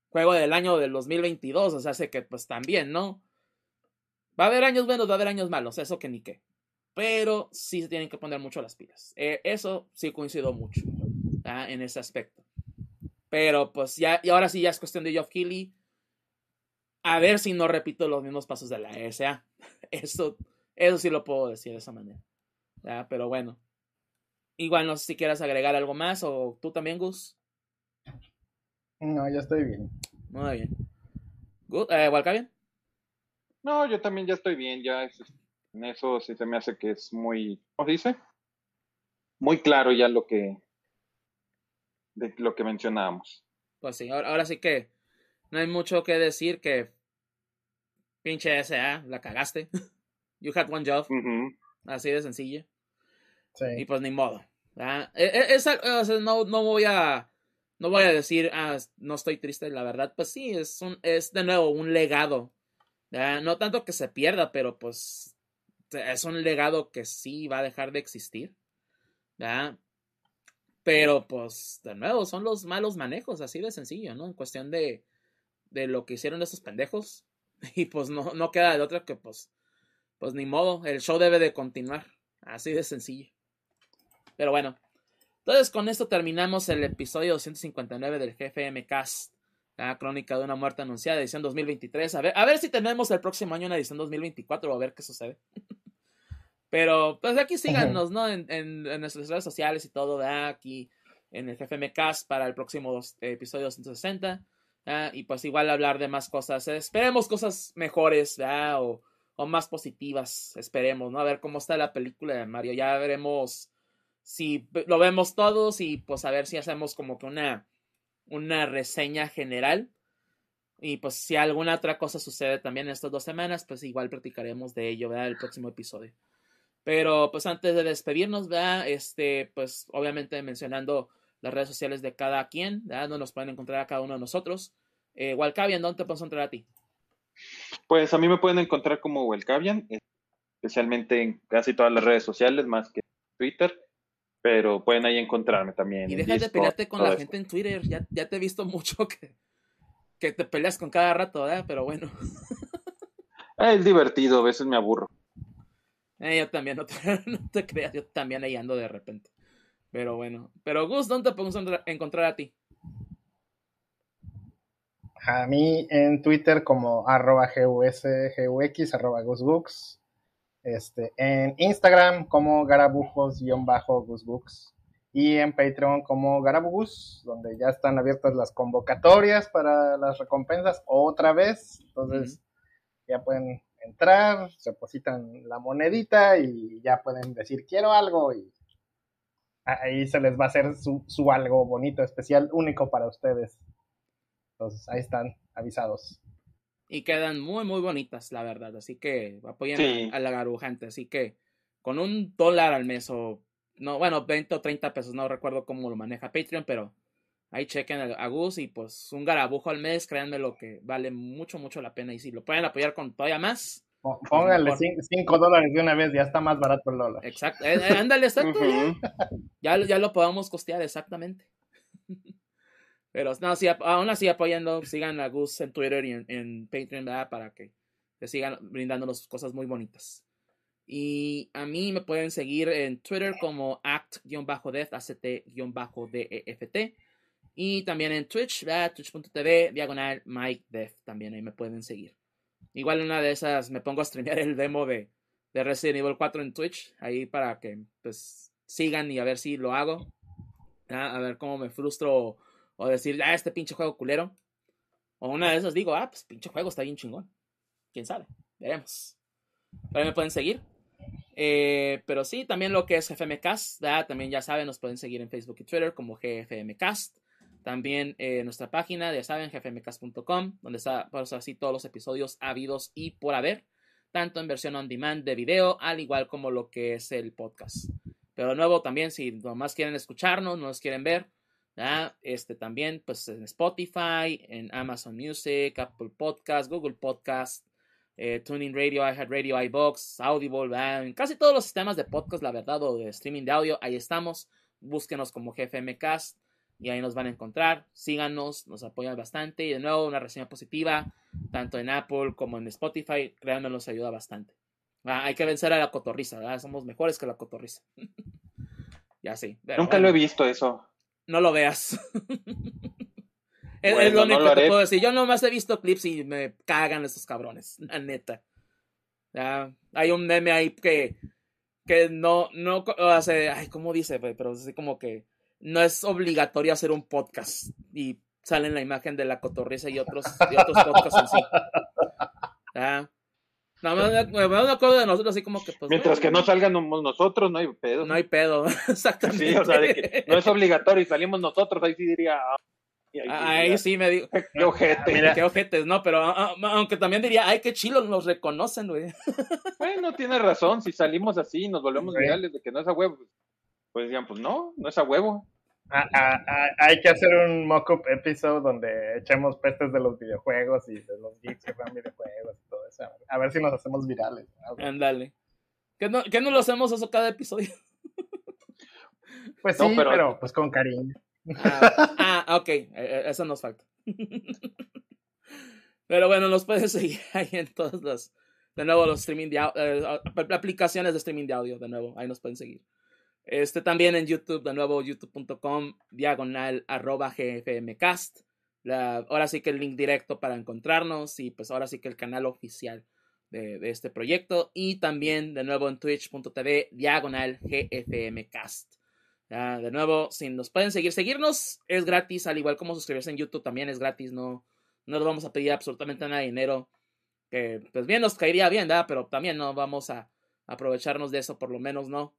juego del año del 2022, o sea, que pues también, ¿no? Va a haber años buenos, va a haber años malos, eso que ni qué. Pero sí se tienen que poner mucho las pilas. Eh, eso sí coincido mucho en ese aspecto. Pero pues ya, y ahora sí ya es cuestión de Geoff Keighley. A ver si no repito los mismos pasos de la ESA. Eso, eso sí lo puedo decir de esa manera. Pero bueno. Igual no sé si quieras agregar algo más o tú también, Gus. No, ya estoy bien. Muy bien. Good. Eh, No, yo también ya estoy bien, ya en eso sí se me hace que es muy, ¿cómo dice? Muy claro ya lo que, de lo que mencionábamos. Pues sí, ahora, sí que no hay mucho que decir que pinche SA, la cagaste. you had one job. Así de sencillo. Sí. Y pues ni modo. E, e, no, no voy a no voy a decir, ah, no estoy triste, la verdad, pues sí, es, un, es de nuevo un legado. No tanto que se pierda, pero pues es un legado que sí va a dejar de existir. Pero pues de nuevo, son los malos manejos, así de sencillo, ¿no? En cuestión de, de lo que hicieron esos pendejos. Y pues no, no queda de otra que pues, pues ni modo, el show debe de continuar. Así de sencillo. Pero bueno, entonces, con esto terminamos el episodio 259 del GFM Cast, la crónica de una muerte anunciada, edición 2023. A ver, a ver si tenemos el próximo año una edición 2024 o a ver qué sucede. Pero, pues aquí síganos, ¿no? En, nuestras redes sociales y todo, ¿verdad? Aquí en el GFM Cast para el próximo episodio 260. Y pues igual hablar de más cosas. Esperemos cosas mejores, ¿verdad? O, o más positivas, esperemos, ¿no? A ver cómo está la película de Mario. Ya veremos si lo vemos todos y pues a ver si hacemos como que una, una reseña general. Y pues si alguna otra cosa sucede también en estas dos semanas, pues igual platicaremos de ello, ¿verdad? El próximo episodio. Pero pues antes de despedirnos, ¿verdad? Este, pues obviamente mencionando las redes sociales de cada quien, ¿verdad? Donde nos pueden encontrar a cada uno de nosotros. Eh, Walcavian, ¿dónde te podemos encontrar a ti? Pues a mí me pueden encontrar como Walcavian, especialmente en casi todas las redes sociales, más que Twitter pero pueden ahí encontrarme también. Y deja de pelearte con la gente en Twitter, ya, ya te he visto mucho que, que te peleas con cada rato, ¿verdad? Pero bueno. es divertido, a veces me aburro. Eh, yo también, no te, no te, creas, yo también ahí ando de repente. Pero bueno. Pero Gus, ¿dónde te podemos encontrar a ti? A mí en Twitter como arroba gusgux, arroba gusbooks. Este, en Instagram como garabujos-gusbooks y en Patreon como Garabugus, donde ya están abiertas las convocatorias para las recompensas otra vez. Entonces ya pueden entrar, se depositan la monedita y ya pueden decir quiero algo y ahí se les va a hacer su, su algo bonito, especial, único para ustedes. Entonces, ahí están avisados. Y quedan muy, muy bonitas, la verdad. Así que apoyen a, la garujante. Así que con un dólar al mes o, no, bueno, 20 o 30 pesos, no recuerdo cómo lo maneja Patreon, pero ahí chequen a Gus y pues un garabujo al mes, créanme lo que vale mucho, mucho la pena. Y si lo pueden apoyar con todavía más. Pónganle 5 dólares de una vez, ya está más barato el dólar. Exacto, eh, eh, ándale, exacto. ya, ya lo podamos costear, exactamente. Pero no, sí, aún así apoyando, sigan a Gus en Twitter y en, Patreon, ¿verdad? Para que te sigan brindándonos cosas muy bonitas. Y a mí me pueden seguir en Twitter como act-def, act-deft. Y también en Twitch, ¿verdad? Twitch.tv, diagonal Mike Def. También ahí me pueden seguir. Igual una de esas me pongo a streamear el demo de, de Resident Evil 4 en Twitch. Ahí para que pues sigan y a ver si lo hago. A ver cómo me frustro o decir, ah, este pinche juego culero. O una de esas digo, ah, pues pinche juego está bien chingón. Quién sabe, veremos. Pero me pueden seguir. Eh, pero sí, también lo que es GFMcast, también ya saben, nos pueden seguir en Facebook y Twitter como GFMcast. También eh, nuestra página, ya saben, gfmcast.com, donde está, pues, así todos los episodios habidos y por haber, tanto en versión on demand de video, al igual como lo que es el podcast. Pero de nuevo, también, si nomás quieren escucharnos, no nos quieren ver, este también, pues en Spotify, en Amazon Music, Apple Podcast, Google Podcast, eh, Tuning Radio, iHeartRadio, iBox, Audible, en casi todos los sistemas de podcast, la verdad, o de streaming de audio, ahí estamos. Búsquenos como GFMcast y ahí nos van a encontrar. Síganos, nos apoyan bastante. Y de nuevo, una reseña positiva, tanto en Apple como en Spotify, créanme, nos ayuda bastante. hay que vencer a la cotorriza, Somos mejores que la cotorriza. ya sí. Nunca lo he visto eso no lo veas. es, lo único que puedo decir. Yo nomás he visto clips y me cagan estos cabrones, la neta. hay un meme ahí que, que no, no hace, ay, ¿cómo dice? Pero es como que no es obligatorio hacer un podcast y sale la imagen de la cotorriza y otros, y otros podcasts en sí. No, me, acuerdo de nosotros así como que pues, Mientras que no salgan nosotros, no hay pedo. No hay pedo, exactamente. Sí, o sea, de que no es obligatorio y salimos nosotros, ahí sí diría... Ah, ahí, sí, me digo. Qué ojete. qué ojetes, no, pero ah, ah, aunque también diría, ay, qué chilo, nos reconocen, güey. Bueno, tiene razón, si salimos así y nos volvemos virales de que no es a huevo, pues decían, pues no, no es a huevo. Ah, ah, ah, hay que hacer un mock-up episode donde echemos pestes de los videojuegos y de los geeks que juegan videojuegos y todo eso. A ver si nos hacemos virales. Ándale. ¿Qué no, no lo hacemos eso cada episodio? Pues sí, pero... pues con cariño. Ah, ok, e, e, eso nos falta. Pero bueno, nos puedes seguir ahí en todas las, de nuevo, los streaming de, eh, aplicaciones de streaming de audio, de nuevo, ahí nos pueden seguir. Este también en YouTube, de nuevo, youtube.com, diagonal, arroba gfmcast. Ahora sí que el link directo para encontrarnos y pues ahora sí que el canal oficial de, este proyecto. Y también de nuevo en twitch.tv, diagonal gfmcast. de nuevo, si nos pueden seguir, seguirnos es gratis, al igual como suscribirse en YouTube también es gratis, no, no nos vamos a pedir absolutamente nada de dinero. Que pues bien nos caería bien, ¿verdad? Pero también no vamos a aprovecharnos de eso, por lo menos no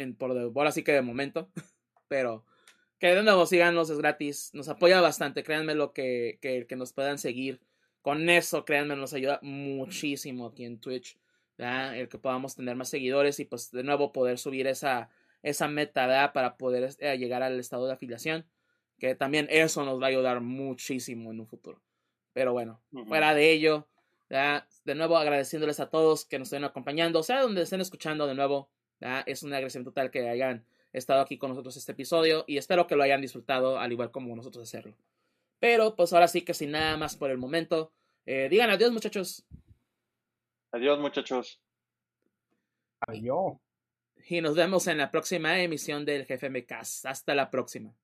en, por ahora sí que de momento, pero que de nuevo síganos, es gratis, nos apoya bastante, créanme lo que, que, que nos puedan seguir. Con eso, créanme, nos ayuda muchísimo aquí en Twitch, el que podamos tener más seguidores y pues de nuevo poder subir esa, esa meta para poder eh, llegar al estado de afiliación, que también eso nos va a ayudar muchísimo en un futuro. Pero bueno, fuera de ello, de nuevo agradeciéndoles a todos que nos estén acompañando, sea, donde estén escuchando de nuevo, es una agresión total que hayan estado aquí con nosotros este episodio y espero que lo hayan disfrutado al igual como nosotros hacerlo. Pero pues ahora sí que sin nada más por el momento, eh, digan adiós muchachos. Adiós muchachos. Adiós. Y nos vemos en la próxima emisión del GFMcast. Hasta la próxima.